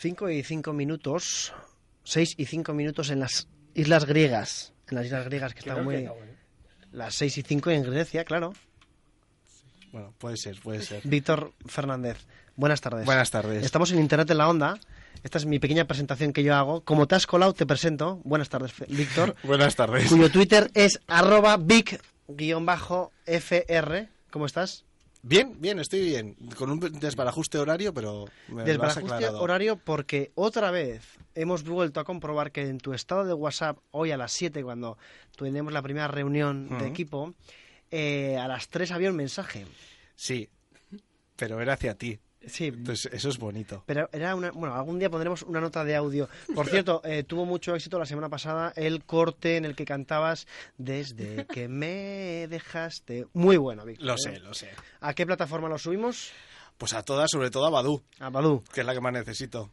5 y 5 minutos, 6 y 5 minutos en las islas griegas. En las islas griegas que están muy... Las 6 y 5 en Grecia, claro. Bueno, puede ser, puede ser. Víctor Fernández, buenas tardes. Buenas tardes. Estamos en Internet en la Onda. Esta es mi pequeña presentación que yo hago. Como te has colado, te presento. Buenas tardes, Víctor. Buenas tardes. cuyo Twitter es arroba big-fr. ¿Cómo estás? Bien, bien, estoy bien. Con un desbarajuste horario, pero me lo has Desbarajuste aclarado. horario porque otra vez hemos vuelto a comprobar que en tu estado de WhatsApp, hoy a las 7, cuando tenemos la primera reunión de equipo, eh, a las 3 había un mensaje. Sí, pero era hacia ti. Sí, Entonces, eso es bonito. Pero era una. Bueno, algún día pondremos una nota de audio. Por cierto, eh, tuvo mucho éxito la semana pasada el corte en el que cantabas Desde que me dejaste. Muy bueno, Víctor. Lo ¿eh? sé, lo sé. ¿A qué plataforma lo subimos? Pues a todas, sobre todo a Badu, A Badoo. que es la que más necesito.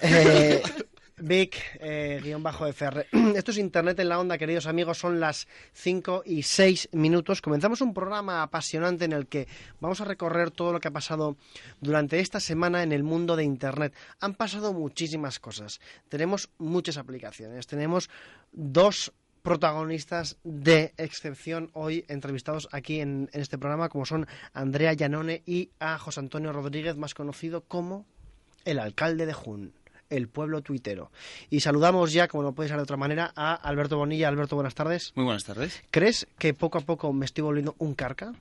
Eh, Vic, eh, guion bajo FR. Esto es Internet en la Onda, queridos amigos. Son las 5 y 6 minutos. Comenzamos un programa apasionante en el que vamos a recorrer todo lo que ha pasado durante esta semana en el mundo de Internet. Han pasado muchísimas cosas. Tenemos muchas aplicaciones. Tenemos dos protagonistas de excepción hoy entrevistados aquí en, en este programa, como son Andrea Llanone y a José Antonio Rodríguez, más conocido como el alcalde de Jun, el pueblo tuitero. Y saludamos ya, como no puede ser de otra manera, a Alberto Bonilla. Alberto, buenas tardes. Muy buenas tardes. ¿Crees que poco a poco me estoy volviendo un carca?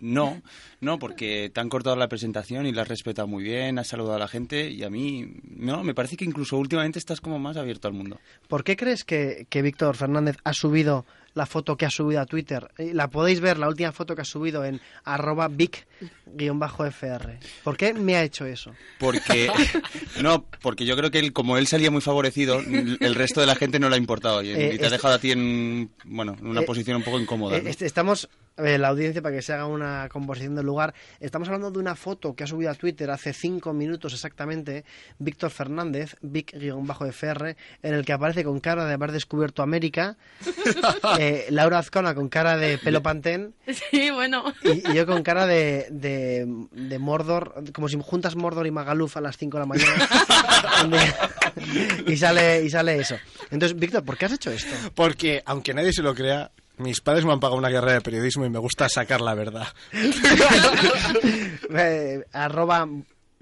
No, no, porque te han cortado la presentación y la has respetado muy bien, has saludado a la gente y a mí, no, me parece que incluso últimamente estás como más abierto al mundo. ¿Por qué crees que, que Víctor Fernández ha subido la foto que ha subido a Twitter? Eh, La podéis ver, la última foto que ha subido en arroba vic-fr. ¿Por qué me ha hecho eso? Porque, no, porque yo creo que él, como él salía muy favorecido, el resto de la gente no le ha importado y, Eh, te ha dejado a ti en, bueno, en una Eh, posición un poco incómoda. Eh, ¿no? este- estamos, eh, la audiencia, para que se haga una composición del lugar, estamos hablando de una foto que ha subido a Twitter hace cinco minutos exactamente Víctor Fernández, Vic-FR, en el que aparece con cara de haber descubierto América, eh, Laura Azcona con cara de pelo pantén Sí, bueno. y, y yo con cara de, de, de Mordor, como si juntas Mordor y Magaluf a las 5 de la mañana. y, sale, y sale eso. Entonces, Víctor, ¿por qué has hecho esto? Porque, aunque nadie se lo crea, mis padres me han pagado una carrera de periodismo y me gusta sacar la verdad. Eh, arroba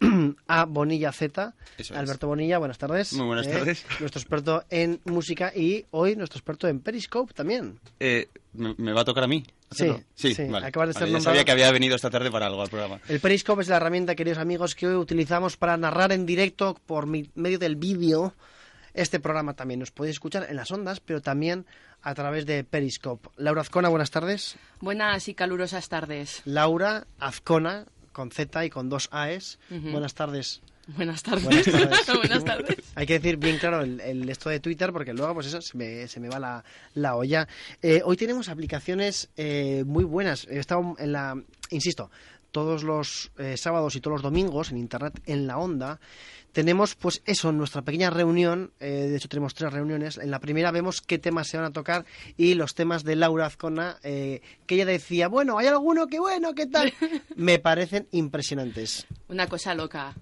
a Bonilla Z. Eso es. Alberto Bonilla, buenas tardes. Muy buenas Eh, tardes. Nuestro experto en música y hoy nuestro experto en Periscope también. Eh, ¿me, me va a tocar a mí? Sí, sí, sí, vale. acabas de ser Vale, ya nombrado- sabía que había venido esta tarde para algo al programa. El Periscope es la herramienta, queridos amigos, que hoy utilizamos para narrar en directo por mi- medio del vídeo este programa también. Nos podéis escuchar en las ondas, pero también a través de Periscope. Laura Azcona, buenas tardes. Buenas y calurosas tardes. Laura Azcona, con Z y con dos AES. Buenas tardes. Buenas tardes. Buenas tardes. Buenas tardes. Hay que decir bien claro el, el esto de Twitter porque luego pues eso se me, se me va la, la olla. Eh, hoy tenemos aplicaciones eh, muy buenas. He estado en la, insisto, todos los eh, sábados y todos los domingos en internet en la onda. Tenemos pues eso, nuestra pequeña reunión, eh, de hecho tenemos tres reuniones. En la primera vemos qué temas se van a tocar y los temas de Laura Azcona, eh, que ella decía, bueno, hay alguno que bueno, ¿qué tal? Me parecen impresionantes. Una cosa loca.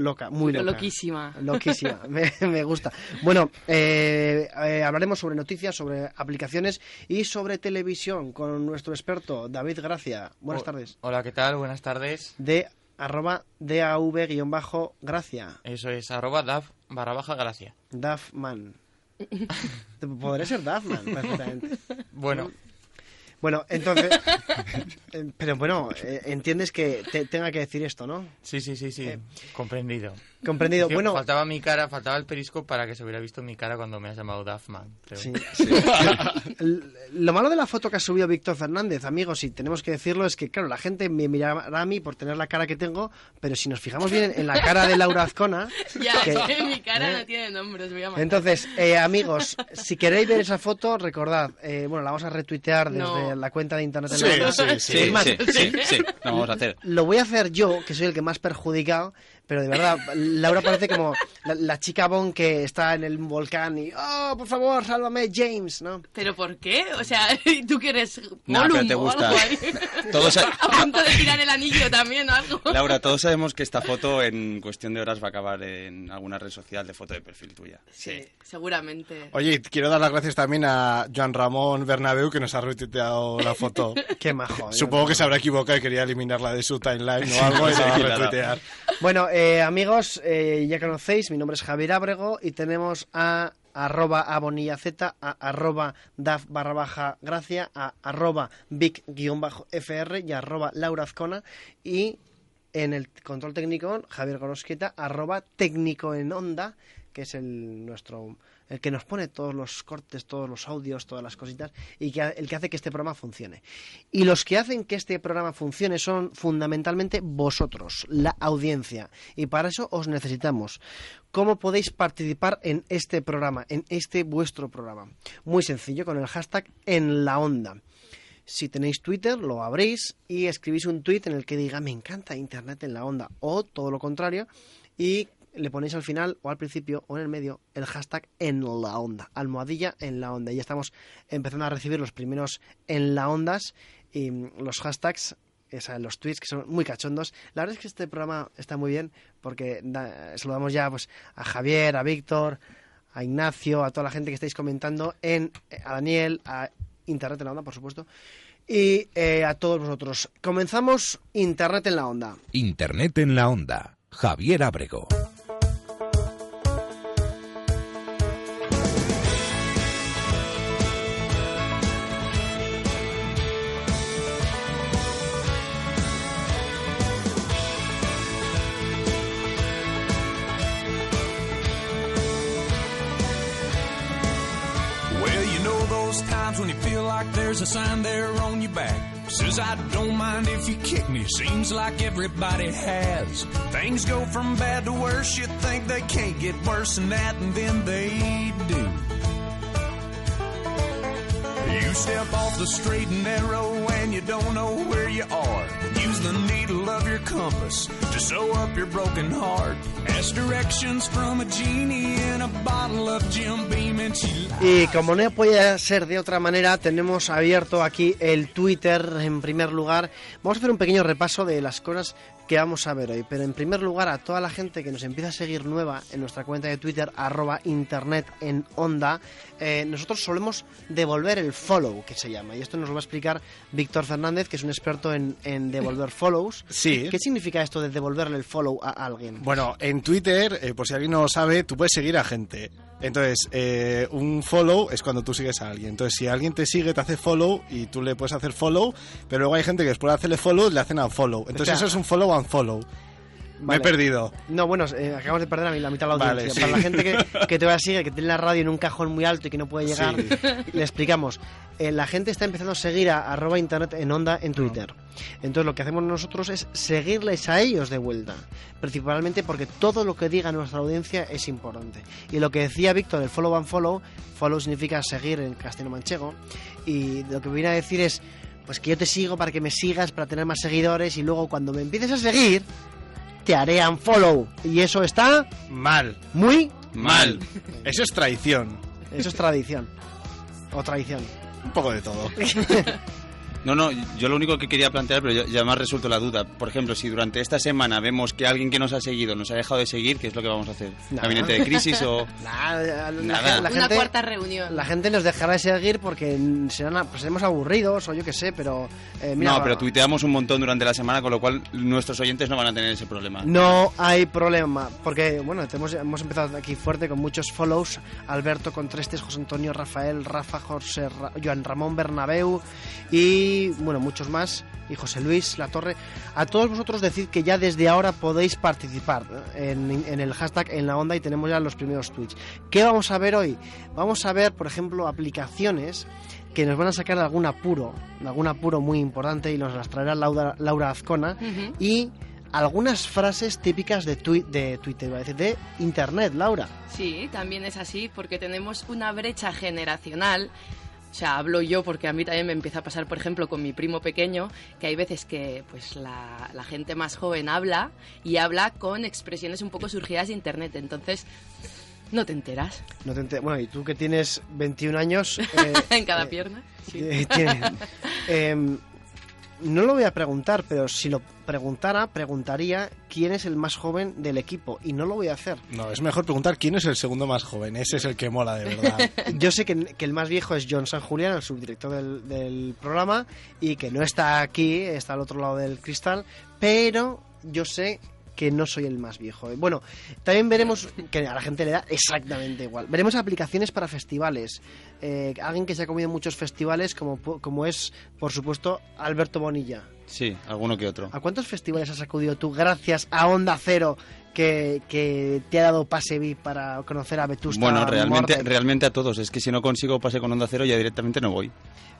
Loca, muy loca. Loquísima. Loquísima, me, me gusta. Bueno, eh, eh, hablaremos sobre noticias, sobre aplicaciones y sobre televisión con nuestro experto David Gracia. Buenas O- tardes. Hola, ¿qué tal? Buenas tardes. De arroba DAV-Gracia. Eso es arroba DAF barra baja gracia. Dafman. Podría ser Dafman, perfectamente. Bueno, Bueno, entonces... eh, pero bueno, eh, entiendes que te- tenga que decir esto, ¿no? sí, sí, sí, sí. Eh, Comprendido. Comprendido. Es que Bueno, Faltaba mi cara, faltaba el periscope para que se hubiera visto mi cara cuando me has llamado Duffman. creo. Sí, sí. Lo malo de la foto que ha subido Víctor Fernández, amigos, y tenemos que decirlo, es que, claro, la gente me mirará a mí por tener la cara que tengo, pero si nos fijamos bien en la cara de Laura Azcona... Ya, que- es que mi cara ¿eh? no tiene nombre, os voy a matar. Entonces, eh, amigos, si queréis ver esa foto, recordad, eh, bueno, la vamos a retuitear desde No. la cuenta de internet. de Sí, sí, Sí, más, sí, sí, sí, lo vamos a hacer. Lo voy a hacer yo, que soy el que más perjudicado, pero de verdad, Laura parece como la, la chica Bond que está en el volcán y, oh, por favor, sálvame, James, ¿no? ¿Pero por qué? O sea, ¿tú que eres No, pero te gusta. Todos a- A punto de tirar el anillo también o algo. Laura, todos sabemos que esta foto en cuestión de horas va a acabar en alguna red social de foto de perfil tuya. Sí, seguramente. Oye, quiero dar las gracias también a Joan Ramón Bernabeu que nos ha retuiteado la foto. Qué majo. Supongo que se habrá equivocado y quería eliminarla de su timeline o algo y Sí, la va a retuitear. Bueno, eh, amigos, eh, ya conocéis, mi nombre es Javier Ábrego y tenemos a arroba abonillaz, a arroba daf barra baja gracia, a arroba big guion bajo fr y arroba laura azcona. Y en el control técnico Javier Gorosqueta, arroba técnico en onda, que es el nuestro el que nos pone todos los cortes, todos los audios, todas las cositas y que, el que hace que este programa funcione. Y los que hacen que este programa funcione son fundamentalmente vosotros, la audiencia. Y para eso os necesitamos. ¿Cómo podéis participar en este programa, en este vuestro programa? Muy sencillo, con el hashtag en la onda. Si tenéis Twitter, lo abrís y escribís un tweet en el que diga me encanta Internet en la onda o todo lo contrario y le ponéis al final o al principio o en el medio el hashtag en la onda, almohadilla en la onda. Y ya estamos empezando a recibir los primeros en la ondas y mm, los hashtags, los tweets que son muy cachondos. La verdad es que este programa está muy bien porque da- saludamos ya pues, a Javier, a Víctor, a Ignacio, a toda la gente que estáis comentando, en, eh, a Daniel, a Internet en la onda, por supuesto, y eh, a todos vosotros. Comenzamos Internet en la onda. Internet en la onda. Javier Ábrego. A sign there on your back. Says, I don't mind if you kick me. Seems like everybody has. Things go from bad to worse. You think they can't get worse than that, and then they do. You step off the straight and narrow and you don't know where you are. The needle of your compass to sew up your broken heart. Ask directions from a genie in a bottle of Jim Beam and she Y como no puede ser de otra manera, tenemos abierto aquí el Twitter en primer lugar. Vamos a hacer un pequeño repaso de las cosas que vamos a ver hoy. Pero en primer lugar, a toda la gente que nos empieza a seguir nueva en nuestra cuenta de Twitter, arroba internet en onda, eh, nosotros solemos devolver el follow, que se llama. Y esto nos lo va a explicar Víctor Fernández, que es un experto en, en devolver follows. Sí. ¿Qué significa esto de devolverle el follow a alguien? Bueno, en Twitter, eh, por si alguien no lo sabe, tú puedes seguir a gente. Entonces, eh, un follow es cuando tú sigues a alguien. Entonces, si alguien te sigue, te hace follow y tú le puedes hacer follow, pero luego hay gente que después de hacerle follow, le hacen unfollow. Entonces, Espera. eso es un follow unfollow. Me he perdido. No, bueno, eh, acabamos de perder a mí la mitad de la Vale, audiencia. sí. Para la gente que, que todavía sigue, que tiene la radio en un cajón muy alto y que no puede llegar, Sí. le explicamos. Eh, la gente está empezando a seguir a arroba internet en onda en Twitter. Entonces lo que hacemos nosotros es seguirles a ellos de vuelta. Principalmente porque todo lo que diga nuestra audiencia es importante. Y lo que decía Víctor, el follow and follow, follow significa seguir en castellano manchego. Y lo que viene a decir es, pues que yo te sigo para que me sigas, para tener más seguidores y luego cuando me empieces a seguir, te haré unfollow. Y eso está Mal. muy... Mal. Eso es traición. Eso es tradición. O traición. Un poco de todo. No, no, yo lo único que quería plantear, pero ya, ya me ha resuelto la duda. Por ejemplo, si durante esta semana vemos que alguien que nos ha seguido nos ha dejado de seguir, ¿qué es lo que vamos a hacer? Nada. ¿Gabinete de crisis o...? Nada, la, Nada. la Una gente, cuarta reunión. la gente nos dejará de seguir porque serán, pues, seremos aburridos o yo qué sé, pero... eh, mira, no, pero tuiteamos un montón durante la semana, con lo cual nuestros oyentes no van a tener ese problema. No hay problema, porque bueno, tenemos- hemos empezado aquí fuerte con muchos follows. Alberto Contrestes, José Antonio, Rafael, Rafa, José, Ra- Joan Ramón Bernabeu y bueno, muchos más. Y José Luis La Torre. A todos vosotros decid que ya desde ahora podéis participar ¿eh? en, en el hashtag en la onda y tenemos ya los primeros tweets. ¿Qué vamos a ver hoy? Vamos a ver, por ejemplo, aplicaciones que nos van a sacar de algún apuro, de algún apuro muy importante y nos las traerá Laura, Laura Azcona y algunas frases típicas de, Twitter, a decir, de Internet, Laura. Sí, también es así, porque tenemos una brecha generacional O sea, hablo yo porque a mí también me empieza a pasar, por ejemplo, con mi primo pequeño, que hay veces que pues la, la gente más joven habla y habla con expresiones un poco surgidas de internet. Entonces, no te enteras No te enter- Bueno, y tú que tienes 21 años... eh, en cada eh, pierna. Sí. eh, tiene- em, no lo voy a preguntar, pero si lo preguntara, preguntaría quién es el más joven del equipo. Y no lo voy a hacer. No, es mejor preguntar quién es el segundo más joven. Ese es el que mola de verdad. Yo sé que, que el más viejo es John San Julián, el subdirector del, del programa, y que no está aquí, está al otro lado del cristal, pero yo sé que no soy el más viejo. Bueno, también veremos que a la gente le da exactamente igual. Veremos aplicaciones para festivales. Eh, alguien que se ha comido en muchos festivales, como, como es, por supuesto, Alberto Bonilla. Sí, alguno que otro. ¿A cuántos festivales has acudido tú gracias a Onda Cero que, que te ha dado pase VIP para conocer a Vetusta Bueno, realmente, realmente a todos. Es que si no consigo pase con Onda Cero, ya directamente no voy.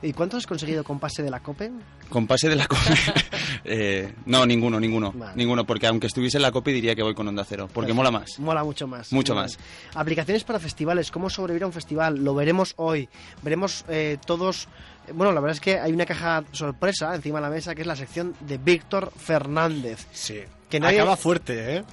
¿Y cuántos has conseguido con pase de la COPE? Con pase de la COPE. eh, no, ninguno, ninguno. Vale. Ninguno, porque aunque estuviese en la COPE diría que voy con Onda Cero. Porque mola más. Mola mucho más. Mucho Muy más. bien. Aplicaciones para festivales, cómo sobrevivir a un festival, lo veremos hoy. Veremos eh, todos... Bueno, la verdad es que hay una caja sorpresa encima de la mesa que es la sección de Víctor Fernández. Sí. Que nadie- Acaba fuerte, ¿eh?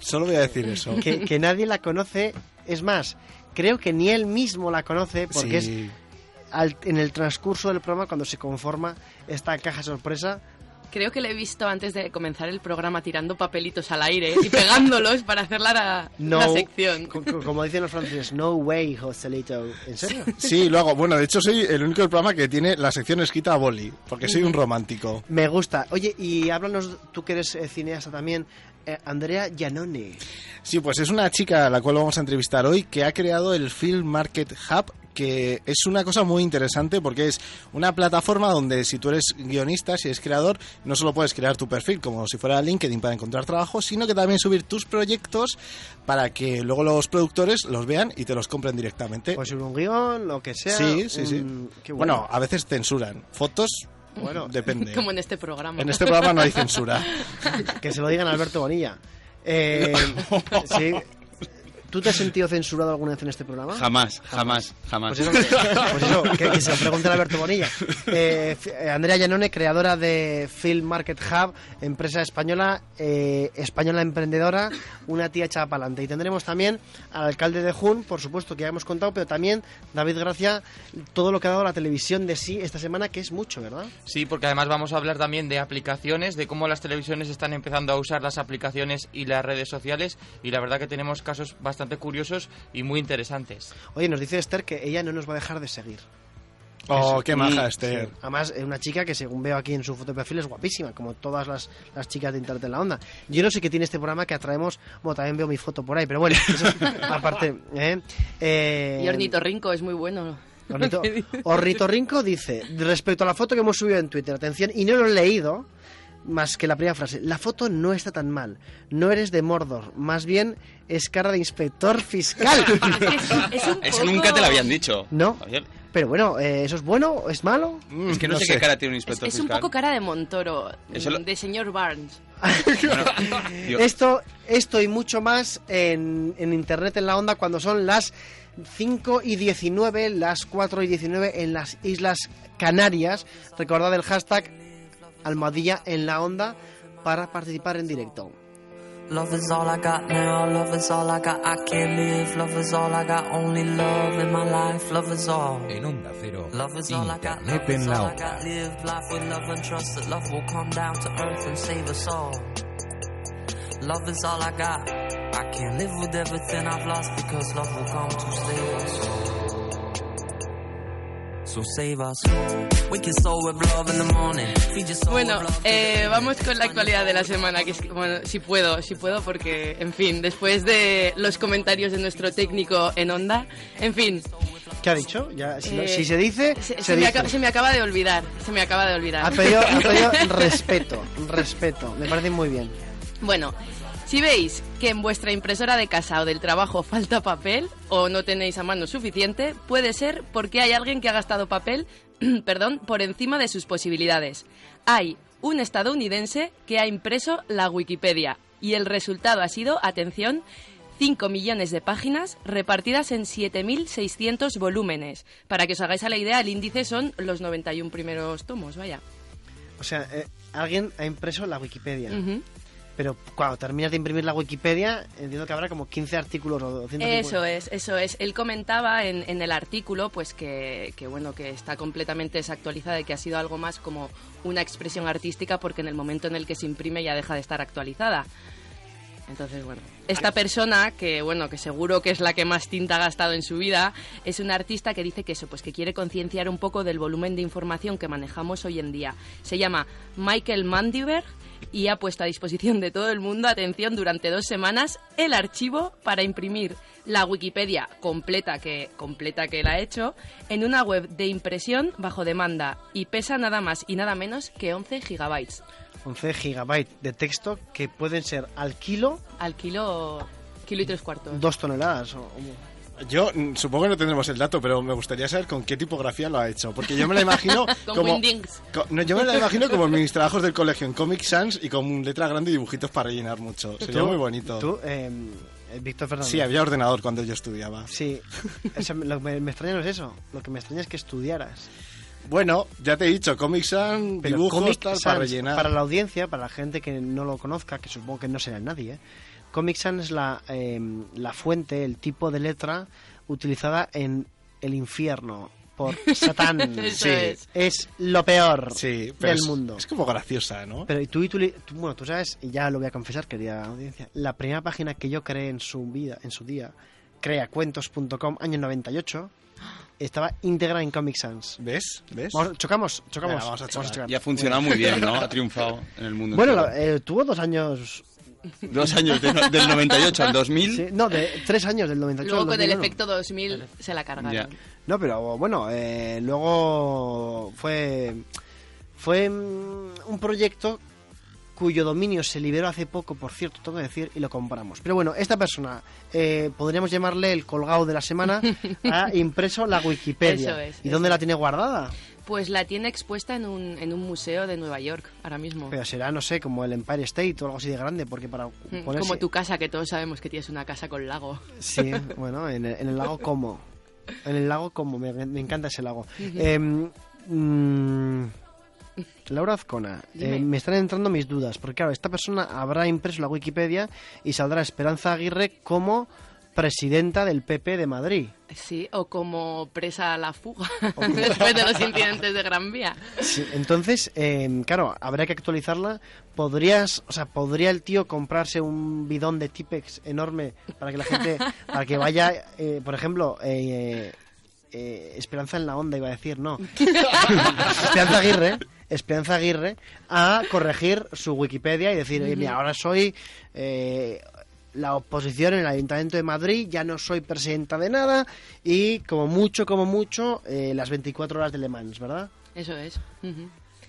Solo voy a decir eso. Que, que nadie la conoce. Es más, creo que ni él mismo la conoce porque Sí. es al- en el transcurso del programa cuando se conforma esta caja sorpresa. Creo que le he visto antes de comenzar el programa tirando papelitos al aire y pegándolos para hacer la, No, la sección. co- co- como dicen los franceses, no way, Joselito. ¿En serio? Sí, lo hago. Bueno, de hecho soy el único del programa que tiene la sección escrita a boli, porque soy un romántico. Me gusta. Oye, y háblanos, tú que eres eh, cineasta también, eh, Andrea Giannone. Sí, pues es una chica a la cual vamos a entrevistar hoy que ha creado el Film Market Hub, que es una cosa muy interesante porque es una plataforma donde si tú eres guionista, si eres creador, no solo puedes crear tu perfil como si fuera LinkedIn para encontrar trabajo, sino que también subir tus proyectos para que luego los productores los vean y te los compren directamente. Pues un guion, lo que sea. sí, sí, sí. un- qué bueno. a veces censuran. Fotos, bueno, depende. Como en este programa. En este programa no hay censura. Que se lo digan a Alberto Bonilla. Eh, sí. ¿Tú te has sentido censurado alguna vez en este programa? Jamás, jamás, jamás. Pues eso, pues eso, que, que se lo pregunte a Alberto Bonilla. Eh, eh, Andrea Llanone, creadora de Film Market Hub, empresa española, eh, española emprendedora, una tía echada para adelante. Y tendremos también al alcalde de Jun, por supuesto, que ya hemos contado, pero también David Gracia, todo lo que ha dado la televisión de sí esta semana, que es mucho, ¿verdad? Sí, porque además vamos a hablar también de aplicaciones, de cómo las televisiones están empezando a usar las aplicaciones y las redes sociales y la verdad que tenemos casos bastante curiosos y muy interesantes. Oye, nos dice Esther que ella no nos va a dejar de seguir. Oh, qué maja, Sí, Esther. Además, es una chica que según veo aquí en su foto de perfil es guapísima, como todas las, las chicas de Internet en la Onda. Yo no sé qué tiene este programa que atraemos, bueno, también veo mi foto por ahí, pero bueno, eso es aparte. ¿eh? Eh, Y Ornitorrinco es muy bueno. Ornito- Ornitorrinco dice, respecto a la foto que hemos subido en Twitter, atención, y no lo he leído, más que la primera frase, la foto no está tan mal, no eres de Mordor, más bien es cara de inspector fiscal. Es un Eso poco- nunca te lo habían dicho. No. Javier. Pero bueno, eh, ¿eso es bueno o es malo? Es que no, no sé, sé. qué cara tiene un Es, inspector es un fiscal. poco cara de Montoro, lo- de señor Barnes. Bueno, Esto, esto y mucho más en, en Internet en la onda cuando son las 5 y 19, las 4 y 19 en las Islas Canarias. Recordad el hashtag almohadilla en la onda para participar en directo. Love is all I got now, love is all I got, I can't live, love is all I got, only love in my life, love is all. En Onda Cero, Love is all I got, love is en la all I got, live life with love and trust that love will come down to earth and save us all. Love is all I got, I can't live with everything I've lost because love will come to save us all. Bueno, eh, vamos con la actualidad de la semana, que es que, bueno, si puedo, si puedo, porque, en fin, después de los comentarios de nuestro técnico en onda, en fin, ¿Qué ha dicho? Ya, si, lo- eh, si se dice, se, se, se me dice. acaba, se me acaba de olvidar, se me acaba de olvidar. Ha pedido, ha pedido respeto, respeto. Me parece muy bien. Bueno, si veis que en vuestra impresora de casa o del trabajo falta papel o no tenéis a mano suficiente, puede ser porque hay alguien que ha gastado papel, perdón, por encima de sus posibilidades. Hay un estadounidense que ha impreso la Wikipedia y el resultado ha sido, atención, 5 millones de páginas repartidas en 7.600 volúmenes. Para que os hagáis a la idea, el índice son los 91 primeros tomos, vaya. O sea, eh, alguien ha impreso la Wikipedia. Ujú. Pero cuando terminas de imprimir la Wikipedia, entiendo que habrá como 15 artículos o 250. Eso es, eso es. Él comentaba en, en el artículo, pues que, que, bueno, que está completamente desactualizada y que ha sido algo más como una expresión artística porque en el momento en el que se imprime ya deja de estar actualizada. Entonces, bueno, esta persona, que bueno, que seguro que es la que más tinta ha gastado en su vida, es una artista que dice que eso, pues que quiere concienciar un poco del volumen de información que manejamos hoy en día. Se llama Michael Mandiver y ha puesto a disposición de todo el mundo, atención, durante dos semanas, el archivo para imprimir la Wikipedia completa que, completa que él ha hecho en una web de impresión bajo demanda y pesa nada más y nada menos que 11 gigabytes. 11 gigabytes de texto que pueden ser al kilo Al kilo, kilo y tres cuartos. dos toneladas. o- o- Yo mm, supongo que no tendremos el dato, pero me gustaría saber con qué tipografía lo ha hecho. Porque yo me la imagino como. Wingdings. co- no, yo me la imagino como en mis trabajos del colegio, en Comic Sans y con letra grande y dibujitos para rellenar mucho. Sería muy bonito. Tú, eh, Víctor Fernández. Sí, había ordenador cuando yo estudiaba. Sí, lo que me, me extraña no es eso. Lo que me extraña es que estudiaras. Bueno, ya te he dicho, Comic Sans, dibujos, Comic tal, Sans, para rellenar. para la audiencia, para la gente que no lo conozca, que supongo que no será nadie, ¿eh? Comic Sans es la, eh, la fuente, el tipo de letra utilizada en el infierno por Satán. Sí. es. Es lo peor Sí, pero del es, mundo. es como graciosa, ¿no? Pero y tú y tú, li- tú- bueno, tú sabes, y ya lo voy a confesar, querida audiencia, la primera página que yo creé en su vida, en su día, creacuentos.com, año 98, estaba íntegra en Comic Sans. ¿Ves? ¿Ves? Vamos, chocamos, chocamos. Venga, vamos a chocar. Y ha funcionado muy bien, ¿no? Ha triunfado en el mundo Bueno, eh, tuvo dos años, Dos años, de- del 98 al 2000. sí, no, de tres años del 98 Luego al con el 2001. efecto 2000 se la cargaron. Ya. No, pero bueno, eh, luego fue fue mm, un proyecto cuyo dominio se liberó hace poco, por cierto, tengo que decir, y lo compramos. Pero bueno, esta persona, eh, podríamos llamarle el colgado de la semana, ha impreso la Wikipedia. Eso es, ¿Y eso dónde la tiene guardada? Pues la tiene expuesta en un, en un museo de Nueva York ahora mismo. Pero será, no sé, como el Empire State o algo así de grande, porque para Mm, ponerse... Como tu casa, que todos sabemos que tienes una casa con lago. Sí, bueno, en el, en el lago como. En el lago como, me, me encanta ese lago. Mm, Laura Azcona, eh, me están entrando mis dudas, porque claro, esta persona habrá impreso la Wikipedia y saldrá Esperanza Aguirre como presidenta del PP de Madrid. Sí, o como presa a la fuga después de los incidentes de Gran Vía. Sí, entonces, em, claro, habrá que actualizarla. ¿Podrías, o sea, podría el tío comprarse un bidón de Tipex enorme para que la gente, para que vaya, eh, por ejemplo, eh, eh, Esperanza en la onda, iba a decir, no. Esperanza Aguirre, Esperanza Aguirre, a corregir su Wikipedia y decir, "Oye, mira, ahora soy eh, la oposición en el Ayuntamiento de Madrid, ya no soy presidenta de nada y como mucho, como mucho, eh, las 24 horas de Le Mans, ¿verdad? Eso es.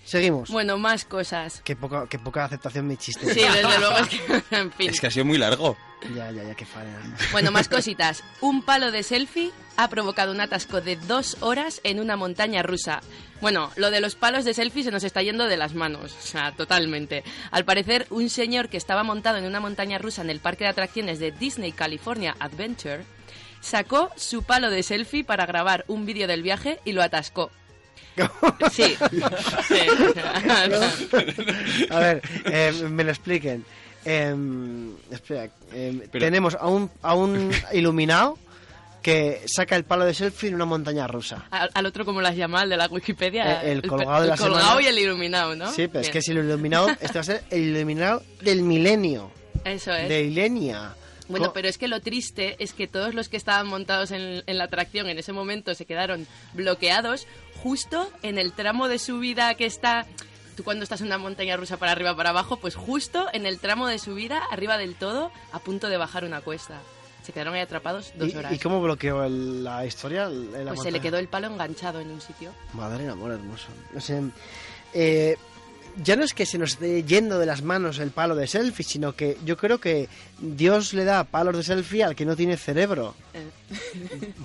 Seguimos. Bueno, más cosas. Qué poca, qué poca aceptación mi chiste. Sí, desde luego es que, en fin. Es que ha sido muy largo. Ya, ya, ya, qué falla. Bueno, más cositas. Un palo de selfie ha provocado un atasco de dos horas en una montaña rusa. Bueno, lo de los palos de selfie se nos está yendo de las manos, o sea, totalmente. Al parecer, un señor que estaba montado en una montaña rusa en el parque de atracciones de Disney California Adventure sacó su palo de selfie para grabar un vídeo del viaje y lo atascó. Sí. Sí. A ver, eh, me lo expliquen. Em, espera, em, Pero- tenemos a un, a un iluminado que saca el palo de selfie en una montaña rusa. Al, al otro, como las llama, el de la Wikipedia. Eh, el colgado de el la colgado semana. y el iluminado, ¿no? Sí, pero es que si el iluminado, este va a ser el iluminado del milenio, Eso es. de Ilenia. Bueno, pero es que lo triste es que todos los que estaban montados en, en la atracción en ese momento se quedaron bloqueados justo en el tramo de subida que está... Tú cuando estás en una montaña rusa para arriba para abajo, pues justo en el tramo de subida, arriba del todo, a punto de bajar una cuesta. Se quedaron ahí atrapados dos ¿Y, horas. y cómo bloqueó el- la historia? el- la pues se le quedó el palo enganchado en un sitio. Madre de amor hermoso. No sé, eh, ya no es que se nos esté yendo de las manos el palo de selfie, sino que yo creo que Dios le da palos de selfie al que no tiene cerebro.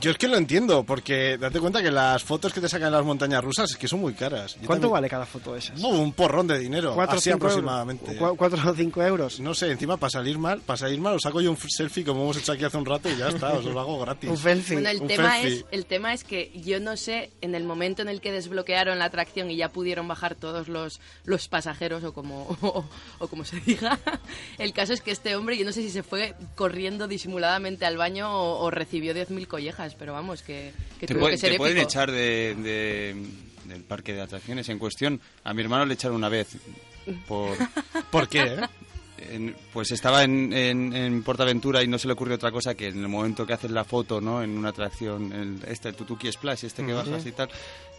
Yo es que lo entiendo, porque date cuenta que las fotos que te sacan en las montañas rusas es que son muy caras. Yo ¿Cuánto también- vale cada foto de esas? Uh, un porrón de dinero, ¿Cuatro así cinco aproximadamente. euros? ¿Cu- ¿Cuatro o cinco euros? No sé, encima para salir mal, para salir mal os saco yo un selfie como hemos hecho aquí hace un rato y ya está, os lo hago gratis. Un selfie. Bueno, el un tema, selfie. es, el tema es que yo no sé, en el momento en el que desbloquearon la atracción y ya pudieron bajar todos los, los pasajeros o como, o, o como se diga, el caso es que este hombre, yo no sé si se fue corriendo disimuladamente al baño o, o recibió 10.000 collejas, pero vamos, que, tuvo que ser te pueden épico. echar de, de- del parque de atracciones en cuestión. A mi hermano le echaron una vez por... ¿Por qué? eh? En- pues estaba en, en, en Portaventura y no se le ocurrió otra cosa que en el momento que haces la foto, ¿no? En una atracción, el, este, el Tutuki Splash, este que bajas y tal,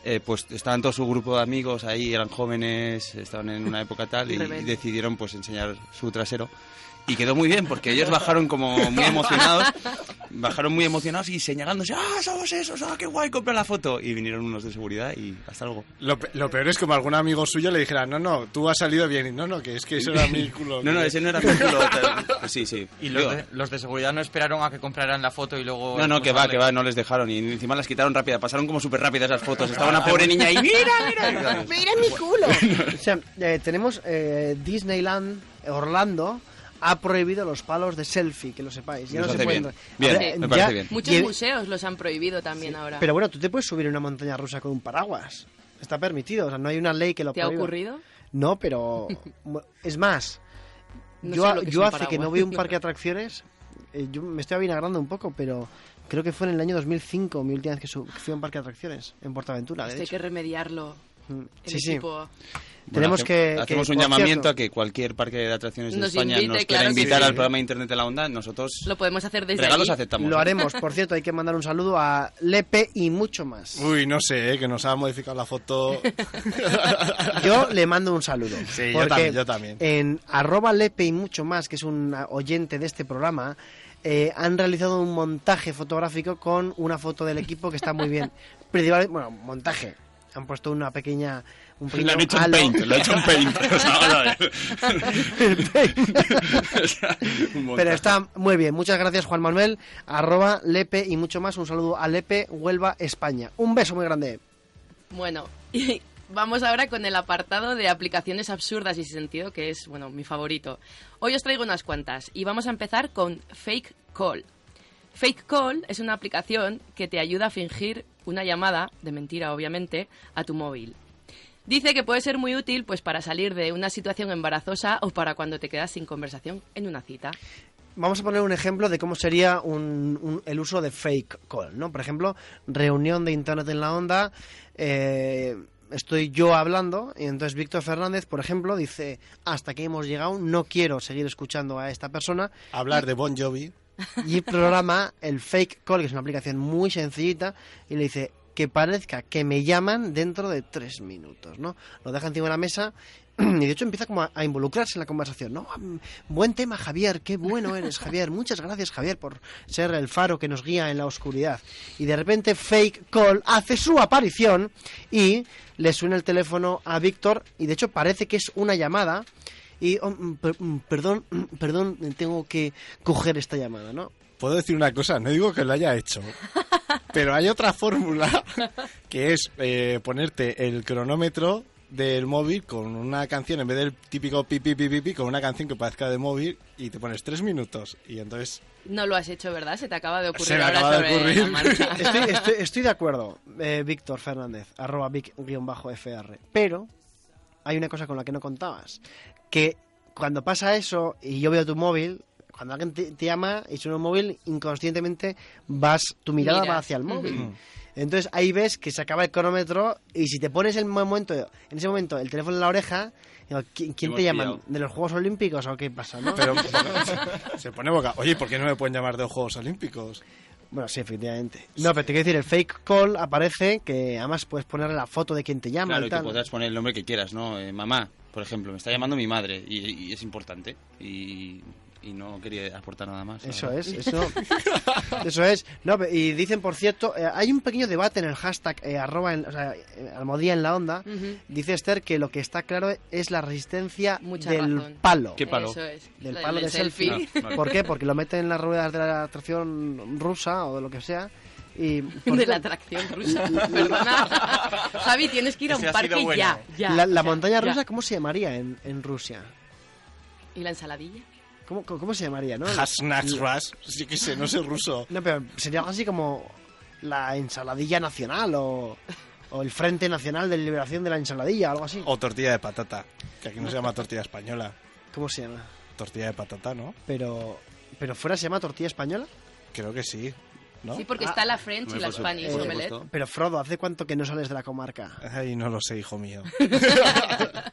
eh, pues estaban todo su grupo de amigos ahí, eran jóvenes, estaban en una época tal y, y decidieron pues enseñar su trasero. Y quedó muy bien porque ellos bajaron como muy emocionados, bajaron muy emocionados y señalándose, ah, somos esos, ah, qué guay, compra la foto. Y vinieron unos de seguridad y hasta luego. Lo, pe- lo peor es como algún amigo suyo le dijera, no, no, tú has salido bien. Y no, no, que es que eso era mi culo. No, no, ese no era mi culo. Pues sí, sí. Y los de, los de seguridad no esperaron a que compraran la foto y luego... No, no, que va, que va, no les dejaron y encima las quitaron rápida, pasaron como súper rápidas esas fotos. Estaba una pobre niña ahí, mira, mira. ¡Mira mi culo! o sea, eh, tenemos eh, Disneyland Orlando ha prohibido los palos de selfie, que lo sepáis. Ya Nos no se pueden. bien. Bien, Ahora, me parece bien. Muchos museos los han prohibido también ahora. Pero bueno, tú te puedes subir en una montaña rusa con un paraguas. Está permitido, o sea, no hay una ley que lo ¿Te ha prohíba. ocurrido? No, pero es más. No yo a- lo que hace que no veo un parque de atracciones, eh, yo me estoy avinagrando un poco, pero creo que fue en el año 2005 mi última vez que, fui a un parque de atracciones en Portaventura. de hay hecho. que remediarlo. El Sí, sí. Tenemos que- Hacemos que, un llamamiento cierto- a que cualquier parque de atracciones de Nos España invite, nos quiera claro invitar sí. al programa de Internet de la Onda. Nosotros Lo podemos hacer desde regalos aceptamos. Lo haremos, por cierto, hay que mandar un saludo a Lepe y mucho más. Uy, no sé, eh, que nos ha modificado la foto. Yo le mando un saludo. Sí, yo también, yo también. En arroba Lepe y mucho más, que es un oyente de este programa, eh, han realizado un montaje fotográfico con una foto del equipo que está muy bien. Principalmente, bueno, montaje. Han puesto una pequeña... Un Lo pequeño han hecho en. Paint, lo han hecho en Paint. O sea, vamos a ver. O sea, un Pero está muy bien. Muchas gracias, Juan Manuel. Arroba Lepe y mucho más. Un saludo a Lepe, Huelva, España. Un beso muy grande. Bueno, y vamos ahora con el apartado de aplicaciones absurdas y sin sentido, que es, bueno, mi favorito. Hoy os traigo unas cuantas y vamos a empezar con Fake Call. Fake Call es una aplicación que te ayuda a fingir una llamada, de mentira obviamente, a tu móvil. Dice que puede ser muy útil pues para salir de una situación embarazosa o para cuando te quedas sin conversación en una cita. Vamos a poner un ejemplo de cómo sería un- un- el uso de fake call, ¿no? Por ejemplo, reunión de internet en la onda, eh, estoy yo hablando y entonces Víctor Fernández, por ejemplo, dice, hasta aquí hemos llegado, no quiero seguir escuchando a esta persona Hablar de Bon Jovi. Y programa el fake call, que es una aplicación muy sencillita, y le dice que parezca que me llaman dentro de tres minutos, ¿no? Lo deja encima de la mesa y de hecho empieza como a, involucrarse en la conversación, ¿no? Mm, Buen tema, Javier, qué bueno eres, Javier. Muchas gracias, Javier, por ser el faro que nos guía en la oscuridad. Y de repente fake call hace su aparición y le suena el teléfono a Víctor y de hecho parece que es una llamada y oh, mm, per- mm, perdón, mm, perdón, tengo que coger esta llamada, ¿no? Puedo decir una cosa, no digo que lo haya hecho, pero hay otra fórmula que es eh, ponerte el cronómetro del móvil con una canción en vez del típico pipi pipi pipi con una canción que parezca de móvil y te pones tres minutos y entonces No lo has hecho, ¿verdad? Se te acaba de ocurrir Se me ahora acaba de sobre ocurrir. la. Estoy, estoy- estoy de acuerdo, eh, Víctor Fernández, arroba Vic-FR. Pero hay una cosa con la que no contabas. Que cuando pasa eso y yo veo tu móvil, cuando alguien te, te llama y suena un móvil, inconscientemente vas, tu mirada va hacia el móvil. Entonces ahí ves que se acaba el cronómetro y si te pones el momento, en ese momento el teléfono en la oreja, digo, ¿quién, te llama? pillado. ¿De los Juegos Olímpicos o qué pasa? ¿no? pero se pone boca. Oye, ¿por qué no me pueden llamar de los Juegos Olímpicos? Bueno, sí, efectivamente. No, pero te quiero decir, el fake call aparece que además puedes ponerle la foto de quien te llama Claro, y tal. podrás poner el nombre que quieras, ¿no? Eh, mamá, por ejemplo, me está llamando mi madre y, y es importante. Y, y no quería aportar nada más. Eso es, eso, eso es. No, y dicen, por cierto, eh, hay un pequeño debate en el hashtag eh, arroba, en- o sea, eh, almodía en la onda. Dice Esther que lo que está claro es la resistencia Mucha del razón. palo. ¿Qué palo? Eso es. Del Lo palo de selfie. Ah, vale. ¿Por qué? Porque lo meten en las ruedas de la atracción rusa o de lo que sea. Y De la atracción rusa. Perdona. Javi, tienes que ir a un Ese parque bueno. ya, ya. la, la o sea, montaña ya. rusa, ¿cómo se llamaría en, en Rusia? ¿Y la ensaladilla? ¿Cómo, cómo, cómo se llamaría, no? Hasnacks Rush. Sí que sé, no sé ruso. No, pero sería algo así como la ensaladilla nacional o, o el Frente Nacional de Liberación de la Ensaladilla, algo así. O tortilla de patata. Que aquí no se llama tortilla española. ¿Cómo se llama? Tortilla de patata, ¿no? Pero, pero fuera se llama tortilla española. Creo que sí. ¿No? Sí, porque Ah. está la French y la su- Spanish omelette. supuesto. Pero Frodo, ¿hace cuánto que no sales de la comarca? Ay, no lo sé, hijo mío.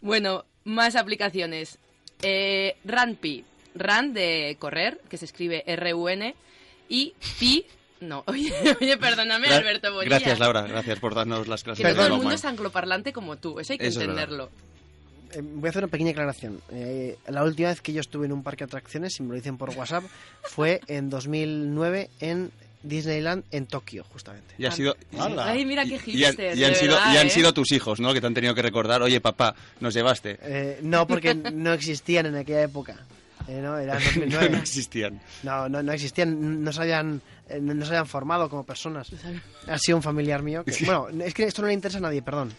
Bueno, más aplicaciones. Eh, RunPi. Run de correr, que se escribe R-U-N. Y Pi... No, oye, oye perdóname, Gra- Alberto Bonilla. Gracias, Laura. Gracias por darnos las clases Que todo el mundo es angloparlante como tú, eso hay que Eso entenderlo. Eh, voy a hacer una pequeña aclaración. Eh, la última vez que yo estuve en un parque de atracciones, si me lo dicen por WhatsApp, fue en 2009 en Disneyland en Tokio, justamente. Y ha sido... ¡Hala! Ay, mira qué Y, y han, y sido, verdad, y han ¿eh? sido tus hijos, ¿no? Que te han tenido que recordar, oye, papá, nos llevaste. Eh, no, porque no existían en aquella época. Eh, no, era en no 2009. existían. No, no, no existían, no se habían, eh, no se habían formado como personas. Ha sido un familiar mío que... Bueno, es que esto no le interesa a nadie, perdón.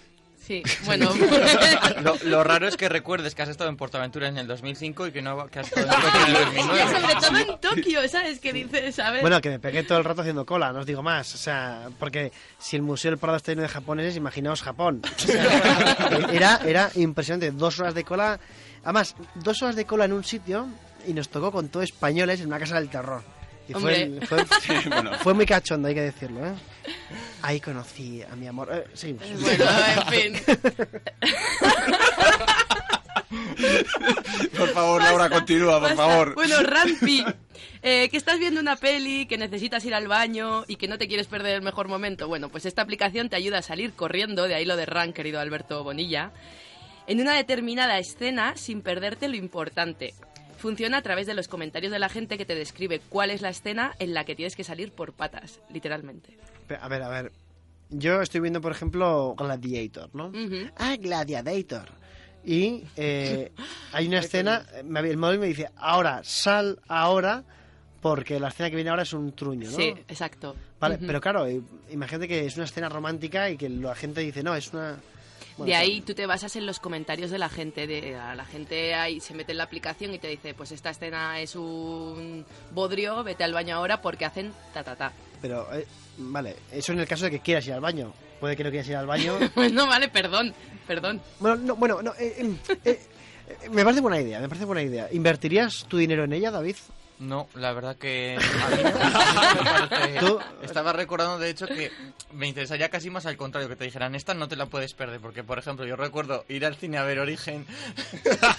Sí, bueno. Lo, lo raro es que recuerdes que has estado en Portaventura en el 2005 y que no que has estado en Tokio en el y 2009. sobre todo en Tokio, ¿sabes? Que dices, ¿sabes? Bueno, que me pegué todo el rato haciendo cola, no os digo más. O sea, porque si el Museo del Prado está lleno de japoneses, imaginaos Japón. O sea, era, era impresionante. Dos horas de cola. Además, dos horas de cola en un sitio y nos tocó con todo españoles en una casa del terror. Y fue, fue, fue muy cachondo, hay que decirlo, ¿eh? Ahí conocí a mi amor. Eh, seguimos. Bueno, en fin. Por favor, Laura, continúa, por Basta. favor. Bueno, Rampi, eh, que estás viendo una peli, que necesitas ir al baño y que no te quieres perder el mejor momento. Bueno, pues esta aplicación te ayuda a salir corriendo, de ahí lo de Run, querido Alberto Bonilla, en una determinada escena sin perderte lo importante. Funciona a través de los comentarios de la gente que te describe cuál es la escena en la que tienes que salir por patas, literalmente. A ver, a ver. Yo estoy viendo, por ejemplo, Gladiator, ¿no? Ah, Gladiator. Y eh, hay una escena, me- el móvil me dice, ahora, sal ahora, porque la escena que viene ahora es un truño, ¿no? Sí, exacto. Vale, pero claro, eh, imagínate que es una escena romántica y que la gente dice, no, es una... Bueno, de ahí tú te basas en los comentarios de la gente. De, a la gente ahí se mete en la aplicación y te dice, pues esta escena es un bodrio, vete al baño ahora porque hacen ta ta ta. Pero, eh, vale, eso en el caso de que quieras ir al baño. Puede que no quieras ir al baño. Bueno, vale, perdón, perdón. bueno, no, bueno, no, eh, eh, eh, me parece buena idea, me parece buena idea. ¿Invertirías tu dinero en ella, David? No, la verdad que estaba recordando de hecho que me interesaría casi más al contrario que te dijeran esta no te la puedes perder porque por ejemplo yo recuerdo ir al cine a ver Origen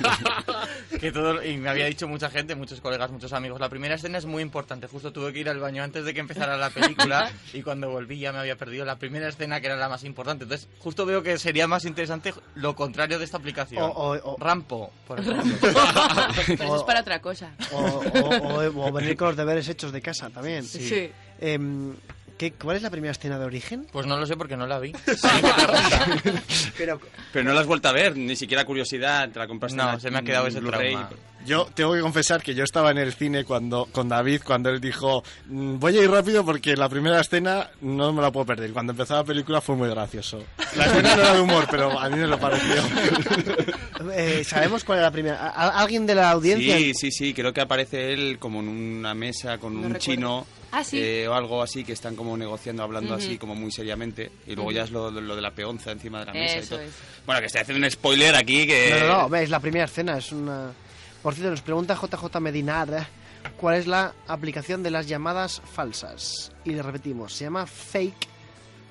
que todo y me había dicho mucha gente, muchos colegas, muchos amigos, la primera escena es muy importante, justo tuve que ir al baño antes de que empezara la película y cuando volví ya me había perdido la primera escena que era la más importante, entonces justo veo que sería más interesante lo contrario de esta aplicación. O- o- o- Rampo, por ejemplo. Pero eso es para otra cosa. O, o- venir con los deberes hechos de casa también. Sí. Em, ¿qué, ¿Cuál es la primera escena de origen? Pues no lo sé porque no la vi. Pero, Pero no la has vuelto a ver, ni siquiera curiosidad, te la compraste No, en se me ha quedado ese Blu-ray. trauma. Yo tengo que confesar que yo estaba en el cine cuando con David cuando él dijo "Mm, voy a ir rápido porque la primera escena no me la puedo perder. Cuando empezó la película fue muy gracioso. La escena no era de humor, pero a mí me lo pareció. eh, ¿sabemos cuál es la primera? ¿A- a- ¿Alguien de la audiencia? Sí, sí, sí, creo que aparece él como en una mesa con No un recuerdo. chino Ah, sí. eh, o algo así, que están como negociando, hablando Ujú. así como muy seriamente. Y luego ya es lo, lo de la peonza encima de la mesa y Eso todo. es. Bueno, que estoy haciendo un spoiler aquí que... No, no, no, ve, es la primera escena, es una... Por cierto, nos pregunta JJ Medina ¿eh? cuál es la aplicación de las llamadas falsas. Y le repetimos, se llama Fake,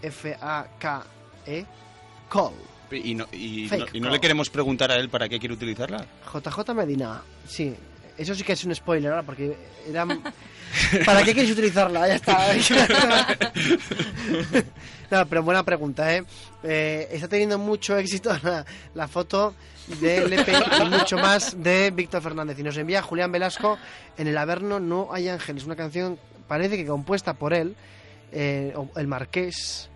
F-A-K-E, Call. Y, no, y, no, y no call. le queremos preguntar a él para qué quiere utilizarla. JJ Medina, sí. Eso sí que es un spoiler ahora, porque era... ¿Para qué quieres utilizarla? Ya está. no, pero buena pregunta, ¿eh? Eh, Está teniendo mucho éxito la, la foto de Lepe y mucho más de Víctor Fernández. Y nos envía Julián Velasco en El Averno No hay ángeles, una canción parece que compuesta por él, eh, el Marqués,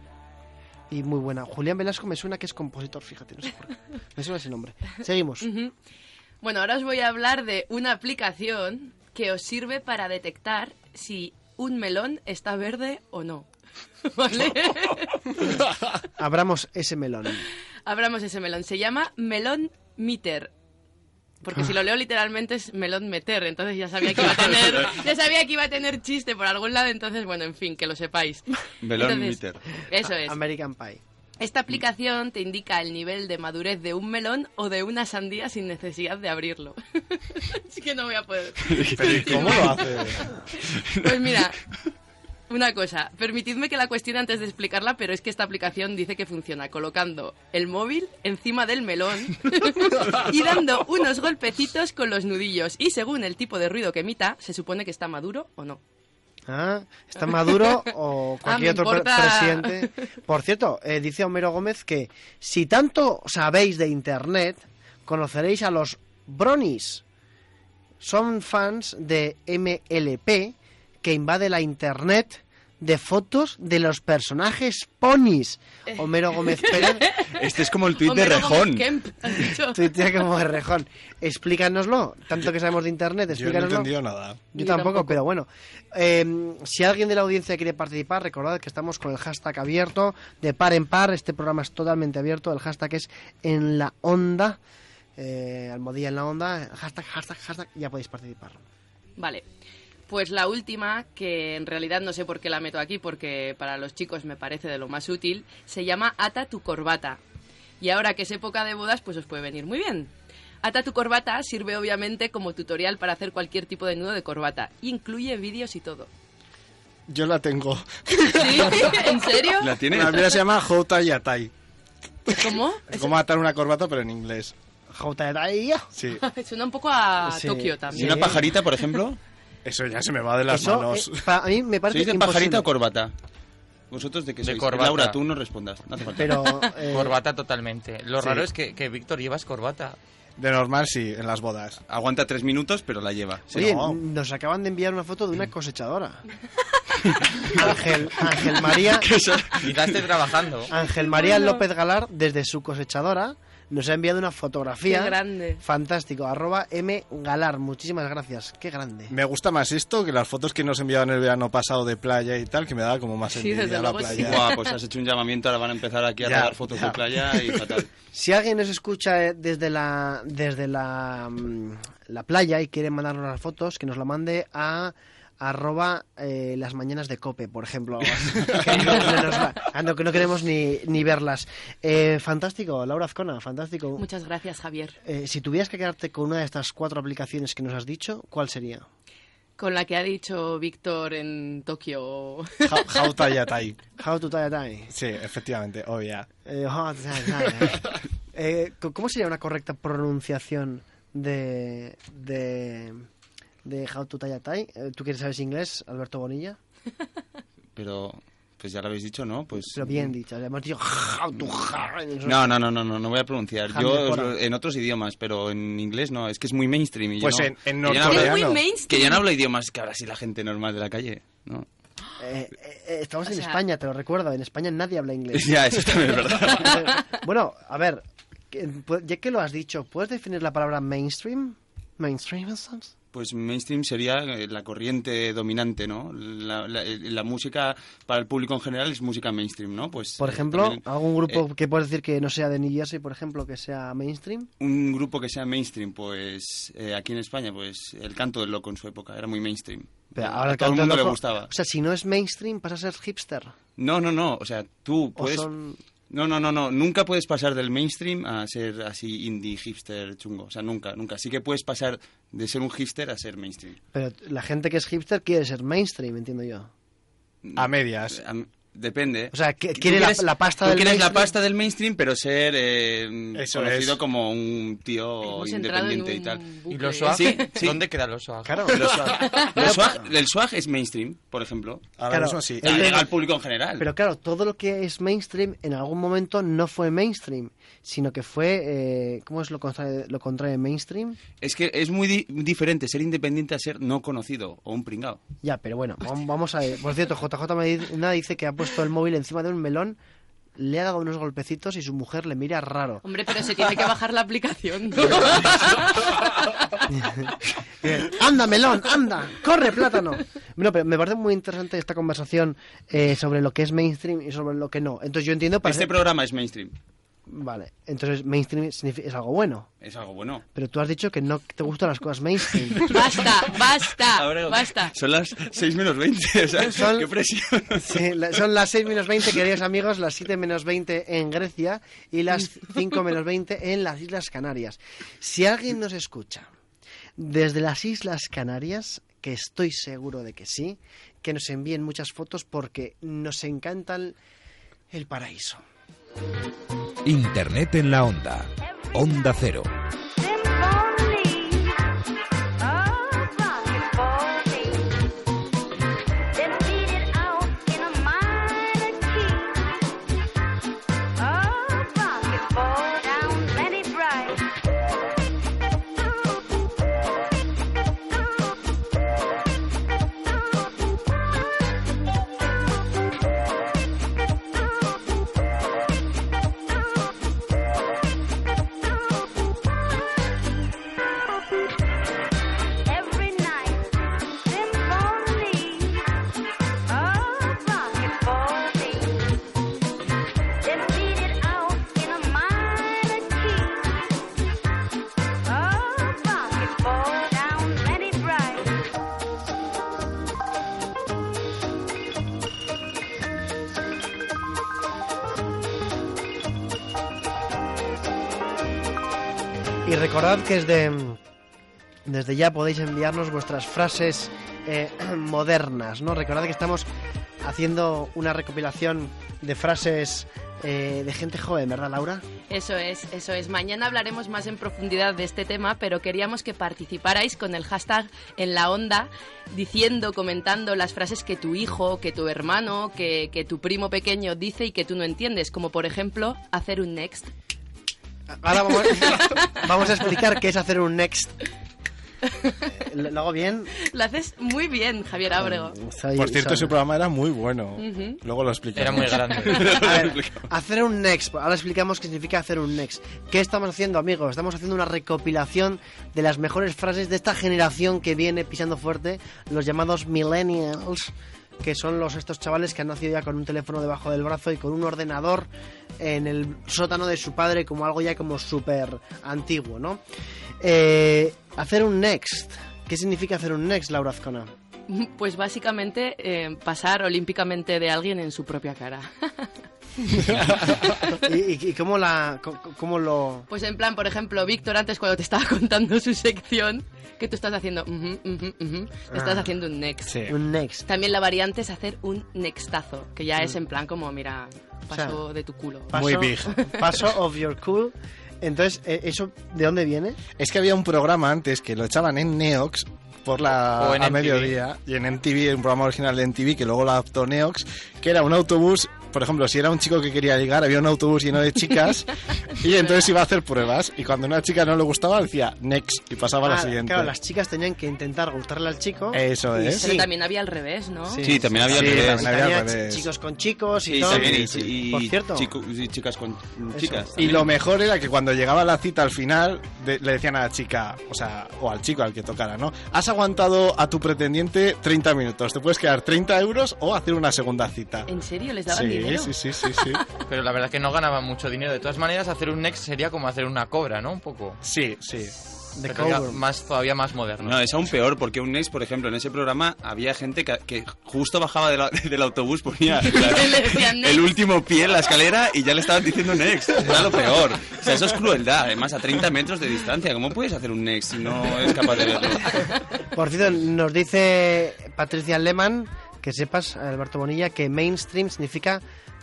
y muy buena. Julián Velasco me suena que es compositor, fíjate, no sé por qué. Me suena ese nombre. Seguimos. Ujú. Bueno, ahora os voy a hablar de una aplicación que os sirve para detectar si un melón está verde o no. ¿Vale? Abramos ese melón. Abramos ese melón. Se llama Melón Meter. Porque si lo leo literalmente es melón meter, entonces ya sabía que iba a tener, ya sabía que iba a tener chiste por algún lado, entonces bueno, en fin, que lo sepáis. Melón Entonces, Meter. Eso es. American Pie. Esta aplicación te indica el nivel de madurez de un melón o de una sandía sin necesidad de abrirlo. Así que no voy a poder. Pero ¿y cómo lo hace? Pues mira, una cosa, permitidme que la cuestione antes de explicarla, pero es que esta aplicación dice que funciona colocando el móvil encima del melón y dando unos golpecitos con los nudillos. Y según el tipo de ruido que emita, se supone que está maduro o no. Ah, ¿Está Maduro o cualquier Ah, otro pre- presidente? Por cierto, eh, dice Homero Gómez que si tanto sabéis de Internet, conoceréis a los Bronies. Son fans de MLP que invade la Internet de fotos de los personajes ponis. Homero Gómez Pérez Este es como el tuit de Rejón. Tuitea como de rejón. Explícanoslo, tanto que sabemos de Internet, Yo no he explícanoslo. entendido nada. Yo Yo tampoco, tampoco. pero bueno. Eh, si alguien de la audiencia quiere participar, recordad que estamos con el hashtag abierto, de par en par. Este programa es totalmente abierto. El hashtag es en la onda. Eh, almohadilla en la onda. Hashtag, hashtag, hashtag. Ya podéis participar. Vale. Pues la última, que en realidad no sé por qué la meto aquí, porque para los chicos me parece de lo más útil, se llama Ata tu corbata. Y ahora que es época de bodas, pues os puede venir muy bien. Ata tu corbata sirve obviamente como tutorial para hacer cualquier tipo de nudo de corbata. Incluye vídeos y todo. Yo la tengo. ¿Sí? ¿En serio? ¿La tienes? La mía se llama Houta Yatai. ¿Cómo? Es como atar una corbata, pero en inglés. Jota de ahí. Sí. Suena un poco a Sí. Tokio ¿Y también. una pajarita, por ejemplo? Eso ya se me va de las Eso, manos. eh, a mí me parece ¿Sois de imposible. pajarita o corbata? ¿Vosotros de qué De sois? corbata. Laura, tú no respondas. No hace falta. Pero, eh, Corbata totalmente. Lo Sí. raro es que, que Víctor llevas corbata. De normal, sí, en las bodas. Aguanta tres minutos, pero la lleva. Sí. Oye, no. nos acaban de enviar una foto de una cosechadora. Ángel, Ángel María. Y la esté trabajando. Ángel María López Galar, desde su cosechadora, nos ha enviado una fotografía. Qué grande. Fantástico. Arroba M Galar. Muchísimas gracias. Qué grande. Me gusta más esto que las fotos que nos enviaban el verano pasado de playa y tal, que me daba como más Sí, envidia desde la luego sí. playa. Guau, pues has hecho un llamamiento, ahora van a empezar aquí a Ya, rodar fotos ya. de playa y fatal. Si alguien nos escucha eh, desde la desde la, mm, la playa y quiere mandarnos las fotos, que nos la mande a arroba eh, las mañanas de cope, por ejemplo. que no, no nos va- no, que no queremos ni, ni verlas. Eh, fantástico, Laura Azcona, fantástico. Muchas gracias, Javier. Eh, si tuvieras que quedarte con una de estas cuatro aplicaciones que nos has dicho, ¿cuál sería? Con la que ha dicho Víctor en Tokio. Yatai. How to tie a tie. Sí, efectivamente, obvia. Eh, how to tie a tie. Eh, c- ¿Cómo sería una correcta pronunciación de, de, de How to tie a tie? Eh, ¿Tú quieres saber inglés, Alberto Bonilla? Pero, pues ya lo habéis dicho, ¿no? Pues... Pero bien dicho, le hemos dicho how to No, no, no, no, no, no voy a pronunciar. Yo en otros idiomas, pero en inglés no, es que es muy mainstream. Y yo Pues no- en- en que yo no norcoreano. hablo- Es muy no. mainstream. Que yo no hablo idiomas que habla así la gente normal de la calle, ¿no? Eh, eh, eh, estamos O en sea- España, te lo recuerdo. En España nadie habla inglés. ya, eso también es verdad. bueno, a ver, que- pu- ya que lo has dicho, ¿puedes definir la palabra mainstream? Mainstream, ¿sabes? Pues mainstream sería eh, la corriente dominante, ¿no? La, la- eh, la música para el público en general es música mainstream, ¿no? Pues Por eh, ejemplo, también, algún grupo eh, que puedes decir que no sea de New Jersey, por ejemplo, que sea mainstream. un grupo que sea mainstream, pues eh, aquí en España, pues el canto del loco en su época era muy mainstream. Pero A ahora el todo el mundo loco- le gustaba. O sea, si no es mainstream, pasa a ser hipster. No, no, no, o sea, tú puedes... son... No, no, no, no, nunca puedes pasar del mainstream a ser así indie, hipster, chungo. O sea, nunca, nunca. Sí que puedes pasar de ser un hipster a ser mainstream. Pero la gente que es hipster quiere ser mainstream, entiendo yo. A medias. A, Depende. O sea, que quiere la- quieres- la pasta tú del quieres la mainstream. pasta del mainstream, pero ser eh, Eso conocido es. como un tío Hemos entrado en independiente y tal. bucle. ¿Y los swag? Sí, sí. ¿Dónde quedan los swag? Claro. Los swag. Los swag- el swag es mainstream, por ejemplo. Ahora Claro. mismo sí. Llega al público en general. Pero claro, todo lo que es mainstream en algún momento no fue mainstream, sino que fue, eh, ¿cómo es lo contrario, lo contrario de mainstream? Es que es muy di- diferente ser independiente a ser no conocido o un pringao. Ya, pero bueno, vam- vamos a ver. Por cierto, JJ Medina dice que ha puesto el móvil encima de un melón, le ha dado unos golpecitos y su mujer le mira raro. Hombre, pero se tiene que bajar la aplicación. ¡Anda, melón! ¡Anda! ¡Corre, plátano! Bueno, pero me parece muy interesante esta conversación eh, sobre lo que es mainstream y sobre lo que no. Entonces yo entiendo... Para Este programa es mainstream. Vale, entonces mainstream significa- es algo bueno. Es algo bueno. Pero tú has dicho que no te gustan las cosas mainstream. basta, basta, Ahora, basta. Son las 6 menos 20. O sea, Son- qué presión. Sí, la- son las 6 menos 20, queridos amigos, las 7 menos 20 en Grecia y las 5 menos 20 en las Islas Canarias. Si alguien nos escucha desde las Islas Canarias, que estoy seguro de que sí, que nos envíen muchas fotos porque nos encanta el, el paraíso. Internet en la onda. Onda Cero. Desde, ya podéis enviarnos vuestras frases eh, modernas, ¿no? Recordad que estamos haciendo una recopilación de frases eh, de gente joven, ¿verdad, Laura? Eso es, eso es. Mañana hablaremos más en profundidad de este tema, pero queríamos que participarais con el hashtag en la onda, diciendo, comentando las frases que tu hijo, que tu hermano, que tu primo pequeño dice y que tú no entiendes, como por ejemplo hacer un next. Ahora vamos, vamos a explicar qué es hacer un next. Eh, ¿Lo hago bien? Lo haces muy bien, Javier Ábrego. Soy- Por cierto, soy- ese programa era muy bueno. Luego lo explicamos. Era muy grande. A ver, hacer un next. Ahora explicamos qué significa hacer un next. ¿Qué estamos haciendo, amigos? Estamos haciendo una recopilación de las mejores frases de esta generación que viene pisando fuerte, los llamados millennials, que son los estos chavales que han nacido ya con un teléfono debajo del brazo y con un ordenador en el sótano de su padre como algo ya como súper antiguo, ¿no? Eh, hacer un next. ¿Qué significa hacer un next, Laura Azcona? Pues básicamente eh, pasar olímpicamente de alguien en su propia cara. ¿Y, cómo, la, cómo lo...? Pues en plan, por ejemplo, Víctor antes cuando te estaba contando su sección, que tú estás haciendo, ujú, estás Ah. haciendo un next. Sí. Un next. También la variante es hacer un nextazo, que ya es en plan como, mira, paso O sea, de tu culo. Paso, Muy big. Paso of your cool. Entonces, eh, ¿eso de dónde viene? Es que había un programa antes que lo echaban en Neox por la O en a MTV. mediodía y en MTV, un programa original de MTV que luego lo adaptó Neox, que era un autobús, por ejemplo, si era un chico que quería ligar, había un autobús lleno de chicas y entonces iba a hacer pruebas y cuando una chica no le gustaba decía next y pasaba a la Ah, siguiente. Claro, las chicas tenían que intentar gustarle al chico. Eso es. Pero también había al revés, ¿no? Sí, también había Sí, al revés. también había al También revés. chicos con chicos y Sí, todo. también, y, Sí. y Por cierto, chico- y chicas con chicas. Y lo mejor era que cuando llegaba la cita al final de- le decían a la chica, o sea, o al chico al que tocara, ¿no? Has aguantado a tu pretendiente 30 minutos, te puedes quedar 30 euros o hacer una segunda cita. ¿En serio? ¿Les daban Sí, dinero? sí, sí, sí, sí. Pero la verdad es que no ganaban mucho dinero. De todas maneras, hacer un next sería como hacer una cobra, ¿no? Un poco. Sí, sí. de Pero más, todavía más moderno. No, es aún peor, porque un next, por ejemplo, en ese programa había gente que, que justo bajaba de la- del autobús, ponía la- el último pie en la escalera y ya le estaban diciendo next. Era lo peor. O sea, eso es crueldad. Además, a 30 metros de distancia. ¿Cómo puedes hacer un next si no eres capaz de verlo? Por cierto, nos dice Patricia Lehmann que sepas, Alberto Bonilla, que mainstream significa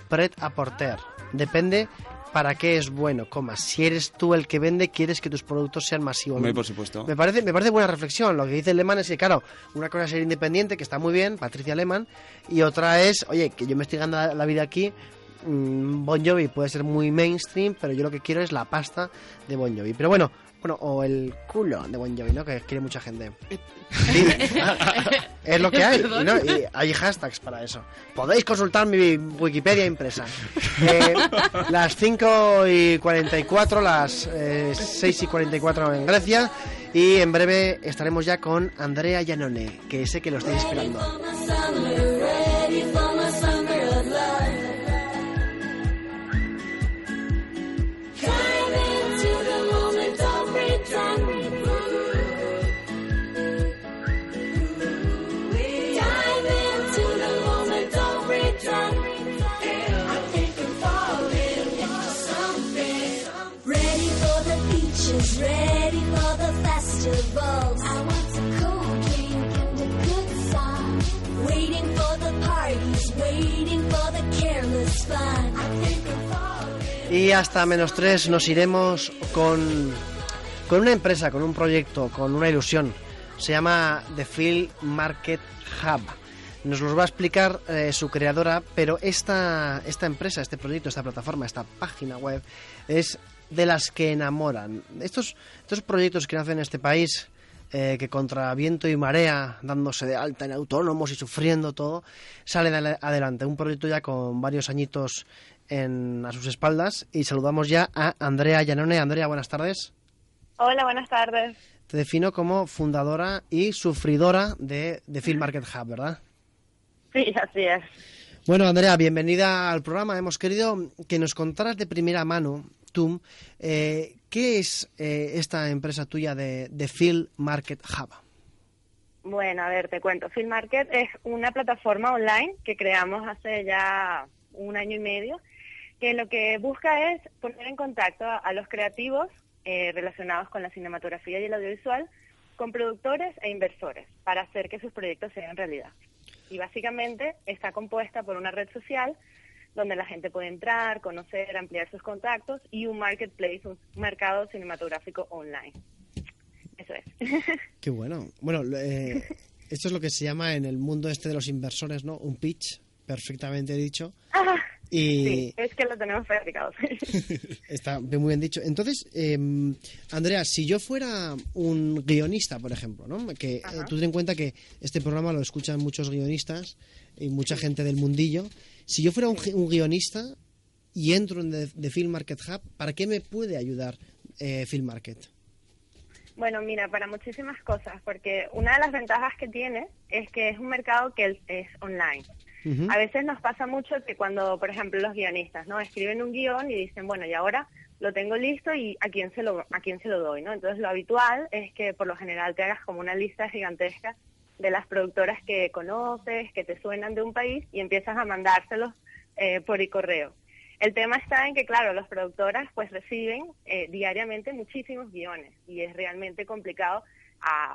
pret a porter. Depende para qué es bueno, coma. Si eres tú el que vende, quieres que tus productos sean masivos. Por supuesto. Me parece, me parece buena reflexión. Lo que dice Lehmann es que, claro, una cosa es ser independiente, que está muy bien, Patricia Lehmann, y otra es, oye, que yo me estoy ganando la- la vida aquí. mm, Bon Jovi puede ser muy mainstream, pero yo lo que quiero es la pasta de Bon Jovi. Pero bueno, bueno, o el culo de Bon Jovi, ¿no? Que quiere mucha gente. Sí. es lo que hay. ¿no? Y hay hashtags para eso. Podéis consultar mi Wikipedia impresa. Eh, las 5 y 44, las eh, 6 y 44 en Grecia. Y en breve estaremos ya con Andrea Giannone, que sé que lo estáis esperando. Ready for the. I want. Waiting for the parties, waiting for the careless. I think. Y hasta menos 3 nos iremos con, con una empresa, con un proyecto, con una ilusión. Se llama The Field Market Hub. Nos los va a explicar eh, su creadora, pero esta, esta empresa, este proyecto, esta plataforma, esta página web, es de las que enamoran. Estos, estos proyectos que nacen en este país, eh, que contra viento y marea, dándose de alta en autónomos y sufriendo todo, salen ale- adelante. Un proyecto ya con varios añitos en, a sus espaldas. Y saludamos ya a Andrea Llanone. Andrea, buenas tardes. Hola, buenas tardes. Te defino como fundadora y sufridora de, de Field Market Hub, ¿verdad? Sí, así es. Bueno, Andrea, bienvenida al programa. Hemos querido que nos contaras de primera mano, eh, ¿qué es eh, esta empresa tuya de, de Field Market Hub? Bueno, a ver, te cuento. Film Market es una plataforma online que creamos hace ya un año y medio, que lo que busca es poner en contacto a, a los creativos eh, relacionados con la cinematografía y el audiovisual con productores e inversores para hacer que sus proyectos sean realidad. Y básicamente está compuesta por una red social donde la gente puede entrar, conocer, ampliar sus contactos y un marketplace, un mercado cinematográfico online. Eso es. Qué bueno. Bueno, eh, esto es lo que se llama en el mundo este de los inversores, ¿no? Un pitch, perfectamente dicho. Ah, Y Sí, es que lo tenemos fabricado. está muy bien dicho. Entonces, eh, Andrea, si yo fuera un guionista, por ejemplo, ¿no? Que eh, tú ten en cuenta que este programa lo escuchan muchos guionistas y mucha gente del mundillo. Si yo fuera un, gui- un guionista y entro en The, The Film Market Hub, ¿para qué me puede ayudar eh, Film Market? Bueno, mira, para muchísimas cosas, porque una de las ventajas que tiene es que es un mercado que es- online. A veces nos pasa mucho que cuando, por ejemplo, los guionistas, ¿no? Escriben un guion y dicen, bueno, y ahora lo tengo listo y a quién se lo a quién se lo doy, ¿no? Entonces, lo habitual es que por lo general te hagas como una lista gigantesca de las productoras que conoces, que te suenan de un país y empiezas a mandárselos eh, por el correo. El tema está en que, claro, las productoras pues reciben eh, diariamente muchísimos guiones y es realmente complicado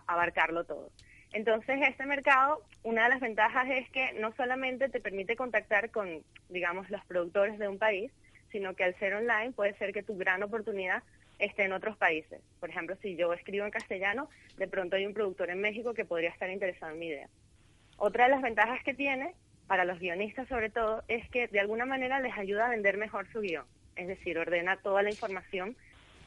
abarcarlo todo. Entonces, este mercado, una de las ventajas es que no solamente te permite contactar con, digamos, los productores de un país, sino que al ser online puede ser que tu gran oportunidad esté en otros países. Por ejemplo, si yo escribo en castellano, de pronto hay un productor en México que podría estar interesado en mi idea. Otra de las ventajas que tiene, para los guionistas sobre todo, es que de alguna manera les ayuda a vender mejor su guion. Es decir, ordena toda la información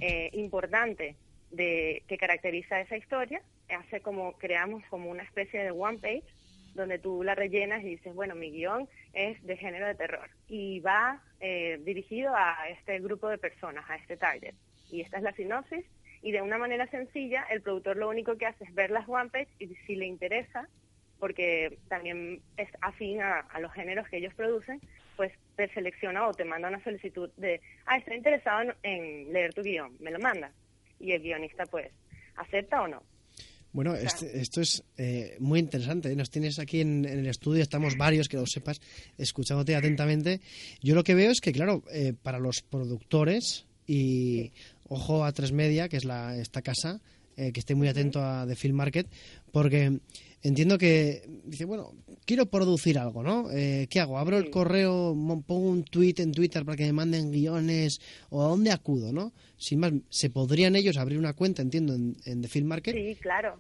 eh, importante de, que caracteriza esa historia, hace como, creamos como una especie de one page donde tú la rellenas y dices, bueno, mi guion es de género de terror y va eh, dirigido a este grupo de personas, a este target. Y esta es la sinopsis y de una manera sencilla el productor lo único que hace es ver las one page y si le interesa, porque también es afín a, a los géneros que ellos producen, pues te selecciona o te manda una solicitud de, ah, estoy interesado en, en leer tu guion, me lo manda. Y el guionista pues, ¿acepta o no? Bueno, este- esto es eh, muy interesante. ¿eh? Nos tienes aquí en, en el estudio, estamos varios, que lo sepas, escuchándote atentamente. Yo lo que veo es que, claro, eh, para los productores y ojo a Tres Media, que es la, esta casa, eh, que esté muy atento a The Film Market, porque entiendo que dice, bueno, quiero producir algo, ¿no? Eh, ¿Qué hago? ¿Abro el correo, pongo un tweet en Twitter para que me manden guiones o a dónde acudo, no? Sin más, ¿se podrían ellos abrir una cuenta, entiendo, en, en The Film Market? Sí, claro.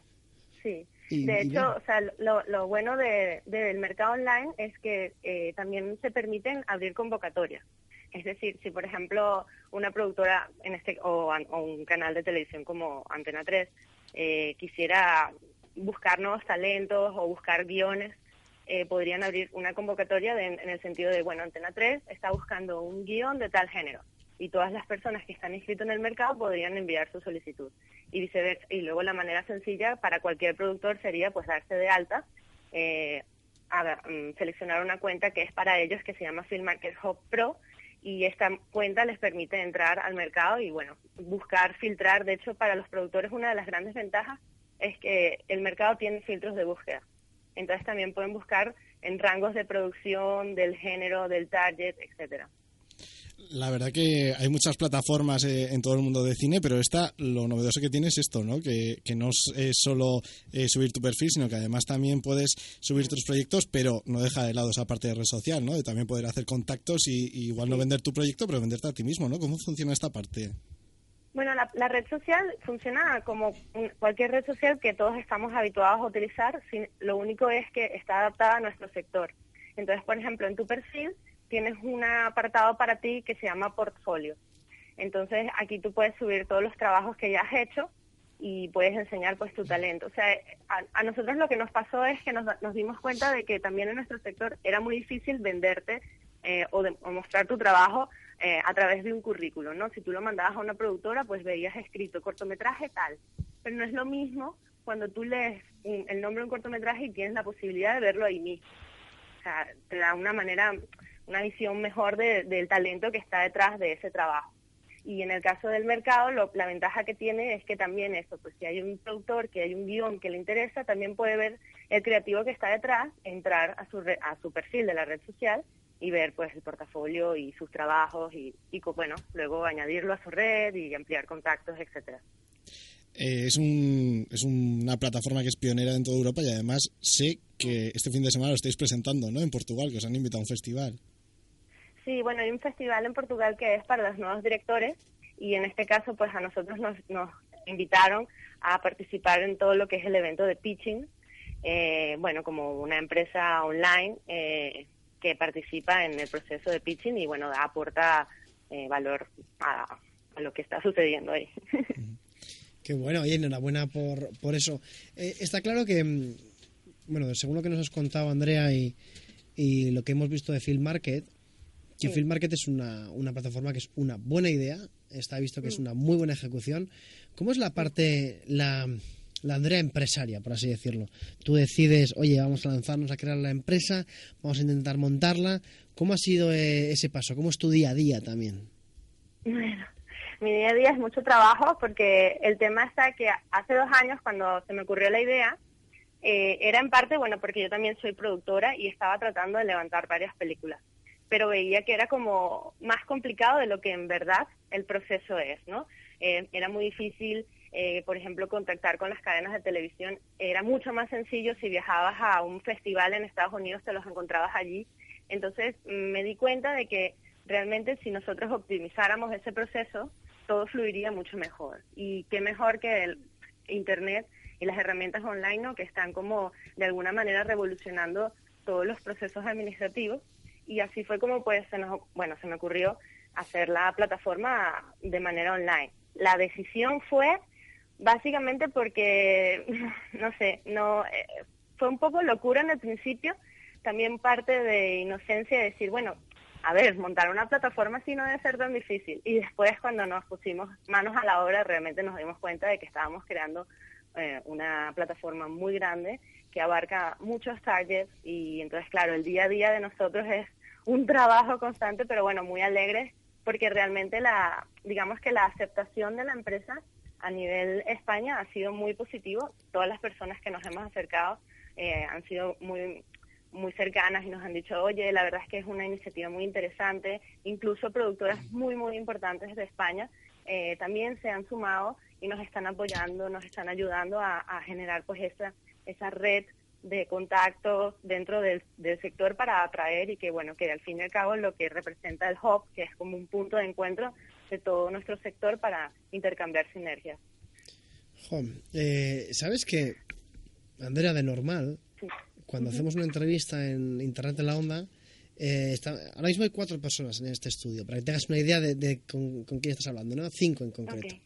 Sí. Y- de y hecho, o sea, lo, lo bueno de- del mercado online es que eh, también se permiten abrir convocatorias. Es decir, si por ejemplo una productora en este o, un canal de televisión como Antena 3 eh, quisiera buscar nuevos talentos o buscar guiones, eh, podrían abrir una convocatoria en el sentido de, bueno, Antena 3 está buscando un guion de tal género y todas las personas que están inscritas en el mercado podrían enviar su solicitud y viceversa. Y luego la manera sencilla para cualquier productor sería pues darse de alta, eh, mm, seleccionar una cuenta que es para ellos que se llama Film Market Hub Pro y esta cuenta les permite entrar al mercado y bueno, buscar, filtrar. De hecho, para los productores una de las grandes ventajas es que el mercado tiene filtros de búsqueda. Entonces también pueden buscar en rangos de producción, del género, del target, etcétera. La verdad que hay muchas plataformas eh, en todo el mundo de cine, pero esta, lo novedoso que tiene es esto, ¿no? Que, que no es solo eh, subir tu perfil, sino que además también puedes subir tus proyectos, pero no deja de lado esa parte de red social, ¿no? De también poder hacer contactos y, y igual no vender tu proyecto, pero venderte a ti mismo, ¿no? ¿Cómo funciona esta parte? Bueno, la, la red social funciona como cualquier red social que todos estamos habituados a utilizar. sin- lo único es que está adaptada a nuestro sector. Entonces, por ejemplo, en tu perfil tienes un apartado para ti que se llama portfolio. Entonces, aquí tú puedes subir todos los trabajos que ya has hecho y puedes enseñar pues tu talento. O sea, a, a nosotros lo que nos pasó es que nos, nos dimos cuenta de que también en nuestro sector era muy difícil venderte eh, o, de- o mostrar tu trabajo eh, a través de un currículum, ¿no? Si tú lo mandabas a una productora, pues veías escrito cortometraje tal. Pero no es lo mismo cuando tú lees un- el nombre de un cortometraje y tienes la posibilidad de verlo ahí mismo. O sea, te da una manera, una visión mejor de- del talento que está detrás de ese trabajo. Y en el caso del mercado, lo- la ventaja que tiene es que también eso, pues si hay un productor, que hay un guion que le interesa, también puede ver el creativo que está detrás, entrar a su, re- a su perfil de la red social y ver pues el portafolio y sus trabajos y, y bueno, luego añadirlo a su red y ampliar contactos, etcétera. Eh, es, un, es una plataforma que es pionera en toda Europa y además sé que este fin de semana lo estáis presentando, ¿no? En Portugal, que os han invitado a un festival. Sí, bueno, hay un festival en Portugal que es para los nuevos directores y en este caso pues a nosotros nos, nos invitaron a participar en todo lo que es el evento de pitching, eh, bueno, como una empresa online eh, que participa en el proceso de pitching y bueno, aporta eh, valor a, lo que está sucediendo ahí. Qué bueno, oye, enhorabuena por, por eso. Eh, está claro que, mm, bueno, según lo que nos has contado, Andrea, y, y lo que hemos visto de Film Market, que Sí. Film Market es una, una plataforma que es una buena idea, está visto que es Mm. una muy buena ejecución. ¿Cómo es la parte, la, la Andrea empresaria, por así decirlo? Tú decides, oye, vamos a lanzarnos a crear la empresa, vamos a intentar montarla. ¿Cómo ha sido eh, ese paso? ¿Cómo es tu día a día también? Bueno, mi día a día es mucho trabajo porque el tema está que hace dos años cuando se me ocurrió la idea, eh, era en parte, bueno, porque yo también soy productora y estaba tratando de levantar varias películas, pero veía que era como más complicado de lo que en verdad el proceso es, ¿no? Eh, era muy difícil, eh, por ejemplo, contactar con las cadenas de televisión, era mucho más sencillo si viajabas a un festival en Estados Unidos, te los encontrabas allí. Entonces mm, me di cuenta de que realmente si nosotros optimizáramos ese proceso, todo fluiría mucho mejor. Y qué mejor que el Internet y las herramientas online ¿no? que están como de alguna manera revolucionando todos los procesos administrativos. Y así fue como pues se nos, bueno, se me ocurrió hacer la plataforma de manera online. La decisión fue básicamente porque, no sé, no eh, fue un poco locura en el principio, también parte de inocencia de decir, bueno, a ver, montar una plataforma así no debe ser tan difícil. Y después cuando nos pusimos manos a la obra, realmente nos dimos cuenta de que estábamos creando eh, una plataforma muy grande que abarca muchos targets y entonces, claro, el día a día de nosotros es un trabajo constante, pero bueno, muy alegre porque realmente la, digamos que la aceptación de la empresa a nivel España ha sido muy positivo. Todas las personas que nos hemos acercado eh, han sido muy muy cercanas y nos han dicho, oye, la verdad es que es una iniciativa muy interesante. Incluso productoras muy, muy importantes de España eh, también se han sumado y nos están apoyando, nos están ayudando a, generar pues esa, esa red de contactos dentro del, del sector para atraer y que, bueno, que al fin y al cabo lo que representa el hub, que es como un punto de encuentro de todo nuestro sector para intercambiar sinergias. Eh, ¿Sabes que, Andrea, de normal, Sí. cuando hacemos una entrevista en Internet en la Onda, eh, está- ahora mismo hay cuatro personas en este estudio, para que tengas una idea de, de con, con quién estás hablando, ¿no? Cinco en concreto.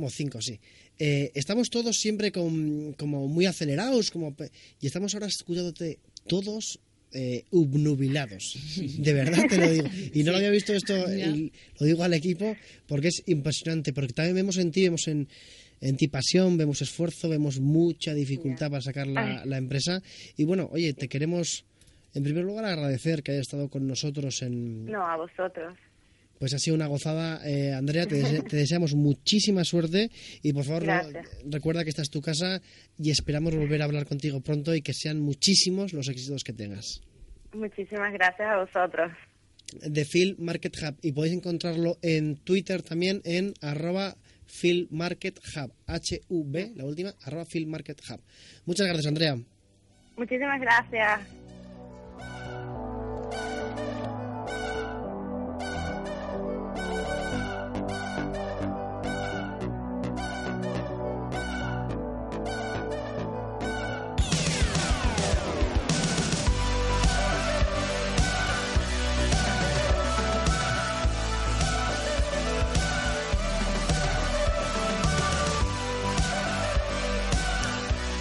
Como cinco, sí. Eh, estamos todos siempre con- como muy acelerados, como y estamos ahora escuchándote todos eh, obnubilados. De verdad te lo digo. Y no lo había visto esto, y lo digo al equipo, porque es impresionante, porque también vemos en ti, vemos en, en ti pasión, vemos esfuerzo, vemos mucha dificultad para sacar la, la empresa. Y bueno, oye, te queremos, en primer lugar, agradecer que hayas estado con nosotros en, No, a vosotros. Pues ha sido una gozada, eh, Andrea. Te, dese- te deseamos muchísima suerte y por favor recuerda que esta es tu casa y esperamos volver a hablar contigo pronto y que sean muchísimos los éxitos que tengas. Muchísimas gracias a vosotros. De Phil Market Hub y podéis encontrarlo en Twitter también en arroba Phil Market Hub, H-U-B, la última, arroba Phil Market Hub. Muchas gracias, Andrea. Muchísimas gracias.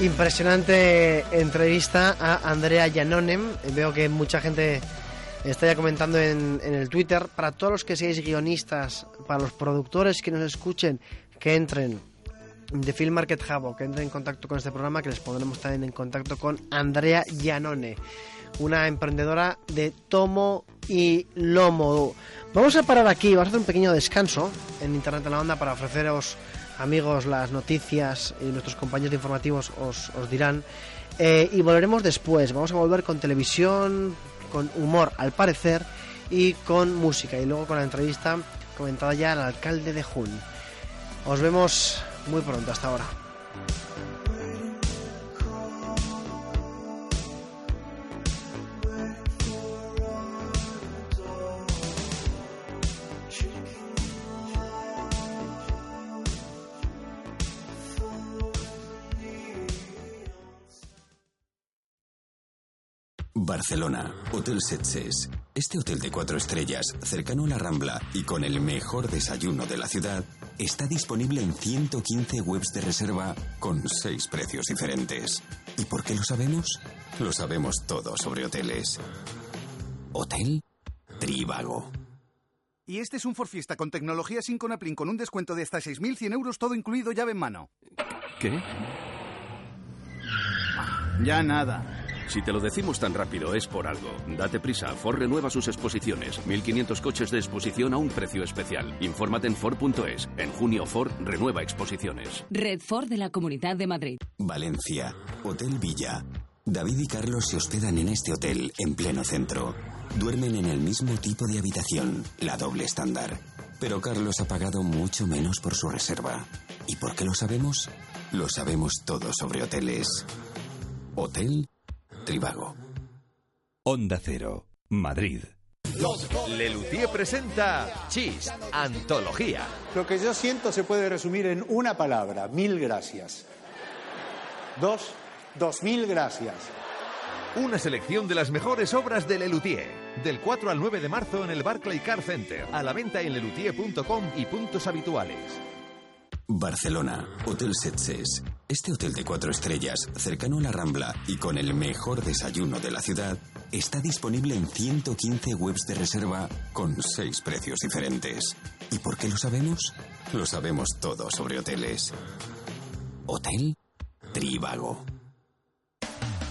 Impresionante entrevista a Andrea Janonem. Veo que mucha gente está ya comentando en, el Twitter. Para todos los que seáis guionistas, para los productores que nos escuchen, que entren de Film Market Hub que entren en contacto con este programa, que les pondremos también en contacto con Andrea Janone, una emprendedora de tomo y lomo. Vamos a parar aquí, vamos a hacer un pequeño descanso en Internet en la Onda para ofreceros, amigos, las noticias y nuestros compañeros de informativos os, os dirán. Eh, y volveremos después, vamos a volver con televisión, con humor al parecer y con música y luego con la entrevista comentada ya al alcalde de Jun. Os vemos muy pronto, hasta ahora. Barcelona, Hotel Setses. Este hotel de cuatro estrellas, cercano a la Rambla y con el mejor desayuno de la ciudad, está disponible en 115 webs de reserva con seis precios diferentes. ¿Y por qué lo sabemos? Lo sabemos todo sobre hoteles. Hotel Trivago. Y este es un Ford Fiesta con tecnología sin Conaplin con un descuento de hasta 6.100 euros, todo incluido llave en mano. ¿Qué? Ya nada. Si te lo decimos tan rápido es por algo. Date prisa, Ford renueva sus exposiciones. 1.500 coches de exposición a un precio especial. Infórmate en Ford.es. En junio Ford renueva exposiciones. Red Ford de la Comunidad de Madrid. Valencia, Hotel Villa. David y Carlos se hospedan en este hotel en pleno centro. Duermen en el mismo tipo de habitación, la doble estándar. Pero Carlos ha pagado mucho menos por su reserva. ¿Y por qué lo sabemos? Lo sabemos todo sobre hoteles. Hotel Trivago. Onda Cero, Madrid. Lelutier presenta Chis, Antología. Lo que yo siento se puede resumir en una palabra, mil gracias. Dos, dos mil gracias. Una selección de las mejores obras de Lelutier. Del 4 al 9 de marzo en el Barclay Car Center. A la venta en lelutier.com y puntos habituales. Barcelona, Hotel Setses. Este hotel de cuatro estrellas, cercano a la Rambla y con el mejor desayuno de la ciudad, está disponible en 115 webs de reserva con seis precios diferentes. ¿Y por qué lo sabemos? Lo sabemos todo sobre hoteles. Hotel Trivago.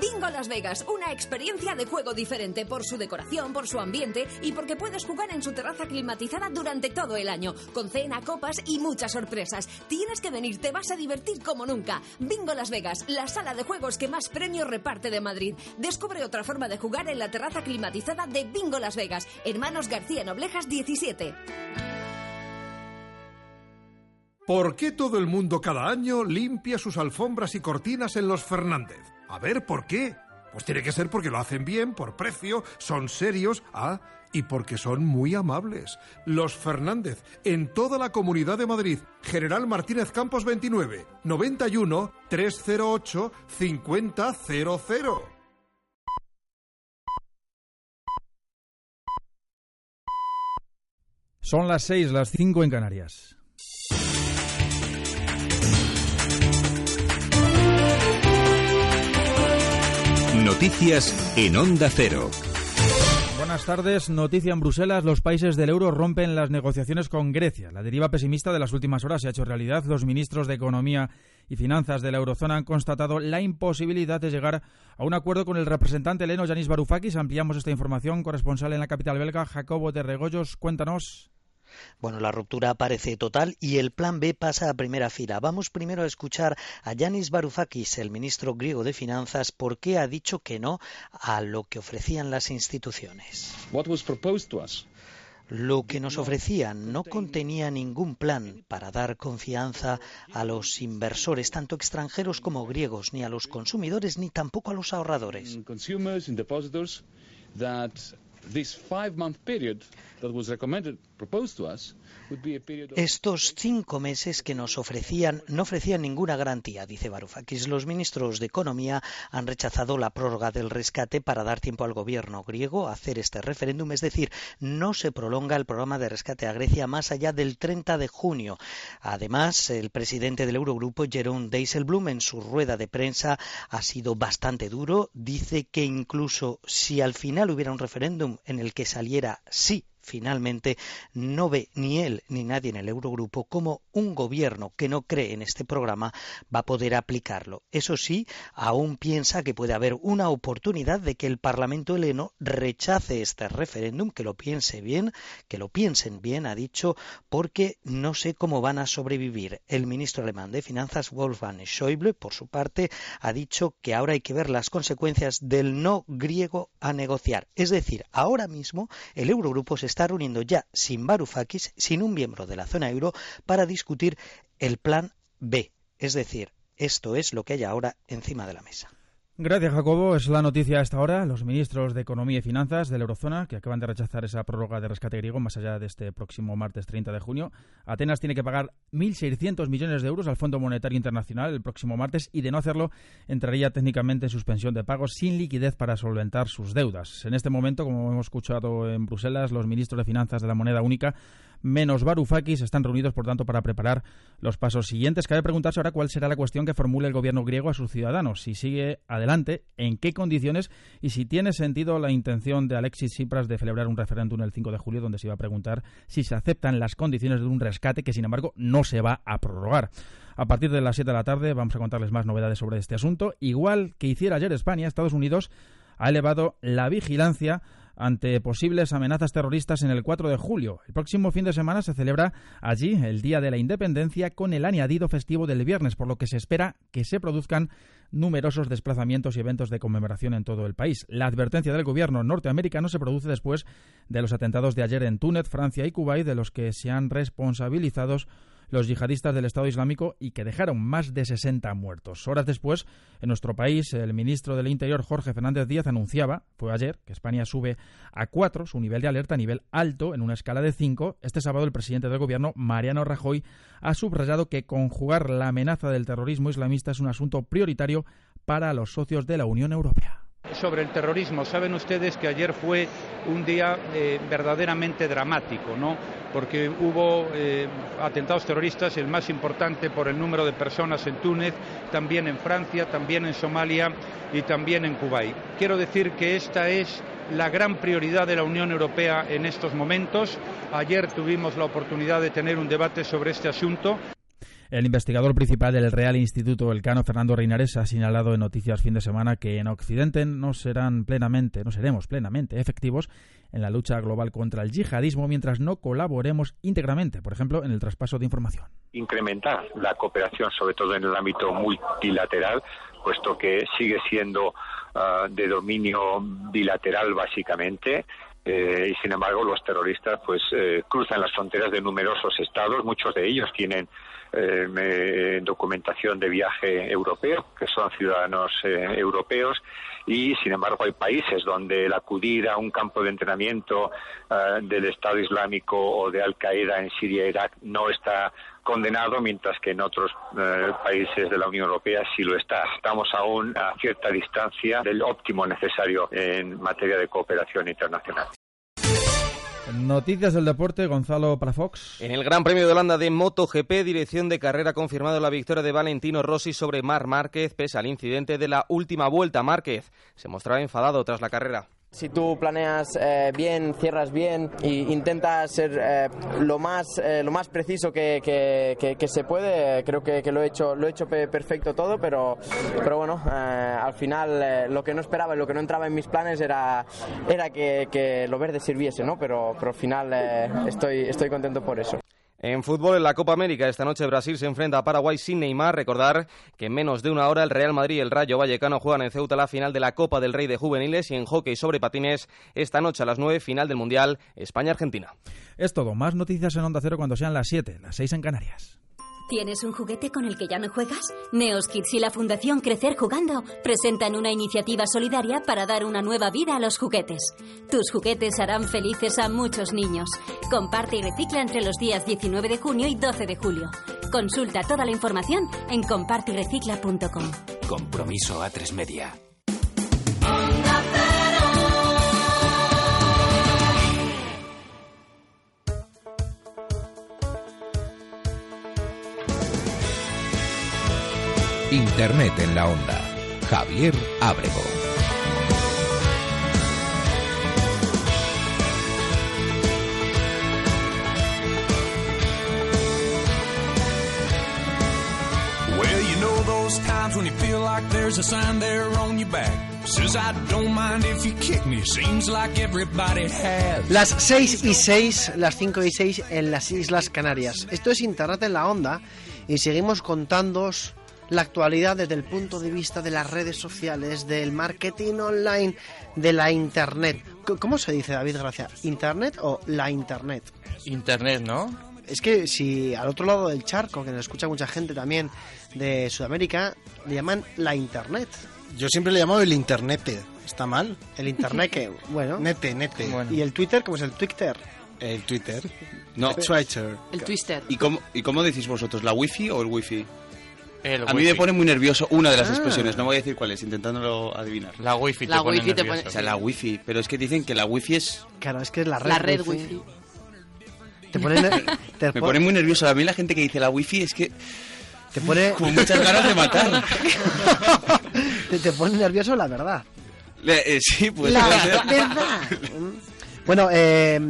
Bingo Las Vegas, una experiencia de juego diferente por su decoración, por su ambiente y porque puedes jugar en su terraza climatizada durante todo el año, con cena, copas y muchas sorpresas. Tienes que venir, te vas a divertir como nunca. Bingo Las Vegas, la sala de juegos que más premios reparte de Madrid. Descubre otra forma de jugar en la terraza climatizada de Bingo Las Vegas, Hermanos García Noblejas 17. ¿Por qué todo el mundo cada año limpia sus alfombras y cortinas en los Fernández? A ver, ¿por qué? Pues tiene que ser porque lo hacen bien, por precio, son serios, ah, y porque son muy amables. Los Fernández, en toda la comunidad de Madrid. General Martínez Campos 29, 91 308 5000. Son las 6, las 5 en Canarias. Noticias en Onda Cero. Buenas tardes. Noticia en Bruselas. Los países del euro rompen las negociaciones con Grecia. La deriva pesimista de las últimas horas se ha hecho realidad. Los ministros de Economía y Finanzas de la eurozona han constatado la imposibilidad de llegar a un acuerdo con el representante heleno Yanis Varoufakis. Ampliamos esta información. Corresponsal en la capital belga, Jacobo de Regoyos. Cuéntanos. Bueno, la ruptura parece total y el plan B pasa a primera fila. Vamos primero a escuchar a Yanis Varoufakis, el ministro griego de Finanzas, por qué ha dicho que no a lo que ofrecían las instituciones. Lo que nos ofrecían no contenía ningún plan para dar confianza a los inversores, tanto extranjeros como griegos, ni a los consumidores, ni tampoco a los ahorradores. this five-month period that was recommended, proposed to us, Estos cinco meses que nos ofrecían no ofrecían ninguna garantía, dice Varoufakis. Los ministros de Economía han rechazado la prórroga del rescate para dar tiempo al gobierno griego a hacer este referéndum, es decir, no se prolonga el programa de rescate a Grecia más allá del 30 de junio. Además, el presidente del Eurogrupo, Jerome Dijsselbloem, en su rueda de prensa ha sido bastante duro. Dice que incluso si al final hubiera un referéndum en el que saliera sí finalmente no ve ni él ni nadie en el Eurogrupo como un gobierno que no cree en este programa va a poder aplicarlo. Eso sí, aún piensa que puede haber una oportunidad de que el Parlamento heleno rechace este referéndum, que lo piense bien, que lo piensen bien, ha dicho, porque no sé cómo van a sobrevivir. El ministro alemán de Finanzas, Wolfgang Schäuble, por su parte, ha dicho que ahora hay que ver las consecuencias del no griego a negociar. Es decir, ahora mismo el Eurogrupo se está reuniendo ya sin Varoufakis, sin un miembro de la zona euro, para discutir el plan B. Es decir, esto es lo que hay ahora encima de la mesa. Gracias, Jacobo. Es la noticia a esta hora. Los ministros de Economía y Finanzas de la Eurozona, que acaban de rechazar esa prórroga de rescate griego más allá de este próximo martes 30 de junio. Atenas tiene que pagar 1.600 millones de euros al Fondo Monetario Internacional el próximo martes y, de no hacerlo, entraría técnicamente en suspensión de pagos sin liquidez para solventar sus deudas. En este momento, como hemos escuchado en Bruselas, los ministros de Finanzas de la moneda única menos Varoufakis están reunidos, por tanto, para preparar los pasos siguientes. Cabe preguntarse ahora cuál será la cuestión que formule el gobierno griego a sus ciudadanos, si sigue adelante, en qué condiciones y si tiene sentido la intención de Alexis Tsipras de celebrar un referéndum el 5 de julio donde se iba a preguntar si se aceptan las condiciones de un rescate que, sin embargo, no se va a prorrogar. A partir de las 7 de la tarde vamos a contarles más novedades sobre este asunto. Igual que hiciera ayer España, Estados Unidos ha elevado la vigilancia ante posibles amenazas terroristas en el 4 de julio. El próximo fin de semana se celebra allí el Día de la Independencia con el añadido festivo del viernes, por lo que se espera que se produzcan numerosos desplazamientos y eventos de conmemoración en todo el país. La advertencia del gobierno norteamericano se produce después de los atentados de ayer en Túnez, Francia y Kuwait, de los que se han responsabilizados los yihadistas del Estado Islámico y que dejaron más de 60 muertos. Horas después, en nuestro país, el ministro del Interior, Jorge Fernández Díaz, anunciaba, fue ayer, que España sube a 4 su nivel de alerta a nivel alto en una escala de 5. Este sábado, el presidente del Gobierno, Mariano Rajoy, ha subrayado que conjugar la amenaza del terrorismo islamista es un asunto prioritario para los socios de la Unión Europea sobre el terrorismo. Saben ustedes que ayer fue un día eh, verdaderamente dramático, ¿no? Porque hubo eh, atentados terroristas, el más importante por el número de personas en Túnez, también en Francia, también en Somalia y también en Kuwait. Quiero decir que esta es la gran prioridad de la Unión Europea en estos momentos. Ayer tuvimos la oportunidad de tener un debate sobre este asunto. El investigador principal del Real Instituto Elcano, Fernando Reinares, ha señalado en Noticias fin de semana que en Occidente no serán plenamente, no seremos plenamente efectivos en la lucha global contra el yihadismo mientras no colaboremos íntegramente, por ejemplo, en el traspaso de información. Incrementar la cooperación, sobre todo en el ámbito multilateral, puesto que sigue siendo uh, de dominio bilateral básicamente. Eh, y sin embargo los terroristas pues eh, cruzan las fronteras de numerosos estados muchos de ellos tienen eh, documentación de viaje europeo que son ciudadanos europeos y sin embargo hay países donde el acudir a un campo de entrenamiento del Estado Islámico o de Al Qaeda en Siria e Irak no está condenado, mientras que en otros eh, países de la Unión Europea sí lo está. Estamos aún a cierta distancia del óptimo necesario en materia de cooperación internacional. Noticias del deporte, Gonzalo Palafox. En el Gran Premio de Holanda de MotoGP, dirección de carrera confirmado la victoria de Valentino Rossi sobre Mar Márquez, pese al incidente de la última vuelta. Márquez se mostraba enfadado tras la carrera. Si tú planeas eh, bien, cierras bien e intentas ser eh, lo más eh, lo más preciso que, que, se puede, creo que, lo he hecho lo he hecho perfecto todo, pero pero bueno, al final lo que no esperaba y lo que no entraba en mis planes era era que, lo verde sirviese, ¿no? Pero pero al final estoy estoy contento por eso. En fútbol, en la Copa América, esta noche Brasil se enfrenta a Paraguay sin Neymar. Recordar que en menos de una hora el Real Madrid y el Rayo Vallecano juegan en Ceuta la final de la Copa del Rey de Juveniles y en hockey sobre patines esta noche a las 9, final del Mundial España-Argentina. Es todo. Más noticias en Onda Cero cuando sean las 7, las 6 en Canarias. ¿Tienes un juguete con el que ya no juegas? Neos Kids y la Fundación Crecer Jugando presentan una iniciativa solidaria para dar una nueva vida a los juguetes. Tus juguetes harán felices a muchos niños. Comparte y recicla entre los días 19 de junio y 12 de julio. Consulta toda la información en compartirecicla.com. Compromiso a tres media. Internet en la onda. Javier Ábrego. Well, you know those times when you feel like there's a sign there on your back. Says I don't mind if you kick me. Seems like everybody has. Las 6 y 6, las 5 y 6 en las Islas Canarias. Esto es Internet en la onda y seguimos contándoos la actualidad desde el punto de vista de las redes sociales, del marketing online, de la Internet. ¿Cómo se dice, David Gracia? ¿Internet o la Internet? Internet, ¿no? Es que si al otro lado del charco, que nos escucha mucha gente también de Sudamérica, le llaman la Internet. Yo siempre le llamo el Internet. ¿Está mal? El Internet, que, bueno. Nete, nete. ¿Y el Twitter? ¿Cómo es el Twitter? El Twitter. No. Twitter. El Twister. ¿Y cómo, ¿Y cómo decís vosotros? ¿La wifi o el wifi? El a mí me pone muy nervioso una de las Ah. expresiones, no voy a decir cuál es, intentándolo adivinar. La wifi La te pone wifi te nervioso. O sea, la wifi, pero es que dicen que la wifi es... Claro, es que es la red, La red wifi. Te pone, te Me pon- pone muy nervioso. A mí la gente que dice la wifi es que... te pone Con muchas ganas de matar. te, te pone nervioso la verdad. Le- eh, sí, pues... la verdad. Bueno, eh,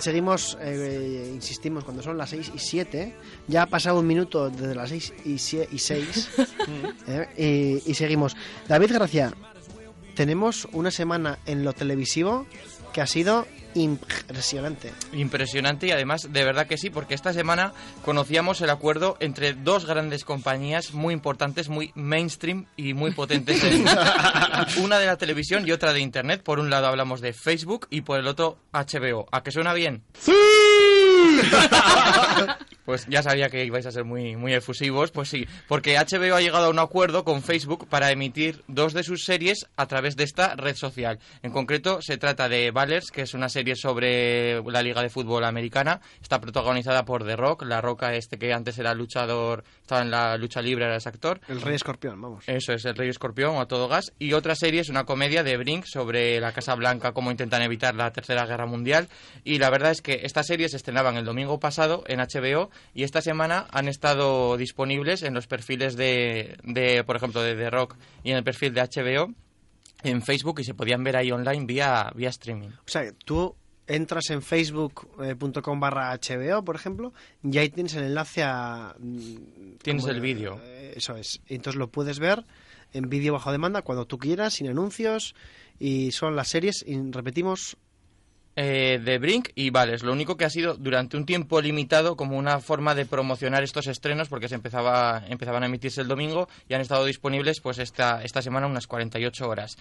seguimos, eh, insistimos, cuando son las 6 y 7, ya ha pasado un minuto desde las 6 y 6, y, y seguimos. David Gracia, tenemos una semana en lo televisivo que ha sido impresionante. Impresionante y además de verdad que sí, porque esta semana conocíamos el acuerdo entre dos grandes compañías muy importantes, muy mainstream y muy potentes. en- una de la televisión y otra de Internet. Por un lado hablamos de Facebook y por el otro HBO. ¿A que suena bien? ¡Sí! Pues ya sabía que ibais a ser muy, muy efusivos. Pues sí, porque HBO ha llegado a un acuerdo con Facebook para emitir dos de sus series a través de esta red social. En concreto, se trata de Ballers, que es una serie sobre la Liga de Fútbol Americana. Está protagonizada por The Rock, La Roca este que antes era luchador, estaba en la lucha libre, ahora es actor. El Rey Escorpión, vamos. Eso es, El Rey Escorpión o a todo gas. Y otra serie es una comedia de Brink sobre la Casa Blanca, cómo intentan evitar la Tercera Guerra Mundial. Y la verdad es que estas series se estrenaban el domingo pasado en HBO y esta semana han estado disponibles en los perfiles de, de por ejemplo, de The Rock y en el perfil de HBO en Facebook y se podían ver ahí online vía, vía streaming. O sea, tú entras en facebook.com barra HBO, por ejemplo, y ahí tienes el enlace a... mm, Tienes el vídeo. eh, Eso es. Entonces lo puedes ver en vídeo bajo demanda cuando tú quieras, sin anuncios, y son las series, y repetimos, eh, de Brink y Vales. Lo único que ha sido durante un tiempo limitado como una forma de promocionar estos estrenos porque se empezaba, empezaban a emitirse el domingo y han estado disponibles pues esta, esta semana unas 48 horas.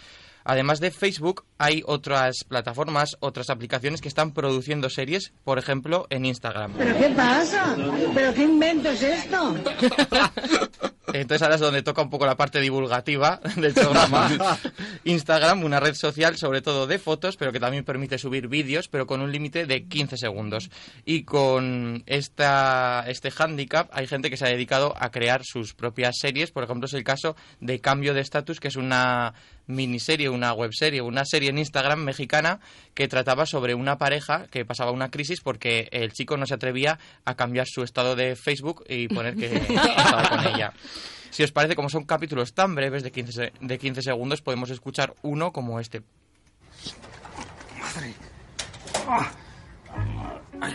Además de Facebook, hay otras plataformas, otras aplicaciones que están produciendo series, por ejemplo, en Instagram. ¿Pero qué pasa? ¿Pero qué invento es esto? Entonces ahora es donde toca un poco la parte divulgativa del programa. Instagram, una red social sobre todo de fotos, pero que también permite subir vídeos, pero con un límite de 15 segundos. Y con esta, este handicap hay gente que se ha dedicado a crear sus propias series. Por ejemplo, es el caso de Cambio de Estatus, que es una miniserie, una webserie, una serie en Instagram mexicana que trataba sobre una pareja que pasaba una crisis porque el chico no se atrevía a cambiar su estado de Facebook y poner que estaba con ella. Si os parece, como son capítulos tan breves de 15, se- de 15 segundos, podemos escuchar uno como este. Madre. Ah. Ay,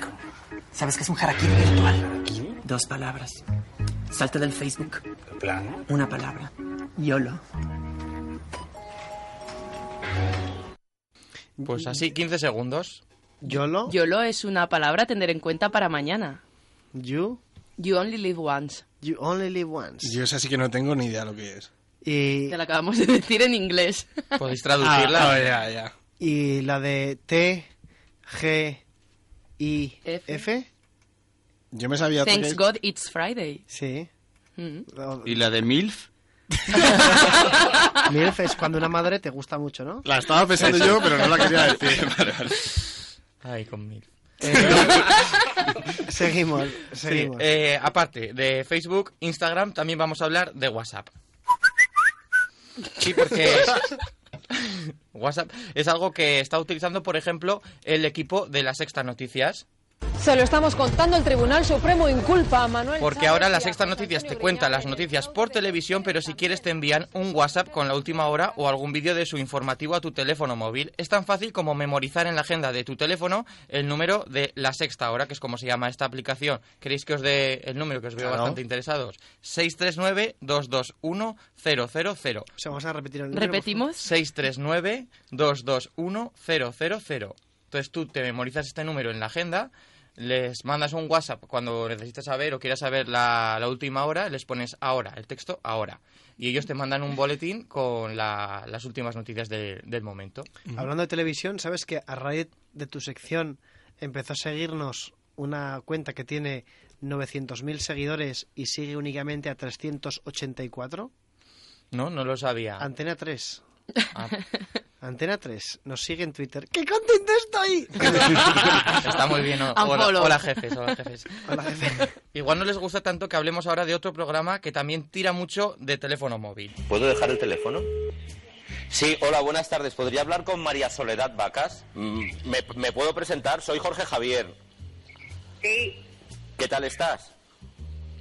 ¿Sabes qué es un harakiri virtual? Dos palabras. Salte del Facebook. plan? Una palabra. YOLO. Pues así, 15 segundos. YOLO. YOLO es una palabra a tener en cuenta para mañana. You. You only live once. You only live once. Yo esa sí que no tengo ni idea lo que es. Y, Te la acabamos de decir en inglés. Podéis traducirla? Ah, ya, ya. y la de T, G, I, F. Yo me sabía Thanks que- God it's Friday. Sí. Mm. ¿Y la de MILF? MILF es cuando una madre te gusta mucho, ¿no? La estaba pensando yo, pero no la quería decir. Vale, vale. Ay, con mil. seguimos, Sí, eh, aparte de Facebook, Instagram, también vamos a hablar de WhatsApp. Sí, porque WhatsApp es algo que está utilizando, por ejemplo, el equipo de la Sexta Noticias. Se lo estamos contando, el Tribunal Supremo inculpa a Manuel Porque Chávez ahora la a Sexta Noticias te Antonio cuenta Griñán las noticias por televisión, pero si quieres te envían un WhatsApp con la última hora o algún vídeo de su informativo a tu teléfono móvil. Es tan fácil como memorizar en la agenda de tu teléfono el número de la Sexta Hora, que es como se llama esta aplicación. ¿Queréis que os dé el número que os veo Claro. bastante interesados? 639-221-000. O sea, vamos a repetir el número. ¿Repetimos? 639-221-000. Entonces tú te memorizas este número en la agenda, les mandas un WhatsApp cuando necesites saber o quieras saber la, la última hora, les pones ahora, el texto ahora. Y ellos te mandan un boletín con la- las últimas noticias de- del momento. Hablando de televisión, ¿sabes que a raíz de tu sección empezó a seguirnos una cuenta que tiene 900.000 seguidores y sigue únicamente a 384? No, no lo sabía. Antena 3. Ah. Antena 3 nos sigue en Twitter. ¡Qué contento estoy! Está muy bien. o- Hola, jefes, hola jefes. Hola. Igual no les gusta tanto que hablemos ahora de otro programa que también tira mucho de teléfono móvil. ¿Puedo dejar el teléfono? Sí, hola, buenas tardes. ¿Podría hablar con María Soledad Vacas? Mm, ¿Me, me puedo presentar? Soy Jorge Javier. Sí, ¿Qué tal estás?